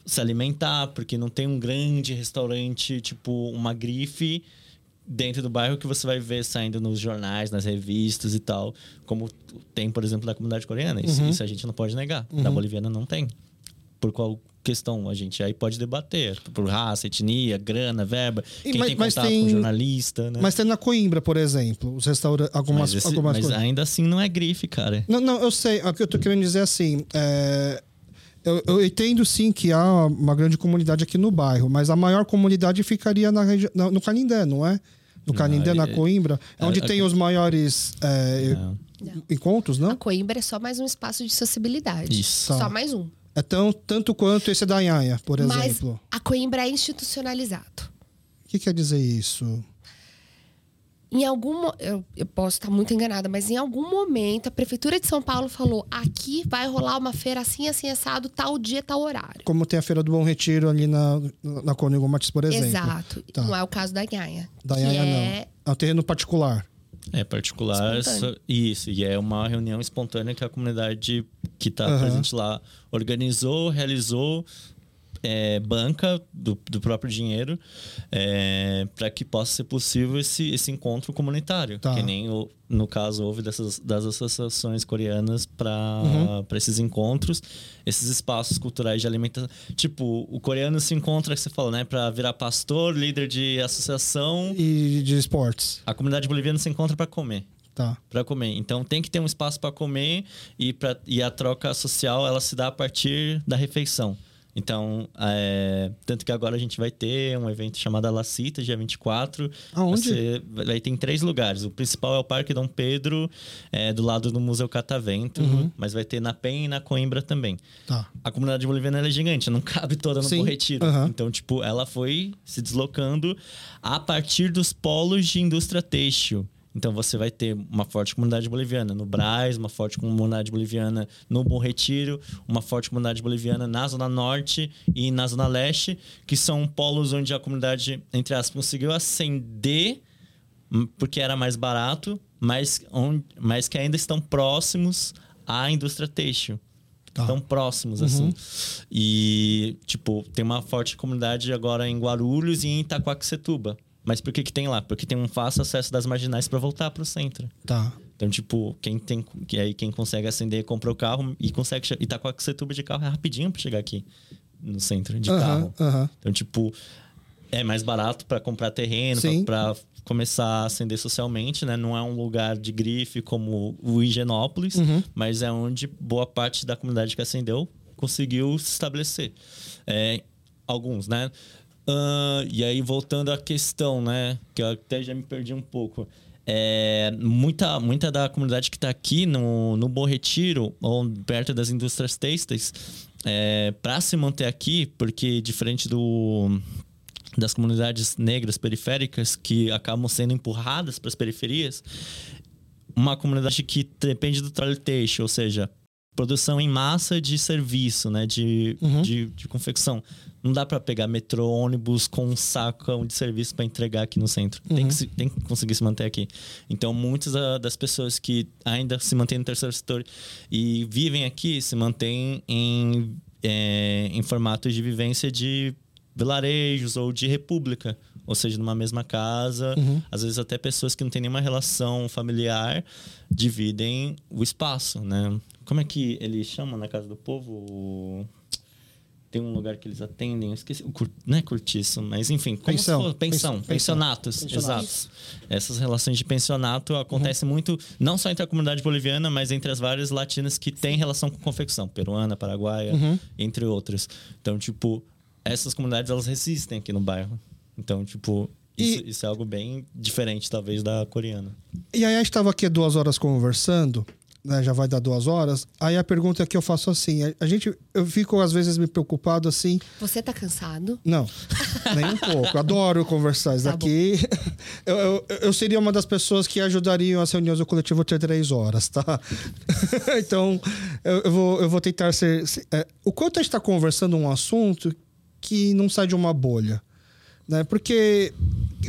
se alimentar, porque não tem um grande restaurante, tipo uma grife dentro do bairro que você vai ver saindo nos jornais, nas revistas e tal, como tem, por exemplo, da comunidade coreana. Isso, uhum. isso a gente não pode negar. Uhum. Da boliviana não tem. Por qual questão a gente aí pode debater por raça, etnia, grana, verba, quem mas, tem contato tem, com jornalista, né? Mas tem na Coimbra, por exemplo, os restaurantes, algumas, mas esse, algumas mas coisas. ainda assim não é grife, cara. Não, não, eu sei. O que eu tô querendo dizer é assim, é, eu, eu, entendo sim que há uma grande comunidade aqui no bairro, mas a maior comunidade ficaria na regi... no Canindé, não é? No Canindé, na Coimbra, é onde tem os maiores é, encontros, não? A Coimbra é só mais um espaço de acessibilidade. Isso. Só mais um. É tão, tanto quanto esse da Nhanha, por exemplo. Mas a Coimbra é institucionalizado. O que quer dizer isso? em algum eu, eu posso estar muito enganada, mas em algum momento a prefeitura de São Paulo falou: aqui vai rolar uma feira assim, assim, assado, tal dia, tal horário. Como tem a Feira do Bom Retiro ali na, na Cônigo Matis, por exemplo. Exato. Tá. Não é o caso da Nhaia. Da Iaia, é não. É um terreno particular. É particular, só- isso, e é uma reunião espontânea que a comunidade que está Aham. presente lá organizou, realizou, é, banca do, do próprio dinheiro, para que possa ser possível esse, esse encontro comunitário. Tá. Que nem o- no caso houve dessas, das associações coreanas para Uhum. esses encontros, esses espaços culturais de alimentação. Tipo, o coreano se encontra, que você falou, né, para virar pastor, líder de associação. E de esportes. A comunidade boliviana se encontra para comer Tá. para comer. Então tem que ter um espaço para comer e, pra, e a troca social ela se dá a partir da refeição. Então, é, tanto que agora a gente vai ter um evento chamado La Cita, dia 24. Aonde? Ser- vai ter em três lugares. O principal é o Parque Dom Pedro, é, do lado do Museu Catavento, Uhum. mas vai ter na Penha e na Coimbra também. Tá. A comunidade boliviana é gigante, não cabe toda no Sim, Bom Retiro. aham. Então, tipo, ela foi se deslocando a partir dos polos de indústria têxtil. Então, você vai ter uma forte comunidade boliviana no Braz, uma forte comunidade boliviana no Bom Retiro, uma forte comunidade boliviana na Zona Norte e na Zona Leste, que são polos onde a comunidade, entre aspas, conseguiu ascender hum, porque era mais barato, mas, on- mas que ainda estão próximos à indústria têxtil. Tá. Estão próximos, assim. E, tipo, tem uma forte comunidade agora em Guarulhos e em Itaquaquecetuba. Mas por que que tem lá? Porque tem um fácil acesso das marginais para voltar pro centro. Tá. Então, tipo, quem tem que aí quem consegue acender, compra o carro e consegue che- Itaquaquecetuba de carro é rapidinho para chegar aqui no centro de carro. Então, tipo, é mais barato para comprar terreno, para começar a ascender socialmente, né? Não é um lugar de grife como o Higienópolis, Uhum. mas é onde boa parte da comunidade que ascendeu conseguiu se estabelecer. É, alguns, né? Ah, e aí, voltando à questão, né? Que eu até já me perdi um pouco. É, muita, muita da comunidade que está aqui no, no Bom Retiro, ou perto das indústrias têxteis, é, para se manter aqui, porque diferente do, das comunidades negras periféricas que acabam sendo empurradas para as periferias, uma comunidade que depende do trabalho têxtil, ou seja, produção em massa de serviço, né, de, Uhum. de, de confecção. Não dá para pegar metrô, ônibus com um saco de serviço para entregar aqui no centro. Tem, Uhum. que se- tem que conseguir se manter aqui. Então, muitas da- das pessoas que ainda se mantêm no terceiro setor e vivem aqui se mantêm em, é, em formato de vivência de vilarejos ou de república, ou seja, numa mesma casa. Uhum. Às vezes até pessoas que não têm nenhuma relação familiar dividem o espaço, né? Como é que eles chamam na casa do povo? Tem um lugar que eles atendem, eu esqueci, cur... não é curtiço, mas enfim, como Pensão. fosse- pensão, Pensão. pensionatos, Pensionatos. exato. Essas relações de pensionato acontecem muito, não só entre a comunidade boliviana, mas entre as várias latinas que têm relação com confecção, peruana, paraguaia, Uhum. entre outras. Então, tipo, essas comunidades elas resistem aqui no bairro. Então, tipo, isso, E- isso é algo bem diferente, talvez, da coreana. E aí a gente estava aqui duas horas conversando, né? Já vai dar duas horas. Aí a pergunta que eu faço assim, a- a gente, eu fico às vezes me preocupado assim. Você tá cansado? Não, nem um pouco. *laughs* Adoro conversar isso Tá daqui. *laughs* Eu, eu, eu seria uma das pessoas que ajudariam as reuniões do coletivo a ter três horas, tá? *laughs* então, eu, eu vou, eu vou tentar ser. se- é, o quanto a gente está conversando um assunto que não sai de uma bolha. Né? Porque,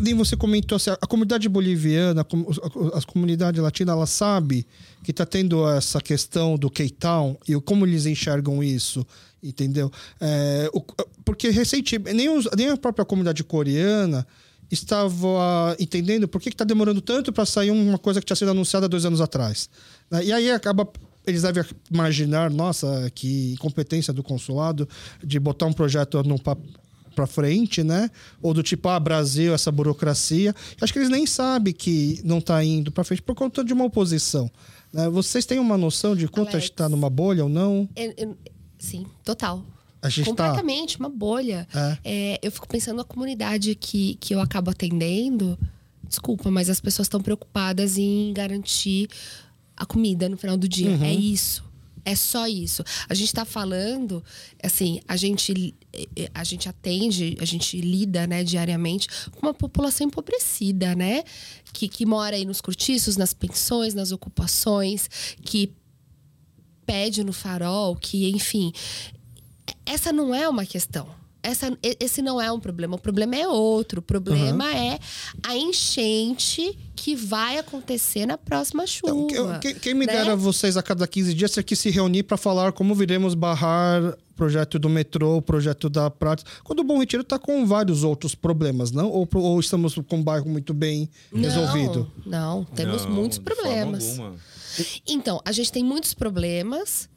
nem você comentou, assim, a comunidade boliviana, a com- a, a comunidade latina, ela sabe que está tendo essa questão do K-Town e como eles enxergam isso, entendeu? É, o- porque recentemente, nem, os- nem a própria comunidade coreana estava entendendo por que está demorando tanto para sair uma coisa que tinha sido anunciada dois anos atrás. né? E aí acaba. Eles devem imaginar, nossa, que incompetência do consulado de botar um projeto no para frente, né? Ou do tipo, ah, Brasil, essa burocracia. Acho que eles nem sabem que não está indo para frente por conta de uma oposição. né? Vocês têm uma noção de quanto a Alex. gente está numa bolha ou não? Eu- eu- sim, total. A gente tá. Completamente, uma bolha. É, eu fico pensando na comunidade que, que eu acabo atendendo. Desculpa, mas as pessoas estão preocupadas em garantir a comida no final do dia. Uhum. É isso. É só isso. A gente está falando, assim, a gente, a gente atende, a gente lida, né, diariamente com uma população empobrecida, né? Que, que mora aí nos cortiços, nas pensões, nas ocupações, que pede no farol, que, enfim. Essa não é uma questão essa, esse não é um problema. O problema é outro. O problema uhum. é a enchente que vai acontecer na próxima chuva. Então, quem, quem, me né? dera vocês a cada 15 dias ter que se reunir para falar como viremos barrar o projeto do metrô, o projeto da Prates. Quando o Bom Retiro está com vários outros problemas, não? Ou, ou, estamos com um bairro muito bem resolvido? Não, temos não, muitos problemas. Então, a gente tem muitos problemas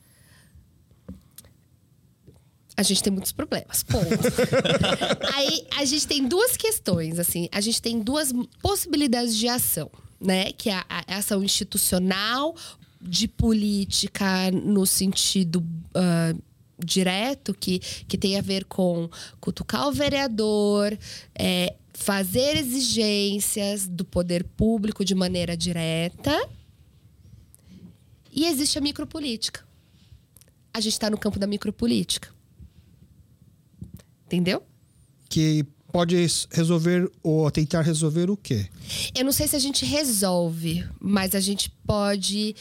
a gente tem muitos problemas. Ponto. *laughs* Aí a gente tem duas questões, assim. A gente tem duas possibilidades de ação, né? Que é a, a ação institucional, de política no sentido uh, direto, que, que tem a ver com cutucar o vereador, é, fazer exigências do poder público de maneira direta. E existe a micropolítica. A gente está no campo da micropolítica. Entendeu? Que pode resolver ou tentar resolver o quê? Eu não sei se a gente resolve, mas a gente pode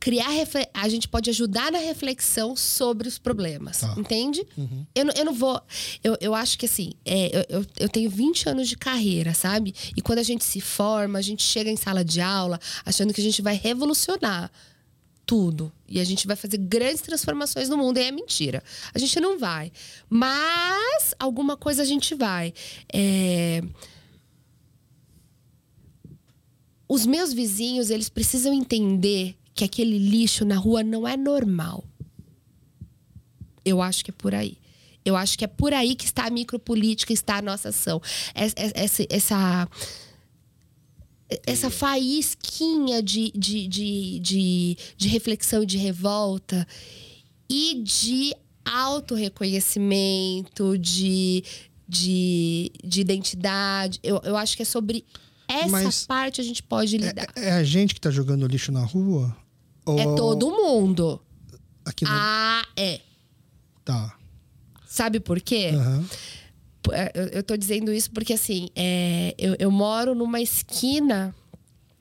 criar a gente pode ajudar na reflexão sobre os problemas, tá. entende? Uhum. Eu, não, eu não vou. Eu, eu acho que assim, é, eu, eu tenho 20 anos de carreira, sabe? E quando a gente se forma, a gente chega em sala de aula achando que a gente vai revolucionar tudo. E a gente vai fazer grandes transformações no mundo. E é mentira. A gente não vai. Mas alguma coisa a gente vai. É... Os meus vizinhos, eles precisam entender que aquele lixo na rua não é normal. Eu acho que é por aí. Eu acho que é por aí que está a micropolítica, está a nossa ação. Essa, essa essa faísquinha de, de, de, de, de reflexão e de revolta e de autorreconhecimento, de, de, de identidade. Eu, eu acho que é sobre essa Mas parte a gente pode é, lidar. É, é a gente que está jogando lixo na rua? Ou... É todo mundo. Aqui no... Ah, é. Tá. Sabe por quê? Uhum. É, eu tô dizendo isso porque, assim, é, eu, eu moro numa esquina,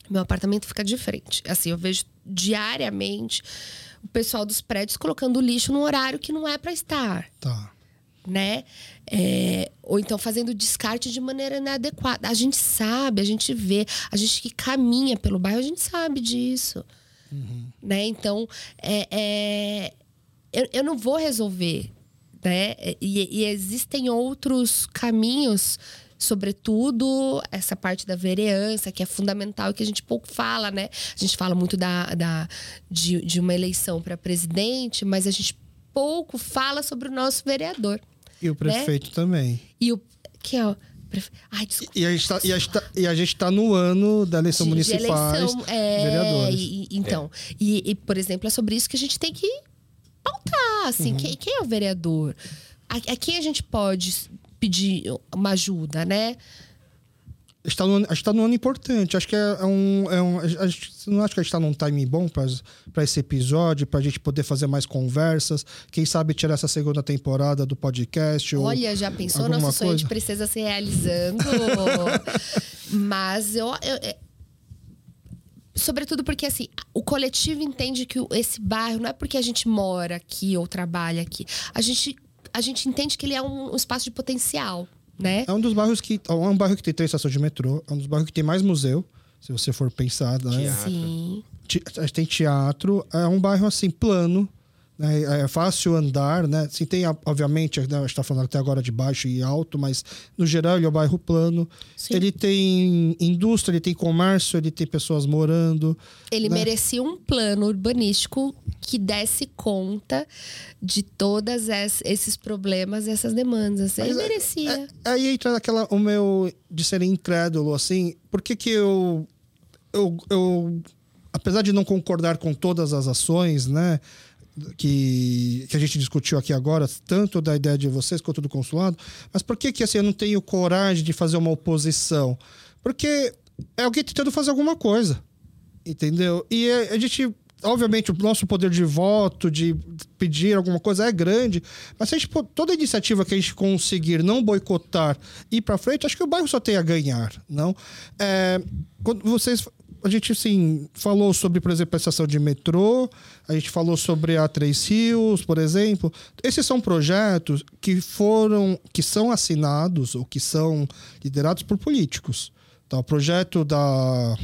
meu apartamento fica de frente. Assim, eu vejo diariamente o pessoal dos prédios colocando lixo no horário que não é para estar. Tá. Né? É, ou então fazendo descarte de maneira inadequada. A gente sabe, a gente vê, a gente que caminha pelo bairro, a gente sabe disso. Uhum. Né? Então, é, é eu, eu não vou resolver né? E, e existem outros caminhos sobretudo essa parte da vereança, que é fundamental e que a gente pouco fala, né? A gente fala muito da, da, de, de uma eleição para presidente, mas a gente pouco fala sobre o nosso vereador. E o prefeito né? também. E o. Que é. Ai, desculpa. E a gente está tá, tá no ano da eleição de, municipal. Eleição, é, vereadores. E, então, é. E, e, por exemplo, é sobre isso que a gente tem que pautar, assim, uhum. quem, quem, é o vereador? A, a quem a gente pode pedir uma ajuda, né? Está no, está no ano importante. Acho que é, é um. É um a gente, não acho que a gente está num timing bom para esse episódio, para a gente poder fazer mais conversas. Quem sabe tirar essa segunda temporada do podcast. Olha, já pensou? Nosso sonho de precisa se realizando. *laughs* Mas eu, eu, é, Sobretudo porque, assim, o coletivo entende que esse bairro não é porque a gente mora aqui ou trabalha aqui. A gente, a gente entende que ele é um, um espaço de potencial, né? É um dos bairros que... É um bairro que tem três estações de metrô. É um dos bairros que tem mais museu, se você for pensar. Né? Sim. Tem teatro. É um bairro, assim, plano né? É fácil andar, né? Sim, tem, obviamente, né, a gente está falando até agora de baixo e alto, mas no geral ele é um bairro plano. Sim. Ele tem indústria, ele tem comércio, ele tem pessoas morando. Ele né? merecia um plano urbanístico que desse conta de todos esses problemas, essas demandas. Ele mas, é, merecia. É, é, aí entra aquela, o meu de ser incrédulo, assim, por que que eu, eu, eu apesar de não concordar com todas as ações, né? Que, que a gente discutiu aqui agora, tanto da ideia de vocês quanto do consulado, mas por que, que assim, eu não tenho coragem de fazer uma oposição? Porque é alguém tentando fazer alguma coisa, entendeu? E a gente obviamente, o nosso poder de voto, de pedir alguma coisa é grande, mas se a gente, toda iniciativa que a gente conseguir não boicotar e ir para frente, acho que o bairro só tem a ganhar, não? É, quando vocês a gente assim falou sobre, por exemplo, a estação de metrô, a gente falou sobre a Três Rios, por exemplo. Esses são projetos que foram, que são assinados ou que são liderados por políticos. Tá? O projeto da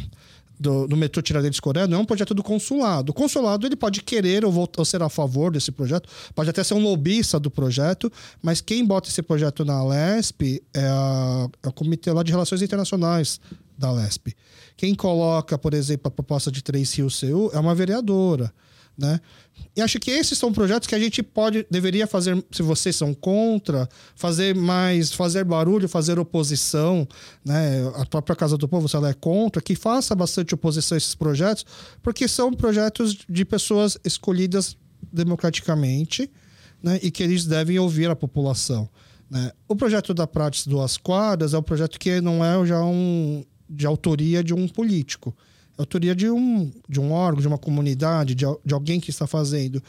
do, do metrô Tiradentes Coreia não é um projeto do consulado. O consulado ele pode querer ou, ou, ser a favor desse projeto, pode até ser um lobista do projeto, mas quem bota esse projeto na Lesp é, a, é o Comitê lá de Relações Internacionais da Lesp. Quem coloca, por exemplo, a proposta de 3 Rios CU é uma vereadora. Né? E acho que esses são projetos que a gente pode, deveria fazer, se vocês são contra, fazer mais, fazer barulho, fazer oposição, né? A própria Casa do Povo, se ela é contra, que faça bastante oposição a esses projetos, porque são projetos de pessoas escolhidas democraticamente, né? E que eles devem ouvir a população. Né? O projeto da Prates Duas Quadras é um projeto que não é já um de autoria de um político autoria de um, de um órgão, de uma comunidade, de, de alguém que está fazendo.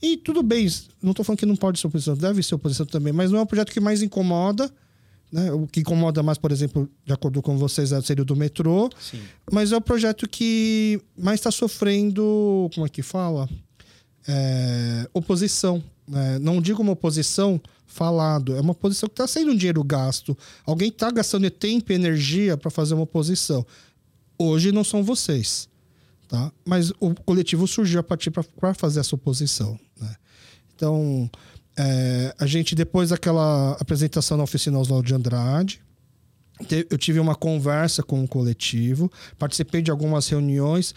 E tudo bem, não estou falando que não pode ser oposição, deve ser oposição também, mas não é o projeto que mais incomoda. Né? O que incomoda mais, por exemplo, de acordo com vocês, é seria o do metrô. Sim. Mas é o projeto que mais está sofrendo, como é que fala? É, oposição. Né? Não digo uma oposição falado, é uma oposição que está sendo um dinheiro gasto. Alguém está gastando tempo e energia para fazer uma oposição. Hoje não são vocês, tá? Mas o coletivo surgiu a partir para fazer essa oposição, né? Então, é, a gente, depois daquela apresentação na oficina Oswaldo de Andrade, eu tive uma conversa com o coletivo, participei de algumas reuniões,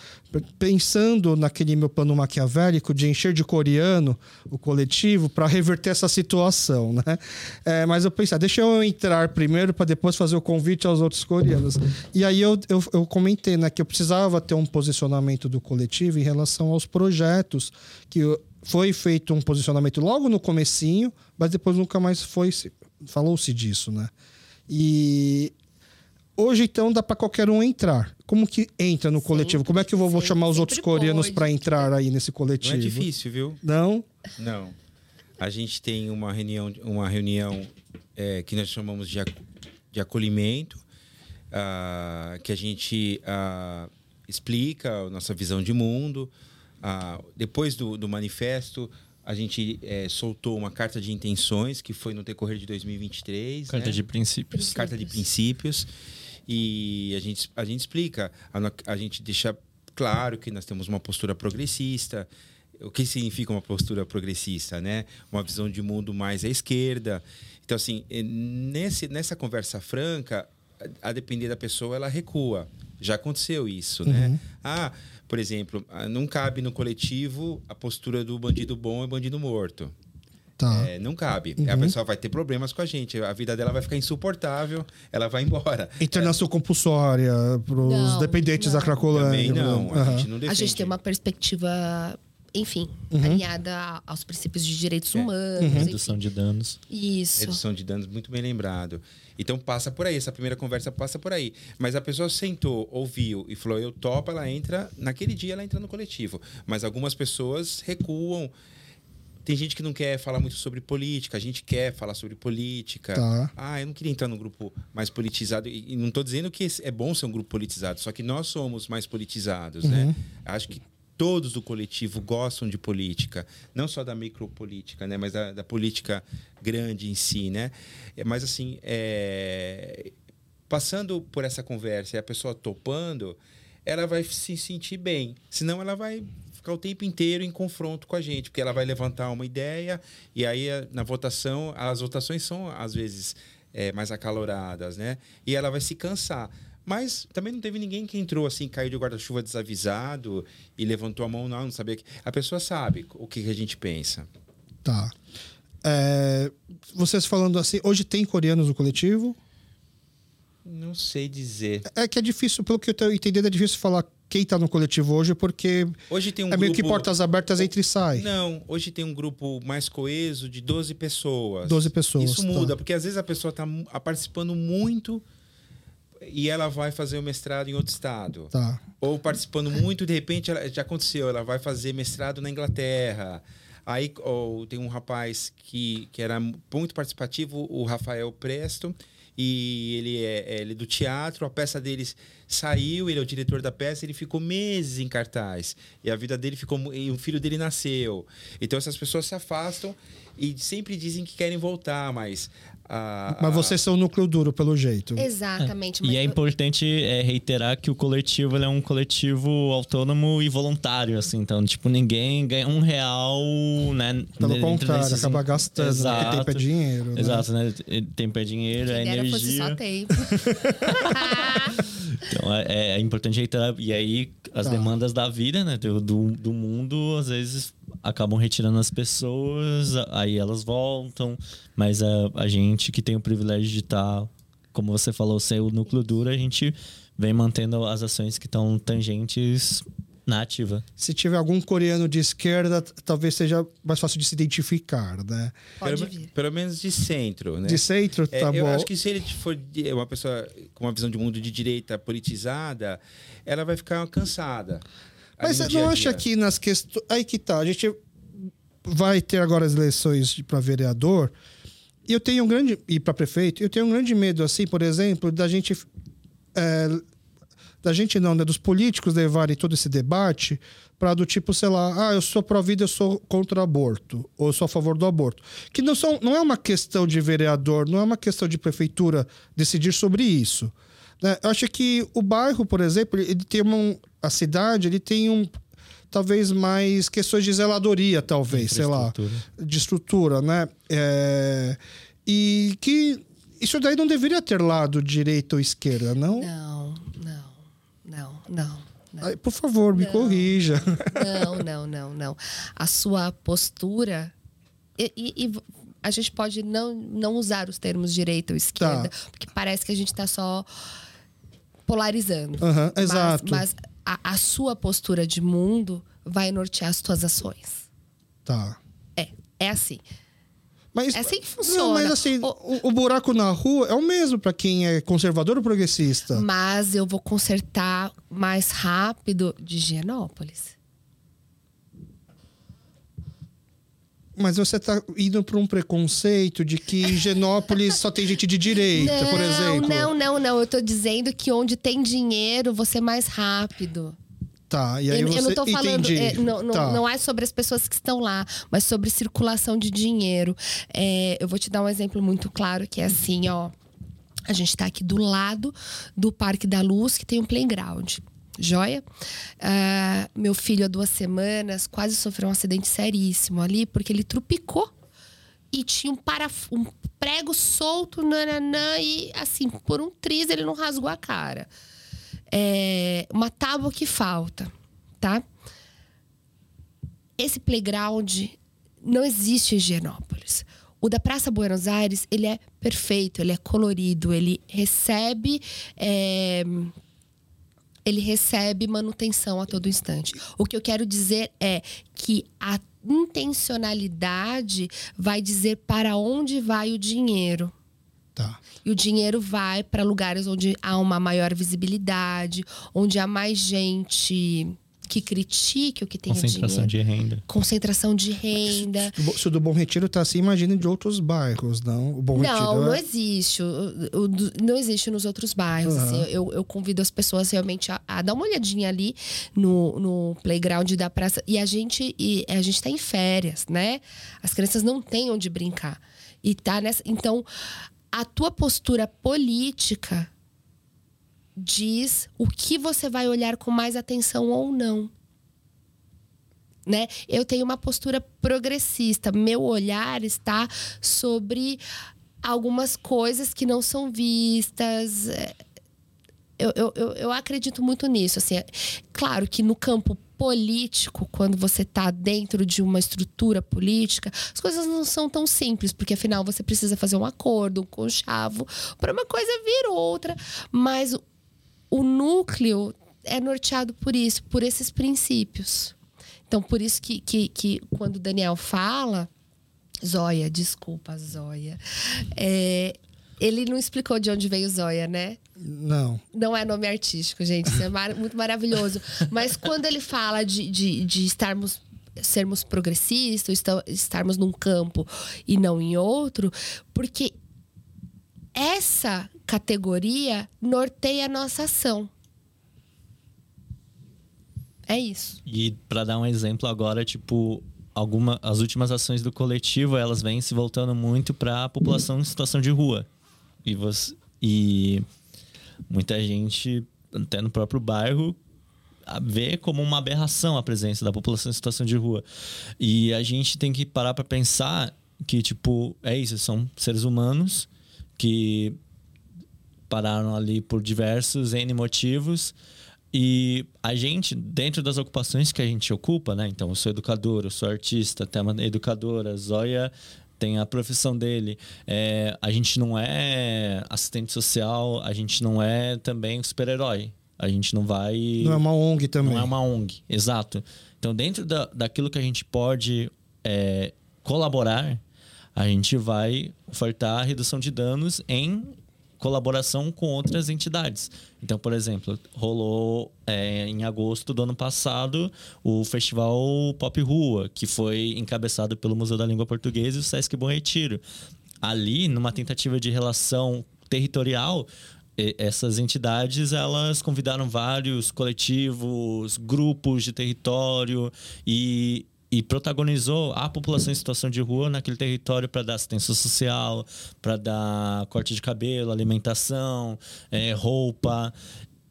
pensando naquele meu plano maquiavélico de encher de coreano o coletivo para reverter essa situação, né? É, mas eu pensei, ah, deixa eu entrar primeiro para depois fazer o convite aos outros coreanos. E aí eu, eu, eu comentei né, que eu precisava ter um posicionamento do coletivo em relação aos projetos que foi feito um posicionamento logo no comecinho, mas depois nunca mais foi falou-se disso, né? E hoje, então, dá para qualquer um entrar. Como que entra no coletivo? Como é que eu vou, vou chamar os outros coreanos para entrar aí nesse coletivo? Não é difícil, viu? Não? Não. A gente tem uma reunião, uma reunião é, que nós chamamos de, de acolhimento, uh, que a gente uh, explica a nossa visão de mundo. Uh, depois do, do manifesto, a gente é, soltou uma carta de intenções, que foi no decorrer de 2023. Carta né? de princípios. princípios. Carta de princípios. E a gente, a gente explica, a, a gente deixa claro que nós temos uma postura progressista. O que significa uma postura progressista, né? Uma visão de mundo mais à esquerda. Então, assim, nesse, nessa conversa franca, a, depender da pessoa, ela recua. Já aconteceu isso, né? uhum. né? Ah, por exemplo, ah, não cabe no coletivo a postura do bandido bom é bandido morto. Tá. É, não cabe. Uhum. A pessoa vai ter problemas com a gente. A vida dela vai ficar insuportável, ela vai embora. Internação é. compulsória para os dependentes não. da Cracolândia. Também não. Uhum. A, gente não a gente tem uma perspectiva enfim, uhum. alinhada aos princípios de direitos é. humanos. Uhum. Redução de danos. Isso. Redução de danos, muito bem lembrado. Então passa por aí, essa primeira conversa passa por aí. Mas a pessoa sentou, ouviu e falou, eu topo, ela entra, naquele dia ela entra no coletivo. Mas algumas pessoas recuam. Tem gente que não quer falar muito sobre política, a gente quer falar sobre política. Tá. Ah, eu não queria entrar num grupo mais politizado. E não estou dizendo que é bom ser um grupo politizado, só que nós somos mais politizados, né? uhum. né? Acho que todos do coletivo gostam de política, não só da micropolítica, né, mas da, da política grande em si, né? É, mas assim, é... passando por essa conversa e a pessoa topando, ela vai se sentir bem. Senão ela vai ficar o tempo inteiro em confronto com a gente, porque ela vai levantar uma ideia e aí na votação, as votações são às vezes é, mais acaloradas, né? E ela vai se cansar. Mas também não teve ninguém que entrou assim, caiu de guarda-chuva desavisado e levantou a mão, não, não sabia que. A pessoa sabe o que a gente pensa. Tá. É, vocês falando assim, hoje tem coreanos no coletivo? Não sei dizer. É que é difícil, pelo que eu estou entendendo, é difícil falar quem está no coletivo hoje, porque hoje tem um é meio grupo... que portas abertas entre e sai. Não, hoje tem um grupo mais coeso de 12 pessoas. 12 pessoas. Isso muda, tá. porque às vezes a pessoa está participando muito e ela vai fazer o mestrado em outro estado. Tá. Ou participando muito, de repente ela, já aconteceu, ela vai fazer mestrado na Inglaterra. Aí ou, tem um rapaz que, que era muito participativo, o Rafael Presto, e ele é, ele é do teatro, a peça deles saiu, ele é o diretor da peça, ele ficou meses em cartaz. E a vida dele ficou. E o filho dele nasceu. Então essas pessoas se afastam e sempre dizem que querem voltar, mas. a- Mas a- vocês são o núcleo duro, pelo jeito. Exatamente. mas E é importante é, reiterar que o coletivo ele é um coletivo autônomo e voluntário, assim. Então, tipo, ninguém ganha um real, né? Pelo contrário, desses- acaba gastando, porque Exato. tempo é dinheiro. né? Exato, né? Tempo é dinheiro, é Quem fosse energia. só tempo. *laughs* *laughs* Então é, é importante reiterar. E aí, as Tá. demandas da vida, né? Do, do, do mundo, às vezes acabam retirando as pessoas, aí elas voltam. Mas a, a gente que tem o privilégio de estar, como você falou, ser o núcleo duro, a gente vem mantendo as ações que estão tangentes na ativa. Se tiver algum coreano de esquerda, talvez seja mais fácil de se identificar, né? Pode pelo, vir. pelo menos de centro, né? De centro, É, tá eu bom. acho que se ele for de- uma pessoa com uma visão de mundo de direita politizada, ela vai ficar cansada. Mas você não a acha que nas questões. Aí que tá. A gente vai ter agora as eleições para vereador. E eu tenho um grande. E para prefeito, eu tenho um grande medo, assim, por exemplo, da gente. é, da gente não, né? Dos políticos levarem todo esse debate para do tipo, sei lá, ah, eu sou pró-vida, eu sou contra o aborto, ou eu sou a favor do aborto. Que não, são, não é uma questão de vereador, não é uma questão de prefeitura decidir sobre isso. né? Eu acho que o bairro, por exemplo, ele tem uma, a cidade, ele tem um talvez mais questões de zeladoria, talvez, sei lá, de estrutura, né? É, e que isso daí não deveria ter lado direita ou esquerda, não? Não, não, não, não. não. Ai, por favor, me corrija. Não, não, não, não. A sua postura. E, e- e a gente pode não, não usar os termos direita ou esquerda, porque parece que a gente está só polarizando. Aham, Mas- exato. Mas, a, a sua postura de mundo vai nortear as tuas ações. Tá. É, é assim. Mas, É assim que Não, funciona. mas assim, O- o, buraco na rua é o mesmo para quem é conservador ou progressista. Mas eu vou consertar mais rápido de Higienópolis. Mas você tá indo para um preconceito de que Genópolis só tem gente de direita, por exemplo. Não, não, não. Eu tô dizendo que onde tem dinheiro, você é mais rápido. Tá, e aí eu, você eu não tô falando. é, não, não, Tá. não é sobre as pessoas que estão lá, mas sobre circulação de dinheiro. É, eu vou te dar um exemplo muito claro que é assim, ó. A gente tá aqui do lado do Parque da Luz, que tem um playground. Joia? Ah, meu filho, há duas semanas, quase sofreu um acidente seríssimo ali, porque ele trupicou e tinha um, paraf um prego solto, nananã, e assim, por um triz ele não rasgou a cara. É, uma tábua que falta, tá? Esse playground não existe em Higienópolis. O da Praça Buenos Aires, ele é perfeito, ele é colorido, ele recebe... é, ele recebe manutenção a todo instante. O que eu quero dizer é que a intencionalidade vai dizer para onde vai o dinheiro. Tá. E o dinheiro vai para lugares onde há uma maior visibilidade, onde há mais gente que critique o que tem Concentração dinheiro. de renda. Concentração de renda. Se o do Bom Retiro tá assim, imagina de outros bairros, não? O Bom Não, Retiro não é... existe. O- o não existe nos outros bairros. Aham. assim. eu, eu convido as pessoas realmente a, a dar uma olhadinha ali no, no playground da praça. E a gente, e a gente tá em férias, né? As crianças não têm onde brincar. E tá nessa. Então, a tua postura política diz o que você vai olhar com mais atenção ou não. Né? Eu tenho uma postura progressista. Meu olhar está sobre algumas coisas que não são vistas. É, Eu, eu, eu, acredito muito nisso. Assim, é claro que no campo político, quando você está dentro de uma estrutura política, as coisas não são tão simples, porque afinal você precisa fazer um acordo, um conchavo, para uma coisa vir outra. Mas o, o núcleo é norteado por isso, por esses princípios. Então, por isso que, que, que quando Daniel fala, Zóia, desculpa, Zóia. É, ele não explicou de onde veio Zóia, né? Não. Não é nome artístico, gente. Isso é mar muito maravilhoso. Mas quando ele fala de, de, de estarmos sermos progressistas, estarmos num campo e não em outro, porque essa categoria norteia a nossa ação. É isso. E para dar um exemplo agora, tipo, alguma, as últimas ações do coletivo, elas vêm se voltando muito para a população em situação de rua. E você e muita gente até no próprio bairro vê como uma aberração a presença da população em situação de rua. E a gente tem que parar para pensar que tipo, é isso, são seres humanos que pararam ali por diversos N motivos. E a gente, dentro das ocupações que a gente ocupa, né? Então, eu sou educador, eu sou artista, até uma educadora, Zóia tem a profissão dele. É, a gente não é assistente social, a gente não é também super-herói. A gente não vai. Não é uma ONG também. Não é uma ONG, exato. Então, dentro da, daquilo que a gente pode é, colaborar, a gente vai ofertar a redução de danos em colaboração com outras entidades. Então, por exemplo, rolou é, em agosto do ano passado o Festival Pop Rua, que foi encabeçado pelo Museu da Língua Portuguesa e o Sesc Bom Retiro. Ali, numa tentativa de relação territorial, essas entidades elas convidaram vários coletivos, grupos de território e e protagonizou a população em situação de rua naquele território para dar assistência social, para dar corte de cabelo, alimentação, é, roupa.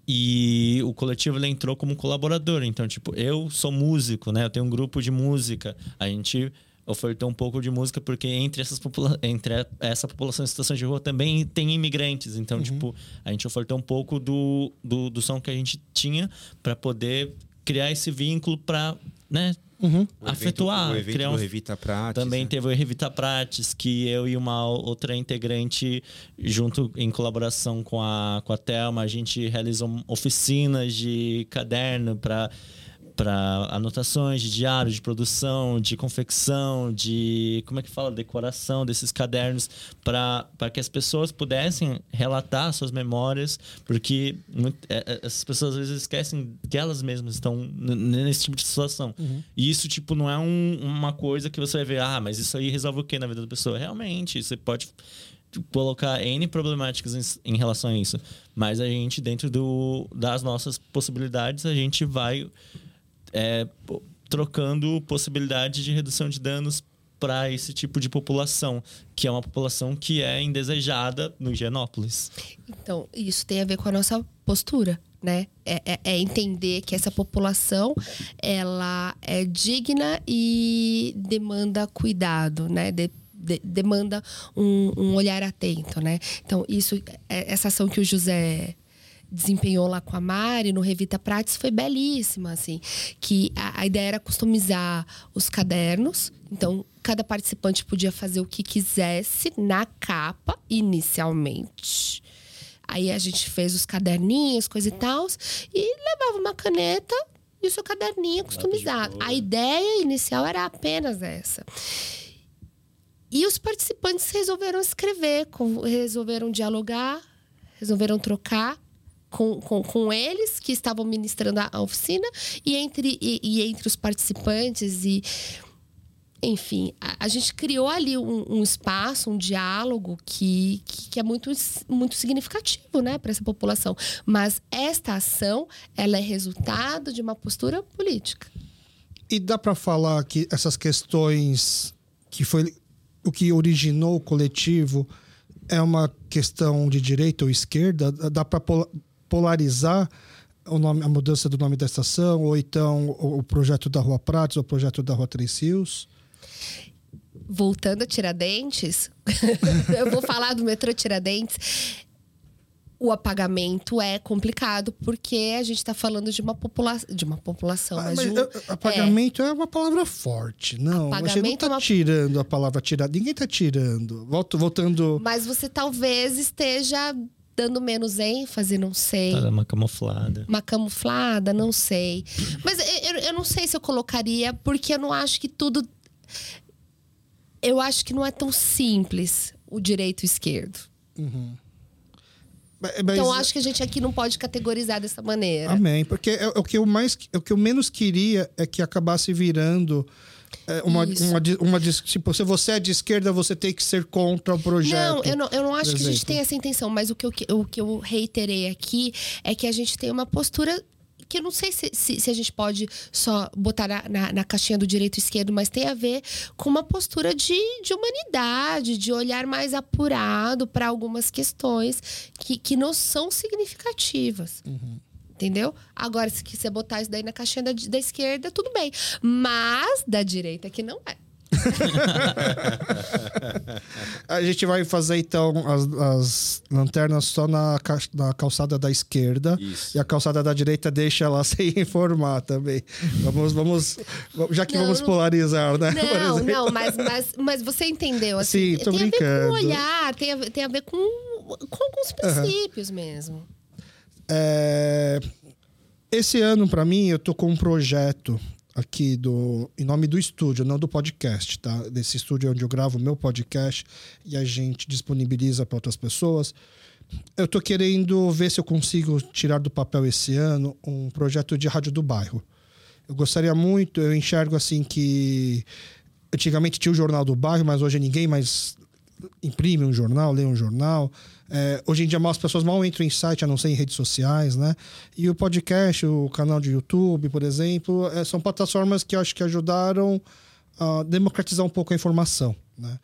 E o coletivo ele entrou como colaborador. Então, tipo, eu sou músico, né? Eu tenho um grupo de música. A gente ofertou um pouco de música porque entre, essas popula entre essa população em situação de rua também tem imigrantes. Então, uhum. tipo, a gente ofertou um pouco do, do, do som que a gente tinha para poder criar esse vínculo para né, Uhum. Afetuar. O evento criar um... Revita Prates. Também né? teve o Revita Prates, que eu e uma outra integrante, junto em colaboração com a, com a Thelma, a gente realizou oficinas de caderno para para anotações de diário, de produção, de confecção, de como é que fala, decoração desses cadernos para que as pessoas pudessem relatar suas memórias, porque muito, é, é, essas pessoas às vezes esquecem que elas mesmas estão nesse tipo de situação. Uhum. E isso tipo não é um, uma coisa que você vai ver, ah, mas isso aí resolve o que na vida da pessoa? Realmente, você pode colocar N problemáticas em, em, relação a isso. Mas a gente, dentro do, das nossas possibilidades, a gente vai é, trocando possibilidade de redução de danos para esse tipo de população, que é uma população que é indesejada no Higienópolis. Então, isso tem a ver com a nossa postura, né? É, é, é, entender que essa população ela é digna e demanda cuidado, né? De, de, demanda um, um, olhar atento, né? Então, isso, é, essa ação que o José desempenhou lá com a Mari no Revita Prates foi belíssima, assim. Que a, a, ideia era customizar os cadernos. Então, cada participante podia fazer o que quisesse na capa, inicialmente. Aí a gente fez os caderninhos, coisa e tal. E levava uma caneta e o seu caderninho customizado. A ideia inicial era apenas essa. E os participantes resolveram escrever, resolveram dialogar, resolveram trocar com, com, com eles que estavam ministrando a, oficina e entre, e, e entre os participantes e enfim, a, a, gente criou ali um, um espaço, um diálogo que, que, que, é muito, muito significativo né, para essa população. Mas esta ação ela é resultado de uma postura política. E dá para falar que essas questões que foi o que originou o coletivo é uma questão de direita ou esquerda? Dá para polarizar o nome, a mudança do nome da estação, ou então o, o projeto da Rua Prates, ou o projeto da Rua Três Rios? Voltando a Tiradentes, *laughs* eu vou falar do metrô Tiradentes. O apagamento é complicado porque a gente está falando de uma, popula de uma população. Ah, mas, mas um, apagamento é... é... uma palavra forte. Não, apagamento você não está é uma... tirando a palavra tirar. Ninguém está tirando. Volto, voltando. Mas você talvez esteja dando menos ênfase, não sei. Tá uma camuflada. Uma camuflada, não sei. Mas eu, eu não sei se eu colocaria, porque eu não acho que tudo. Eu acho que não é tão simples o direito e o esquerdo. Uhum. Mas- Então acho que a gente aqui não pode categorizar dessa maneira. Amém. Porque é, é o que eu mais, é o que eu menos queria é que acabasse virando é, uma, uma, uma, tipo, se você é de esquerda, você tem que ser contra o projeto. Não, eu não, eu não acho que a gente tem essa intenção, mas o que, eu, o que eu reiterei aqui é que a gente tem uma postura que eu não sei se, se, se a gente pode só botar na, na, na caixinha do direito e esquerdo, mas tem a ver com uma postura de, de humanidade, de olhar mais apurado para algumas questões que, que não são significativas. Entendeu? Agora, se quiser botar isso daí na caixinha da, da esquerda, tudo bem. Mas da direita que não é. *laughs* A gente vai fazer então as, as lanternas só na, ca- na calçada da esquerda. Isso. E a calçada da direita deixa ela *laughs* sem informar também. Vamos, vamos. Já que Não, vamos polarizar, né? Não, não, mas, mas, mas você entendeu. Assim, Sim, tô tem a ver brincando. com o olhar, tem a ver, tem a ver com, com alguns princípios mesmo. É, Esse ano, para mim, eu tô com um projeto aqui do em nome do estúdio, não do podcast, tá? Desse estúdio onde eu gravo o meu podcast e a gente disponibiliza para outras pessoas. Eu tô querendo ver se eu consigo tirar do papel esse ano um projeto de rádio do bairro. Eu gostaria muito, eu enxergo assim que antigamente tinha o jornal do bairro, mas hoje ninguém mais imprime um jornal, lê um jornal. É, hoje em dia as pessoas mal entram em site, a não ser em redes sociais, né? E o podcast, o canal de YouTube, por exemplo, é, são plataformas que acho que ajudaram a democratizar um pouco a informação, né?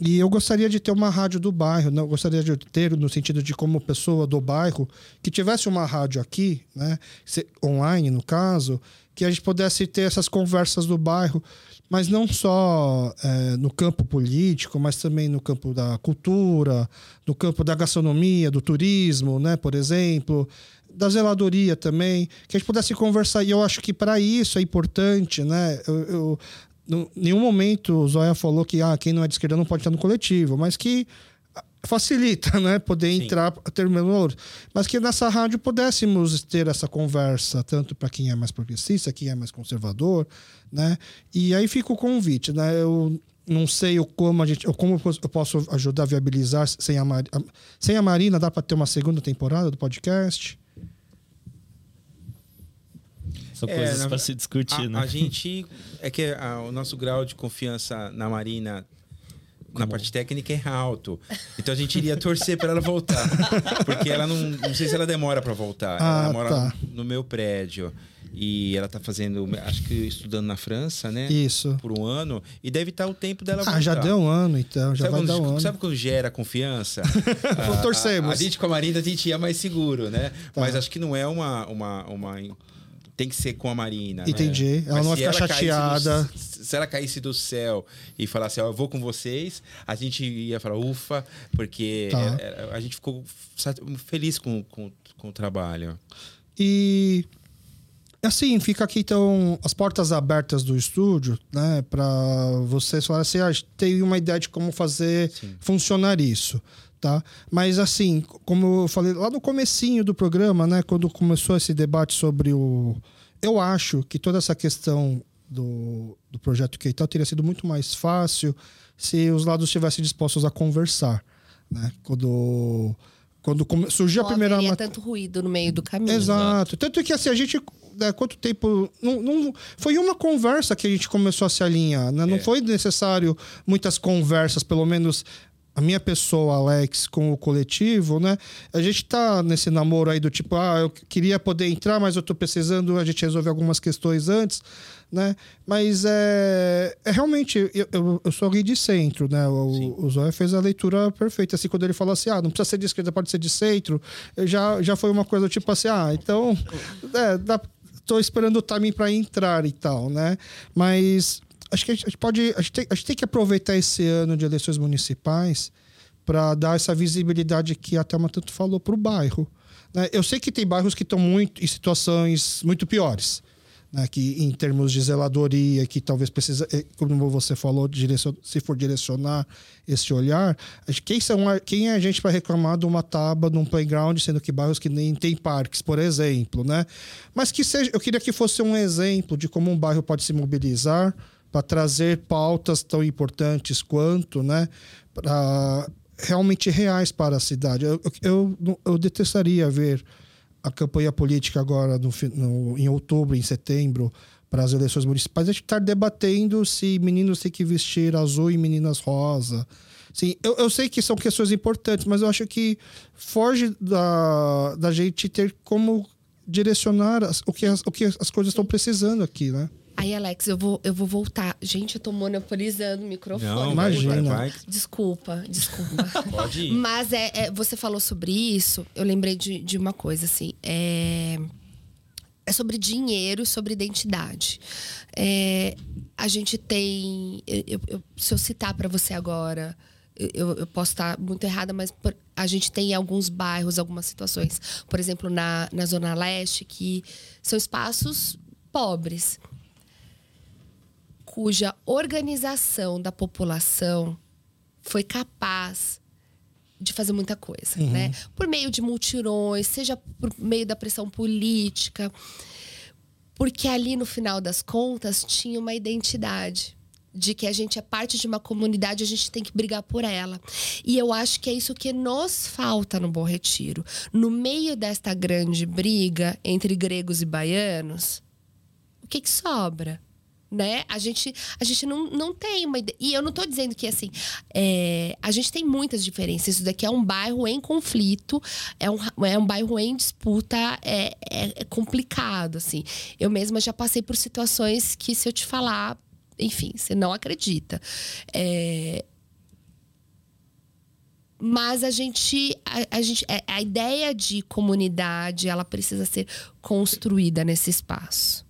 E eu gostaria de ter uma rádio do bairro, eu gostaria de ter no sentido de como pessoa do bairro que tivesse uma rádio aqui, né, online no caso, que a gente pudesse ter essas conversas do bairro, mas não só eh, no campo político, mas também no campo da cultura, no campo da gastronomia, do turismo, né, por exemplo, da zeladoria também, que a gente pudesse conversar. E eu acho que para isso é importante, né? Eu, eu- em nenhum momento o Zóia falou que ah, quem não é de esquerda não pode estar no coletivo, mas que facilita, né? Poder Sim. entrar, ter valor. Mas que nessa rádio pudéssemos ter essa conversa, tanto para quem é mais progressista, quem é mais conservador, né? E aí fica o convite, né? Eu não sei o como a gente, o como eu posso ajudar a viabilizar sem a, a- sem a Marina, dá para ter uma segunda temporada do podcast? São É, coisas para se discutir, a, né? a gente. É que a- o nosso grau de confiança na Marina. Na parte técnica é alto. Então a gente iria torcer para ela voltar. *laughs* Porque ela não. Não sei se ela demora para voltar. Ah, ela mora tá. no meu prédio. E ela tá fazendo. Acho que estudando na França, né? Isso. Por um ano. E deve estar o tempo dela voltar. Ah, já deu um ano, então, já sabe, vai quando, dar um ano. sabe quando gera confiança? *laughs* A- torcemos. A, a gente com a Marina, a gente ia mais seguro, né? Tá. Mas acho que não é uma, uma, uma. Tem que ser com a Marina. né? Entendi. Ela Mas não vai ficar caísse do- chateada. se ela caísse do céu e falasse, ó, eu vou com vocês, a gente ia falar, ufa, porque Tá. é- a gente ficou feliz com, com, com o trabalho. E assim, fica aqui então as portas abertas do estúdio, né, para vocês falarem assim, ah, tem uma ideia de como fazer funcionar isso, tá? Mas assim, como eu falei lá no comecinho do programa, né, quando começou esse debate sobre o eu acho que toda essa questão do, do projeto Keital teria sido muito mais fácil se os lados estivessem dispostos a conversar, né? Quando quando come- surgiu a primeira haveria mat- tanto ruído no meio do caminho. Exato. Tanto que assim, a gente. Né, quanto tempo. Não, não- foi uma conversa que a gente começou a se alinhar. Né? Não É. foi necessário muitas conversas, pelo menos a minha pessoa, Alex, com o coletivo, né? A gente tá nesse namoro aí do tipo, ah, eu queria poder entrar, mas eu tô precisando, a gente resolve algumas questões antes, né? Mas é, é realmente, eu, eu, eu sou alguém de centro, né? O, o Zóia fez a leitura perfeita, assim, quando ele falou assim, ah, não precisa ser de esquerda, pode ser de centro, já, já foi uma coisa tipo assim, ah, então, é, dá, tô esperando o timing para entrar e tal, né? Mas acho que a gente pode, a gente tem, a gente tem que aproveitar esse ano de eleições municipais para dar essa visibilidade que a Thelma tanto falou para o bairro. né? Eu sei que tem bairros que estão muito em situações muito piores, né? que em termos de zeladoria, que talvez precisa, eh, como você falou, direcion- se for direcionar esse olhar, quem, são, quem é a gente para reclamar de uma tábua num playground, sendo que bairros que nem tem parques, por exemplo, né? Mas que seja, eu queria que fosse um exemplo de como um bairro pode se mobilizar para trazer pautas tão importantes quanto, né? Para realmente reais para a cidade. Eu, eu, eu, detestaria ver a campanha política agora no, no, em outubro, em setembro, para as eleições municipais, a gente estar debatendo se meninos têm que vestir azul e meninas rosa. Sim, eu, eu sei que são questões importantes, mas eu acho que foge da, da gente ter como direcionar as, o, que as, o que as coisas estão precisando aqui, né? Aí, Alex, eu vou, eu vou voltar. Gente, eu tô monopolizando o microfone. Não, imagina. Vai, vai. Desculpa, desculpa. *laughs* Pode ir. Mas é, é, você falou sobre isso, eu lembrei de, de uma coisa, assim. É, é sobre dinheiro, sobre identidade. É, a gente tem. Eu, eu, se eu citar para você agora, eu, eu, posso estar muito errada, mas a gente tem alguns bairros, algumas situações, por exemplo, na, na Zona Leste, que são espaços pobres cuja organização da população foi capaz de fazer muita coisa, uhum. né? Por meio de multirões, seja por meio da pressão política, porque ali no final das contas tinha uma identidade de que a gente é parte de uma comunidade, a gente tem que brigar por ela. E eu acho que é isso que nos falta no Bom Retiro. No meio desta grande briga entre gregos e baianos, o que, que sobra? Né? A gente, a gente não, não tem uma ideia. E eu não estou dizendo que, assim, é, a gente tem muitas diferenças. Isso daqui é um bairro em conflito, é um, é um bairro em disputa, é, é, é complicado, assim. Eu mesma já passei por situações que, se eu te falar, enfim, você não acredita. É, mas a gente a, a, gente é, a ideia de comunidade ela precisa ser construída nesse espaço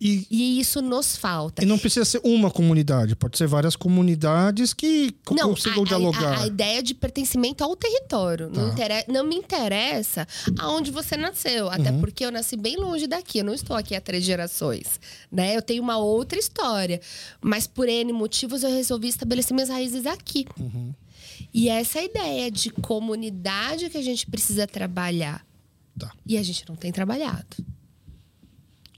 e, e, isso nos falta. E não precisa ser uma comunidade, pode ser várias comunidades que não, consigam a, dialogar. A, a, ideia de pertencimento ao território. Tá. Não, interessa, não, me interessa aonde você nasceu. Até uhum. porque eu nasci bem longe daqui. Eu não estou aqui há três gerações. Né? Eu tenho uma outra história. Mas por N motivos eu resolvi estabelecer minhas raízes aqui. Uhum. E essa é a ideia de comunidade que a gente precisa trabalhar. Tá. E a gente não tem trabalhado.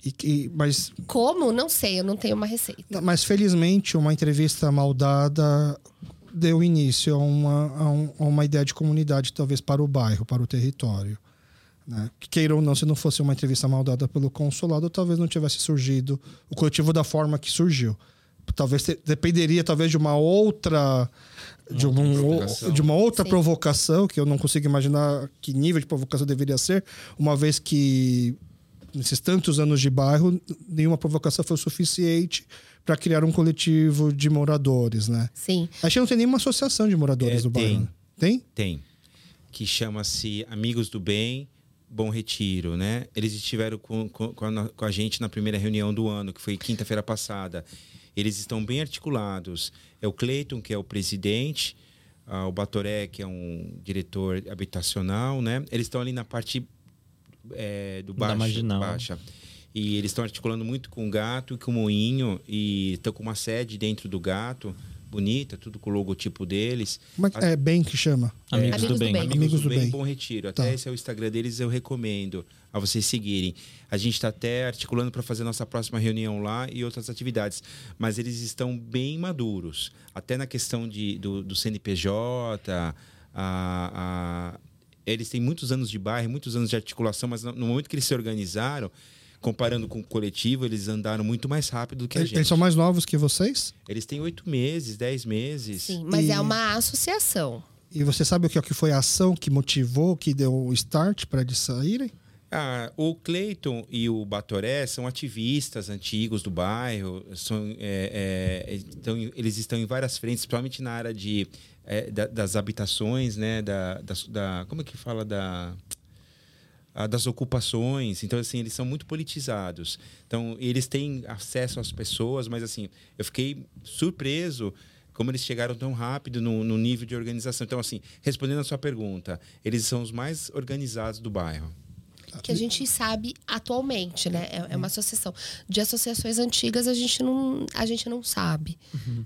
E, e, mas como não sei eu não tenho uma receita mas felizmente uma entrevista mal dada deu início a uma, a, um, a uma ideia de comunidade talvez para o bairro para o território né? queira ou não se não fosse uma entrevista mal dada pelo consulado talvez não tivesse surgido o coletivo da forma que surgiu talvez te, dependeria talvez de uma outra de, um, de uma outra Sim. provocação que eu não consigo imaginar que nível de provocação deveria ser uma vez que nesses tantos anos de bairro, nenhuma provocação foi suficiente para criar um coletivo de moradores, né? Sim. Acho que não tem nenhuma associação de moradores é, do bairro. Né? Tem? Tem. Que chama-se Amigos do Bem Bom Retiro, né? Eles estiveram com, com, com, a, a gente na primeira reunião do ano, que foi quinta-feira passada. Eles estão bem articulados. É o Cleiton, que é o presidente, uh, o Batoré, que é um diretor habitacional, né? Eles estão ali na parte é, do baixo, da marginal. baixa. E eles estão articulando muito com o gato e com o moinho e estão com uma sede dentro do gato bonita, tudo com o logotipo deles. Como é, é bem que chama? Amigos, é, do, bem. Amigos, Amigos do, bem, bem, Bom Retiro. Até tá. esse é o Instagram deles, eu recomendo a vocês seguirem. A gente está até articulando para fazer nossa próxima reunião lá e outras atividades. Mas eles estão bem maduros. Até na questão de, do, do CNPJ, a, a, eles têm muitos anos de bairro, muitos anos de articulação, mas no momento que eles se organizaram, comparando com o coletivo, eles andaram muito mais rápido do que a gente. Eles são mais novos que vocês? Eles têm oito meses, dez meses. Sim, mas e... é uma associação. E você sabe o que, que foi a ação que motivou, que deu o start para eles saírem? Ah, o Cleiton e o Batoré são ativistas antigos do bairro, são, é, é, então, eles estão em várias frentes, principalmente na área de é, da, das habitações, né? Da, da, da, como é que fala da das ocupações. Então, assim, eles são muito politizados. Então, eles têm acesso às pessoas, mas, assim, eu fiquei surpreso como eles chegaram tão rápido no, no nível de organização. Então, assim, respondendo a sua pergunta, eles são os mais organizados do bairro que a gente sabe atualmente, né? É, é, uma associação. De associações antigas a gente não, a gente não sabe. Uhum.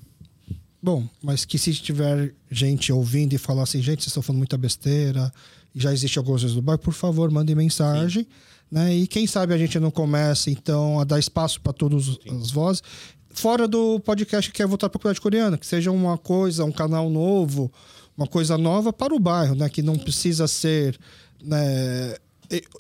Bom, mas que se tiver gente ouvindo e falar assim, gente, vocês estão falando muita besteira, já existe algumas vezes no bairro, por favor, mandem mensagem. Né? E quem sabe a gente não começa, então, a dar espaço para todas as vozes. Fora do podcast que quer voltar para a comunidade coreana, que seja uma coisa, um canal novo, uma coisa nova para o bairro, né? Que não precisa ser. Né?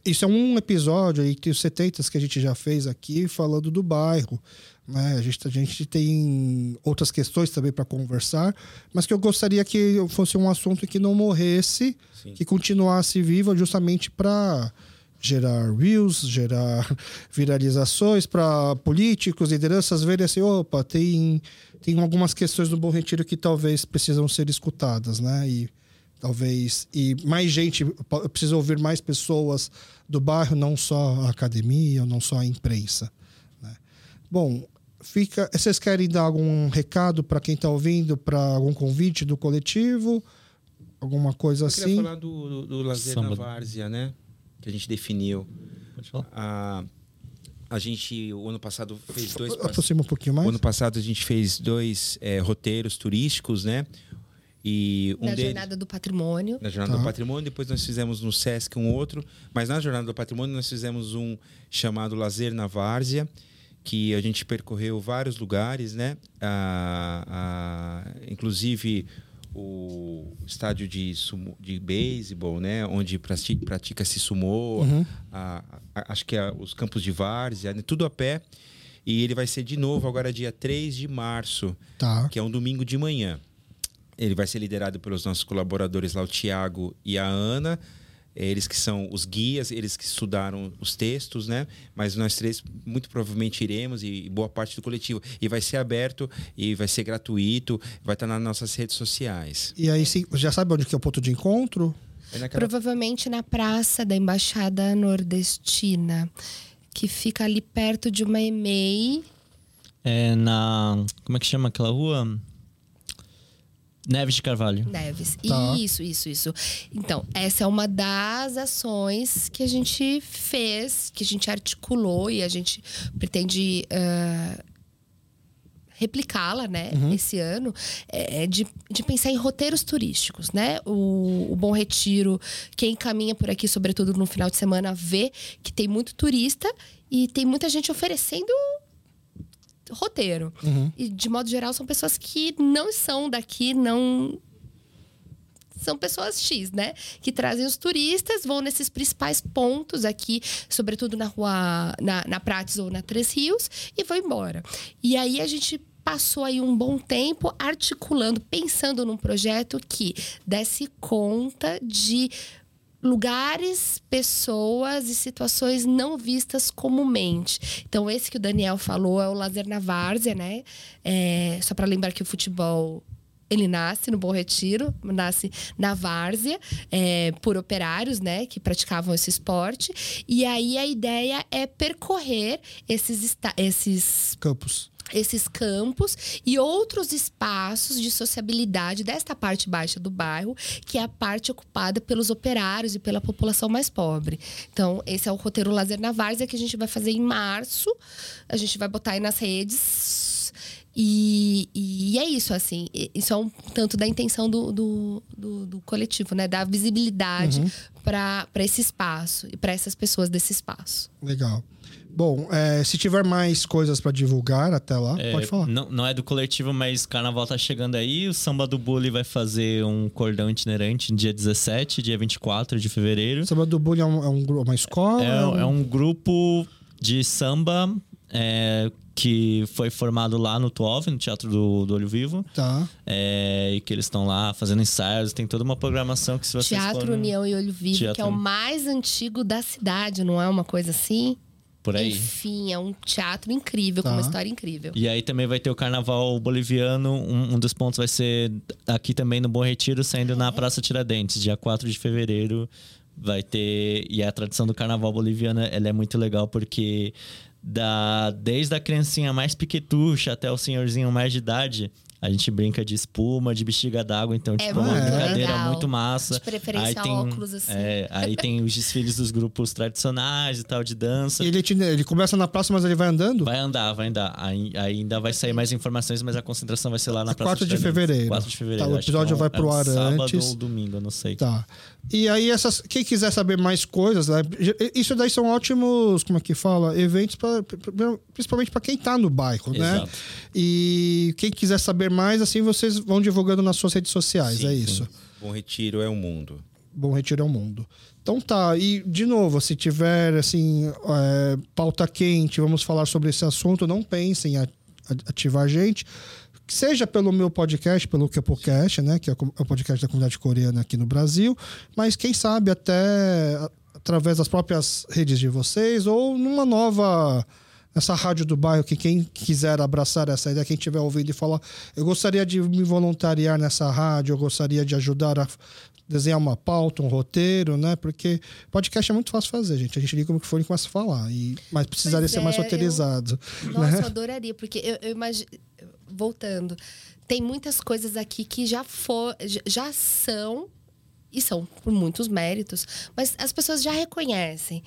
Isso é um episódio aí, tem os 70 que a gente já fez aqui falando do bairro. Né? A, gente, a gente tem outras questões também para conversar, mas que eu gostaria que fosse um assunto que não morresse, Sim. que continuasse viva justamente para gerar views, gerar *laughs* viralizações para políticos, lideranças verem assim, opa, tem, tem algumas questões do Bom Retiro que talvez precisam ser escutadas, né? E talvez e mais gente precisa ouvir mais pessoas do bairro, não só a academia, não só a imprensa. né? Bom, fica. Vocês querem dar algum recado para quem está ouvindo, para algum convite do coletivo, alguma coisa Eu assim? queria falar do, do, do lazer Samba. na várzea, né? Que a gente definiu. Pode falar. A, a gente, o ano passado, fez dois... Aproxima um pouquinho mais. O ano passado a gente fez dois eh, roteiros turísticos, né? E um Na deles... Jornada do Patrimônio. Na Jornada Tá. do Patrimônio, depois nós fizemos no Sesc um outro, mas na Jornada do Patrimônio nós fizemos um chamado Lazer na Várzea, que a gente percorreu vários lugares, né? Ah, ah, inclusive o estádio de, sumo, de beisebol, né? Onde prati- pratica-se sumô, Uhum. a- a- acho que é os campos de várzea, né? tudo a pé. E ele vai ser de novo agora dia 3 de março, Tá. que é um domingo de manhã. Ele vai ser liderado pelos nossos colaboradores lá, o Tiago e a Ana. Eles que são os guias, eles que estudaram os textos, né? Mas nós três muito provavelmente iremos e boa parte do coletivo. E vai ser aberto e vai ser gratuito, vai estar nas nossas redes sociais. E aí, sim, já sabe onde que é o ponto de encontro? É naquela- Provavelmente na praça da Embaixada Nordestina, que fica ali perto de uma EMEI. É na. Como é que chama aquela rua? Neves de Carvalho. Neves. Tá. Isso, isso, isso. Então, essa é uma das ações que a gente fez, que a gente articulou e a gente pretende ah, replicá-la, né, esse ano, é de, de pensar em roteiros turísticos, né? O, o Bom Retiro, quem caminha por aqui, sobretudo no final de semana, vê que tem muito turista e tem muita gente oferecendo roteiro. E, de modo geral, são pessoas que não são daqui, não. São pessoas X, né? Que trazem os turistas, vão nesses principais pontos aqui, sobretudo na rua, na, na Prates ou na Três Rios, e vão embora. E aí a gente passou aí um bom tempo articulando, pensando num projeto que desse conta de lugares, pessoas e situações não vistas comumente. Então, esse que o Daniel falou é o lazer na várzea, né? É, só para lembrar que o futebol ele nasce no Bom Retiro, nasce na várzea, é, por operários, né, que praticavam esse esporte. E aí a ideia é percorrer esses, esses Campos. Esses campos e outros espaços de sociabilidade desta parte baixa do bairro, que é a parte ocupada pelos operários e pela população mais pobre. Então, esse é o roteiro Lazer na Várzea que a gente vai fazer em março. A gente vai botar aí nas redes. E, e é isso, assim. Isso é um tanto da intenção do, do, do- do coletivo, né? Dar visibilidade para esse espaço e para essas pessoas desse espaço. Legal. Bom, é, se tiver mais coisas para divulgar até lá, É, pode falar. Não, não é do coletivo, mas carnaval tá chegando aí. O Samba do Bully vai fazer um cordão itinerante no dia 17, dia 24 de fevereiro. Samba do Bullying é, um- é um uma escola? É, é um grupo de samba é, que foi formado lá no TUOV, no Teatro do, do Olho Vivo. Tá. É, e que eles estão lá fazendo ensaios, tem toda uma programação que se vocês Teatro forem União e Olho Vivo, Teatro que é o mais antigo da cidade, não é uma coisa assim? Por aí. Enfim, é um teatro incrível, com Tá. uma história incrível. E aí também vai ter o carnaval boliviano. Um, um dos pontos vai ser aqui também no Bom Retiro, saindo na Praça Tiradentes, dia 4 de fevereiro. Vai ter. E a tradição do carnaval boliviano ela é muito legal porque da, desde a criancinha mais piquetucha até o senhorzinho mais de idade. A gente brinca de espuma, de bexiga d'água, então, tipo, é uma muito brincadeira legal. muito massa. De preferência aí óculos, assim. é, aí tem os desfiles dos grupos tradicionais e tal, de dança. E ele, te- ele começa na praça, mas ele vai andando? Vai andar, vai andar. Aí, ainda vai sair mais informações, mas a concentração vai ser lá na Praça 4 de fevereiro. 4 de fevereiro. Tá, o episódio é vai é pro um ar sábado antes. ou domingo, eu não sei. Tá. E aí, essas, quem quiser saber mais coisas, né? Isso daí são ótimos, como é que fala? Eventos, pra, principalmente para quem tá no bairro, né? Exato. E quem quiser saber mais, assim vocês vão divulgando nas suas redes sociais, Sim, é sim. isso. Bom Retiro é o mundo. Bom Retiro ao Mundo. Então tá, e de novo, se tiver assim, é, pauta quente, vamos falar sobre esse assunto, não pensem em ativar a gente. Seja pelo meu podcast, pelo Kepocast, né? Que é o é o podcast da comunidade coreana aqui no Brasil, mas quem sabe até através das próprias redes de vocês ou numa nova. Essa rádio do bairro, que quem quiser abraçar essa ideia, quem tiver ouvido e falar, eu gostaria de me voluntariar nessa rádio, eu gostaria de ajudar a desenhar uma pauta, um roteiro, né? Porque podcast é muito fácil fazer, gente. A gente liga como que for e começa a falar. E, mas precisaria ser mais é, eu- roteirizado. Nossa, eu adoraria, porque eu, eu imagino. Voltando, tem muitas coisas aqui que já, for, já- são, e são por muitos méritos, mas as pessoas já reconhecem.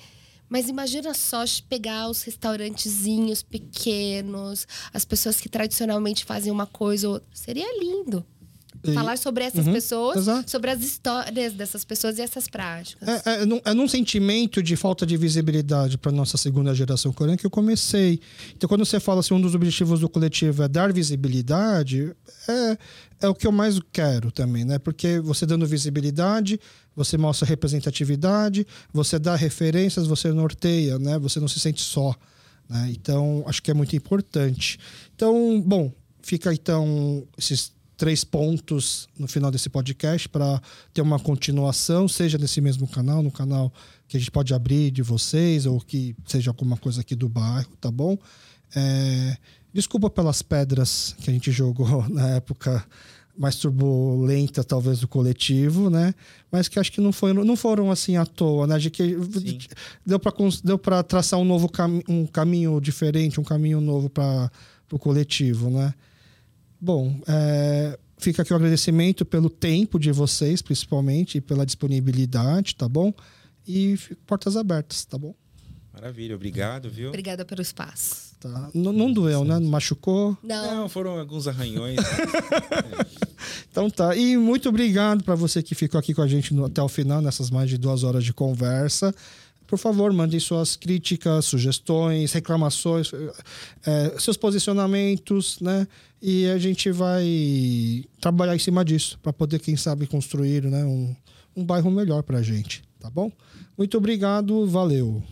Mas imagina só pegar os restaurantezinhos pequenos, as pessoas que tradicionalmente fazem uma coisa. ou outra. Seria lindo. Falar sobre essas Uhum, pessoas, exato. sobre as histórias dessas pessoas e essas práticas. É, é, num, é num sentimento de falta de visibilidade para nossa segunda geração coreana que eu comecei. Então, quando você fala assim, um dos objetivos do coletivo é dar visibilidade, é, é o que eu mais quero também, né? Porque você dando visibilidade, você mostra representatividade, você dá referências, você norteia, né? Você não se sente só. Né? Então, acho que é muito importante. Então, bom, fica então esses três pontos no final desse podcast para ter uma continuação, seja nesse mesmo canal, no canal que a gente pode abrir de vocês, ou que seja alguma coisa aqui do bairro, tá bom? É, desculpa pelas pedras que a gente jogou *laughs* na época mais turbulenta, talvez, do coletivo, né? Mas que acho que não foram, não foram assim à toa, né? De que Sim. deu para deu para traçar um novo cami um caminho diferente, um caminho novo para o coletivo, né? Bom, é, fica aqui o agradecimento pelo tempo de vocês, principalmente, e pela disponibilidade, tá bom? E portas abertas, tá bom? Maravilha, obrigado, viu? Obrigada pelo espaço. Tá. N- não doeu, né? Não machucou? Não, Não, foram alguns arranhões. *laughs* Então tá. E muito obrigado para você que ficou aqui com a gente no- até o final, nessas mais de duas horas de conversa. Por favor, mandem suas críticas, sugestões, reclamações, eh, seus posicionamentos, né? E a gente vai trabalhar em cima disso para poder, quem sabe, construir né, um, um bairro melhor para a gente, tá bom? Muito obrigado, valeu.